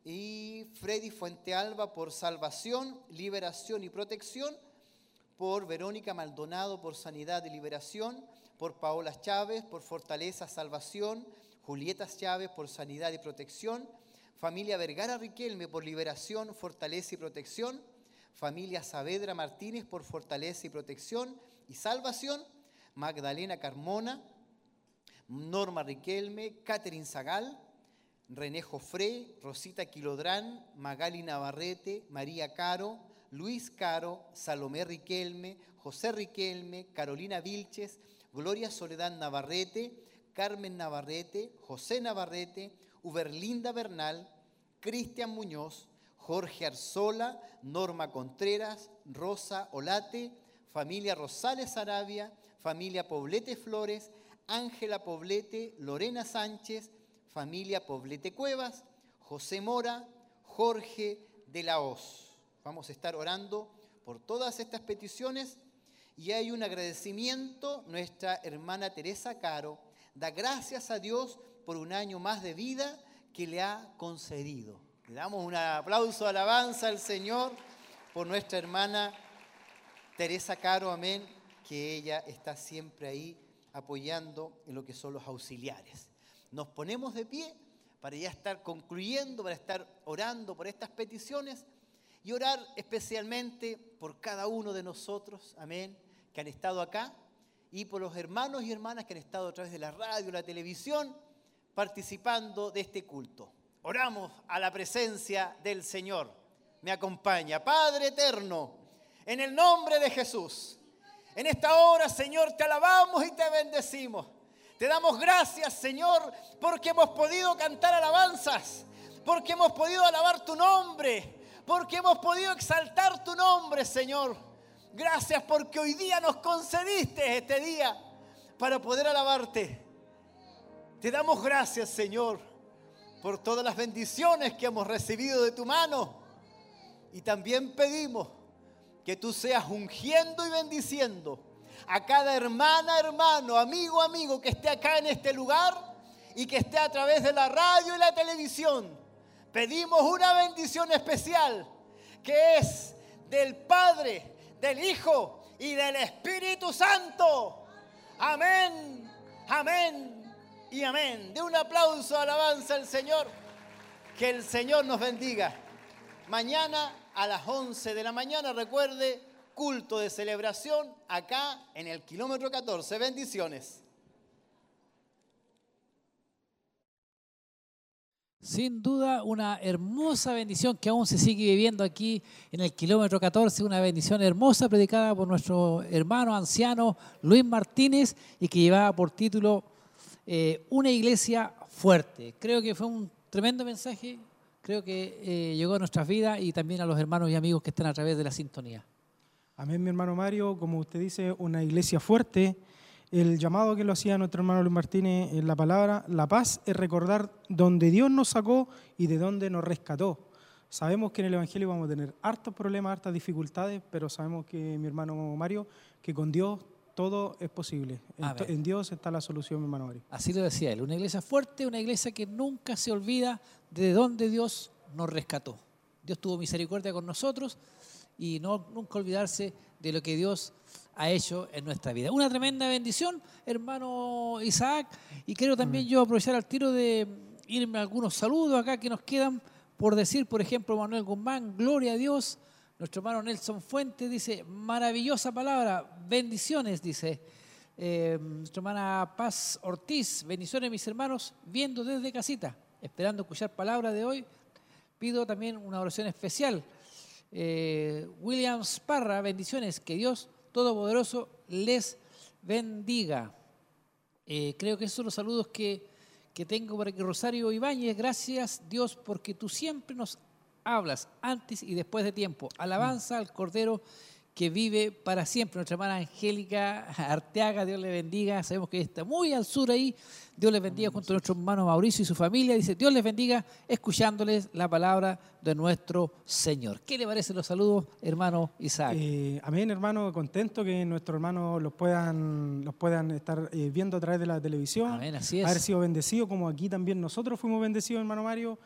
Speaker 7: y Freddy Fuentealba por salvación, liberación y protección, por Verónica Maldonado por sanidad y liberación, por Paola Chávez por fortaleza, salvación, Julieta Chávez por sanidad y protección, familia Vergara Riquelme por liberación, fortaleza y protección, familia Saavedra Martínez por fortaleza y protección y salvación, Magdalena Carmona, Norma Riquelme, Catherine Zagal, René Jofré, Rosita Quilodrán, Magali Navarrete, María Caro, Luis Caro, Salomé Riquelme, José Riquelme, Carolina Vilches, Gloria Soledad Navarrete, Carmen Navarrete, José Navarrete, Uberlinda Bernal, Cristian Muñoz, Jorge Arzola, Norma Contreras, Rosa Olate, familia Rosales Arabia, familia Poblete Flores, Ángela Poblete, Lorena Sánchez, familia Poblete Cuevas, José Mora, Jorge de la Hoz. Vamos a estar orando por todas estas peticiones y hay un agradecimiento. Nuestra hermana Teresa Caro da gracias a Dios por un año más de vida que le ha concedido. Le damos un aplauso alabanza al Señor por nuestra hermana Teresa Caro, amén, que ella está siempre ahí apoyando en lo que son los auxiliares. Nos ponemos de pie para ya estar concluyendo, para estar orando por estas peticiones y orar especialmente por cada uno de nosotros, amén, que han estado acá y por los hermanos y hermanas que han estado a través de la radio, la televisión, participando de este culto. Oramos a la presencia del Señor. Me acompaña, Padre eterno, en el nombre de Jesús. En esta hora, Señor, te alabamos y te bendecimos. Te damos gracias, Señor, porque hemos podido cantar alabanzas porque hemos podido alabar tu nombre, porque hemos podido exaltar tu nombre, Señor. Gracias porque hoy día nos concediste este día para poder alabarte. Te damos gracias, Señor, por todas las bendiciones que hemos recibido de tu mano. Y también pedimos que tú seas ungiendo y bendiciendo a cada hermana, hermano, amigo, amigo que esté acá en este lugar y que esté a través de la radio y la televisión. Pedimos una bendición especial que es del Padre, del Hijo y del Espíritu Santo. Amén, amén y amén. De un aplauso, alabanza al Señor. Que el Señor nos bendiga. Mañana a las 11 de la mañana, recuerde, culto de celebración acá en el kilómetro 14. Bendiciones.
Speaker 1: Sin duda, una hermosa bendición que aún se sigue viviendo aquí en el kilómetro 14, una bendición hermosa predicada por nuestro hermano anciano Luis Martínez y que llevaba por título eh, Una iglesia fuerte. Creo que fue un tremendo mensaje, creo que eh, llegó a nuestras vidas y también a los hermanos y amigos que están a través de la sintonía.
Speaker 2: Amén, mi hermano Mario. Como usted dice, una iglesia fuerte. El llamado que lo hacía nuestro hermano Luis Martínez en la palabra, la paz es recordar donde Dios nos sacó y de dónde nos rescató. Sabemos que en el Evangelio vamos a tener hartos problemas, hartas dificultades, pero sabemos que, mi hermano Mario, que con Dios todo es posible. En,
Speaker 1: Amén.
Speaker 2: to- en Dios está la solución, hermano Mario.
Speaker 1: Así lo decía él, una iglesia fuerte, una iglesia que nunca se olvida de dónde Dios nos rescató. Dios tuvo misericordia con nosotros y no nunca olvidarse de lo que Dios ha hecho en nuestra vida. Una tremenda bendición, hermano Isaac, y quiero también yo aprovechar al tiro de irme a algunos saludos acá que nos quedan por decir, por ejemplo, Manuel Guzmán, gloria a Dios. Nuestro hermano Nelson Fuentes dice, maravillosa palabra, bendiciones, dice. Eh, nuestra hermana Paz Ortiz, bendiciones mis hermanos, viendo desde casita, esperando escuchar palabra de hoy. Pido también una oración especial. Eh, Williams Parra, bendiciones, que Dios Todopoderoso les bendiga. Eh, creo que esos son los saludos que, que tengo para que Rosario Ibáñez, gracias Dios porque tú siempre nos hablas antes y después de tiempo. Alabanza al Cordero que vive para siempre. Nuestra hermana Angélica Arteaga, Dios le bendiga. Sabemos que está muy al sur ahí. Dios les bendiga junto a nuestro hermano Mauricio y su familia. Dice, Dios les bendiga escuchándoles la palabra de nuestro Señor. ¿Qué le parecen los saludos, hermano Isaac?
Speaker 2: Eh, amén, hermano, contento que nuestros hermanos los puedan, los puedan estar eh, viendo a través de la televisión.
Speaker 1: Amén, así es.
Speaker 2: Haber sido bendecidos, como aquí también nosotros fuimos bendecidos, hermano Mario.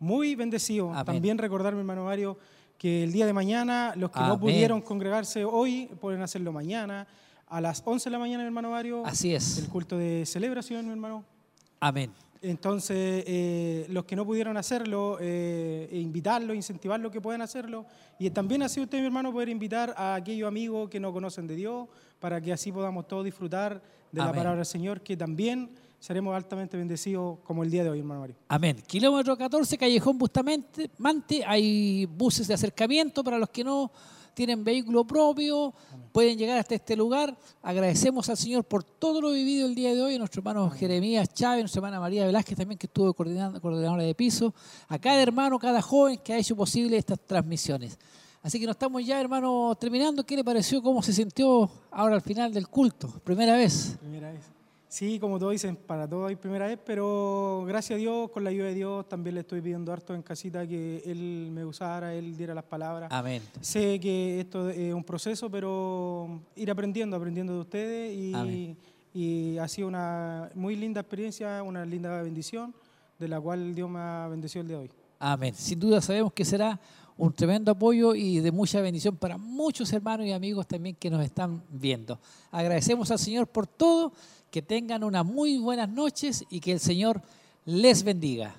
Speaker 2: Muy bendecidos.
Speaker 1: Amén.
Speaker 2: También recordar, mi hermano Mario, que el día de mañana, los que
Speaker 1: Amén.
Speaker 2: no pudieron congregarse hoy, pueden hacerlo mañana. A las 11 de la mañana, mi hermano Mario.
Speaker 1: Así es.
Speaker 2: El culto de celebración, mi hermano.
Speaker 1: Amén.
Speaker 2: Entonces, eh, los que no pudieron hacerlo, eh, e invitarlos, incentivarlos que puedan hacerlo. Y también así usted, mi hermano, poder invitar a aquellos amigos que no conocen de Dios, para que así podamos todos disfrutar de la palabra del Señor, que también seremos altamente bendecidos como el día de hoy, hermano Mario.
Speaker 1: Amén. Kilómetro 14, Callejón Bustamante, Mante, hay buses de acercamiento para los que no tienen vehículo propio, pueden llegar hasta este lugar. Agradecemos al Señor por todo lo vivido el día de hoy, a nuestro hermano Jeremías Chávez, nuestra hermana María Velázquez también que estuvo coordinando, coordinadora de piso, a cada hermano, cada joven que ha hecho posible estas transmisiones. Así que nos estamos ya, hermano, terminando. ¿Qué le pareció? ¿Cómo se sintió ahora al final del culto? Primera vez.
Speaker 2: Primera vez. Sí, como todos dicen, para todos hay primera vez, pero gracias a Dios, con la ayuda de Dios, también le estoy pidiendo harto en casita que Él me usara, Él diera las palabras.
Speaker 1: Amén.
Speaker 2: Sé que esto es un proceso, pero ir aprendiendo, aprendiendo de ustedes y,
Speaker 1: Amén.
Speaker 2: y ha sido una muy linda experiencia, una linda bendición, de la cual Dios me ha bendecido el día de hoy.
Speaker 1: Amén. Sin duda sabemos que será un tremendo apoyo y de mucha bendición para muchos hermanos y amigos también que nos están viendo. Agradecemos al Señor por todo, que tengan unas muy buenas noches y que el Señor les bendiga.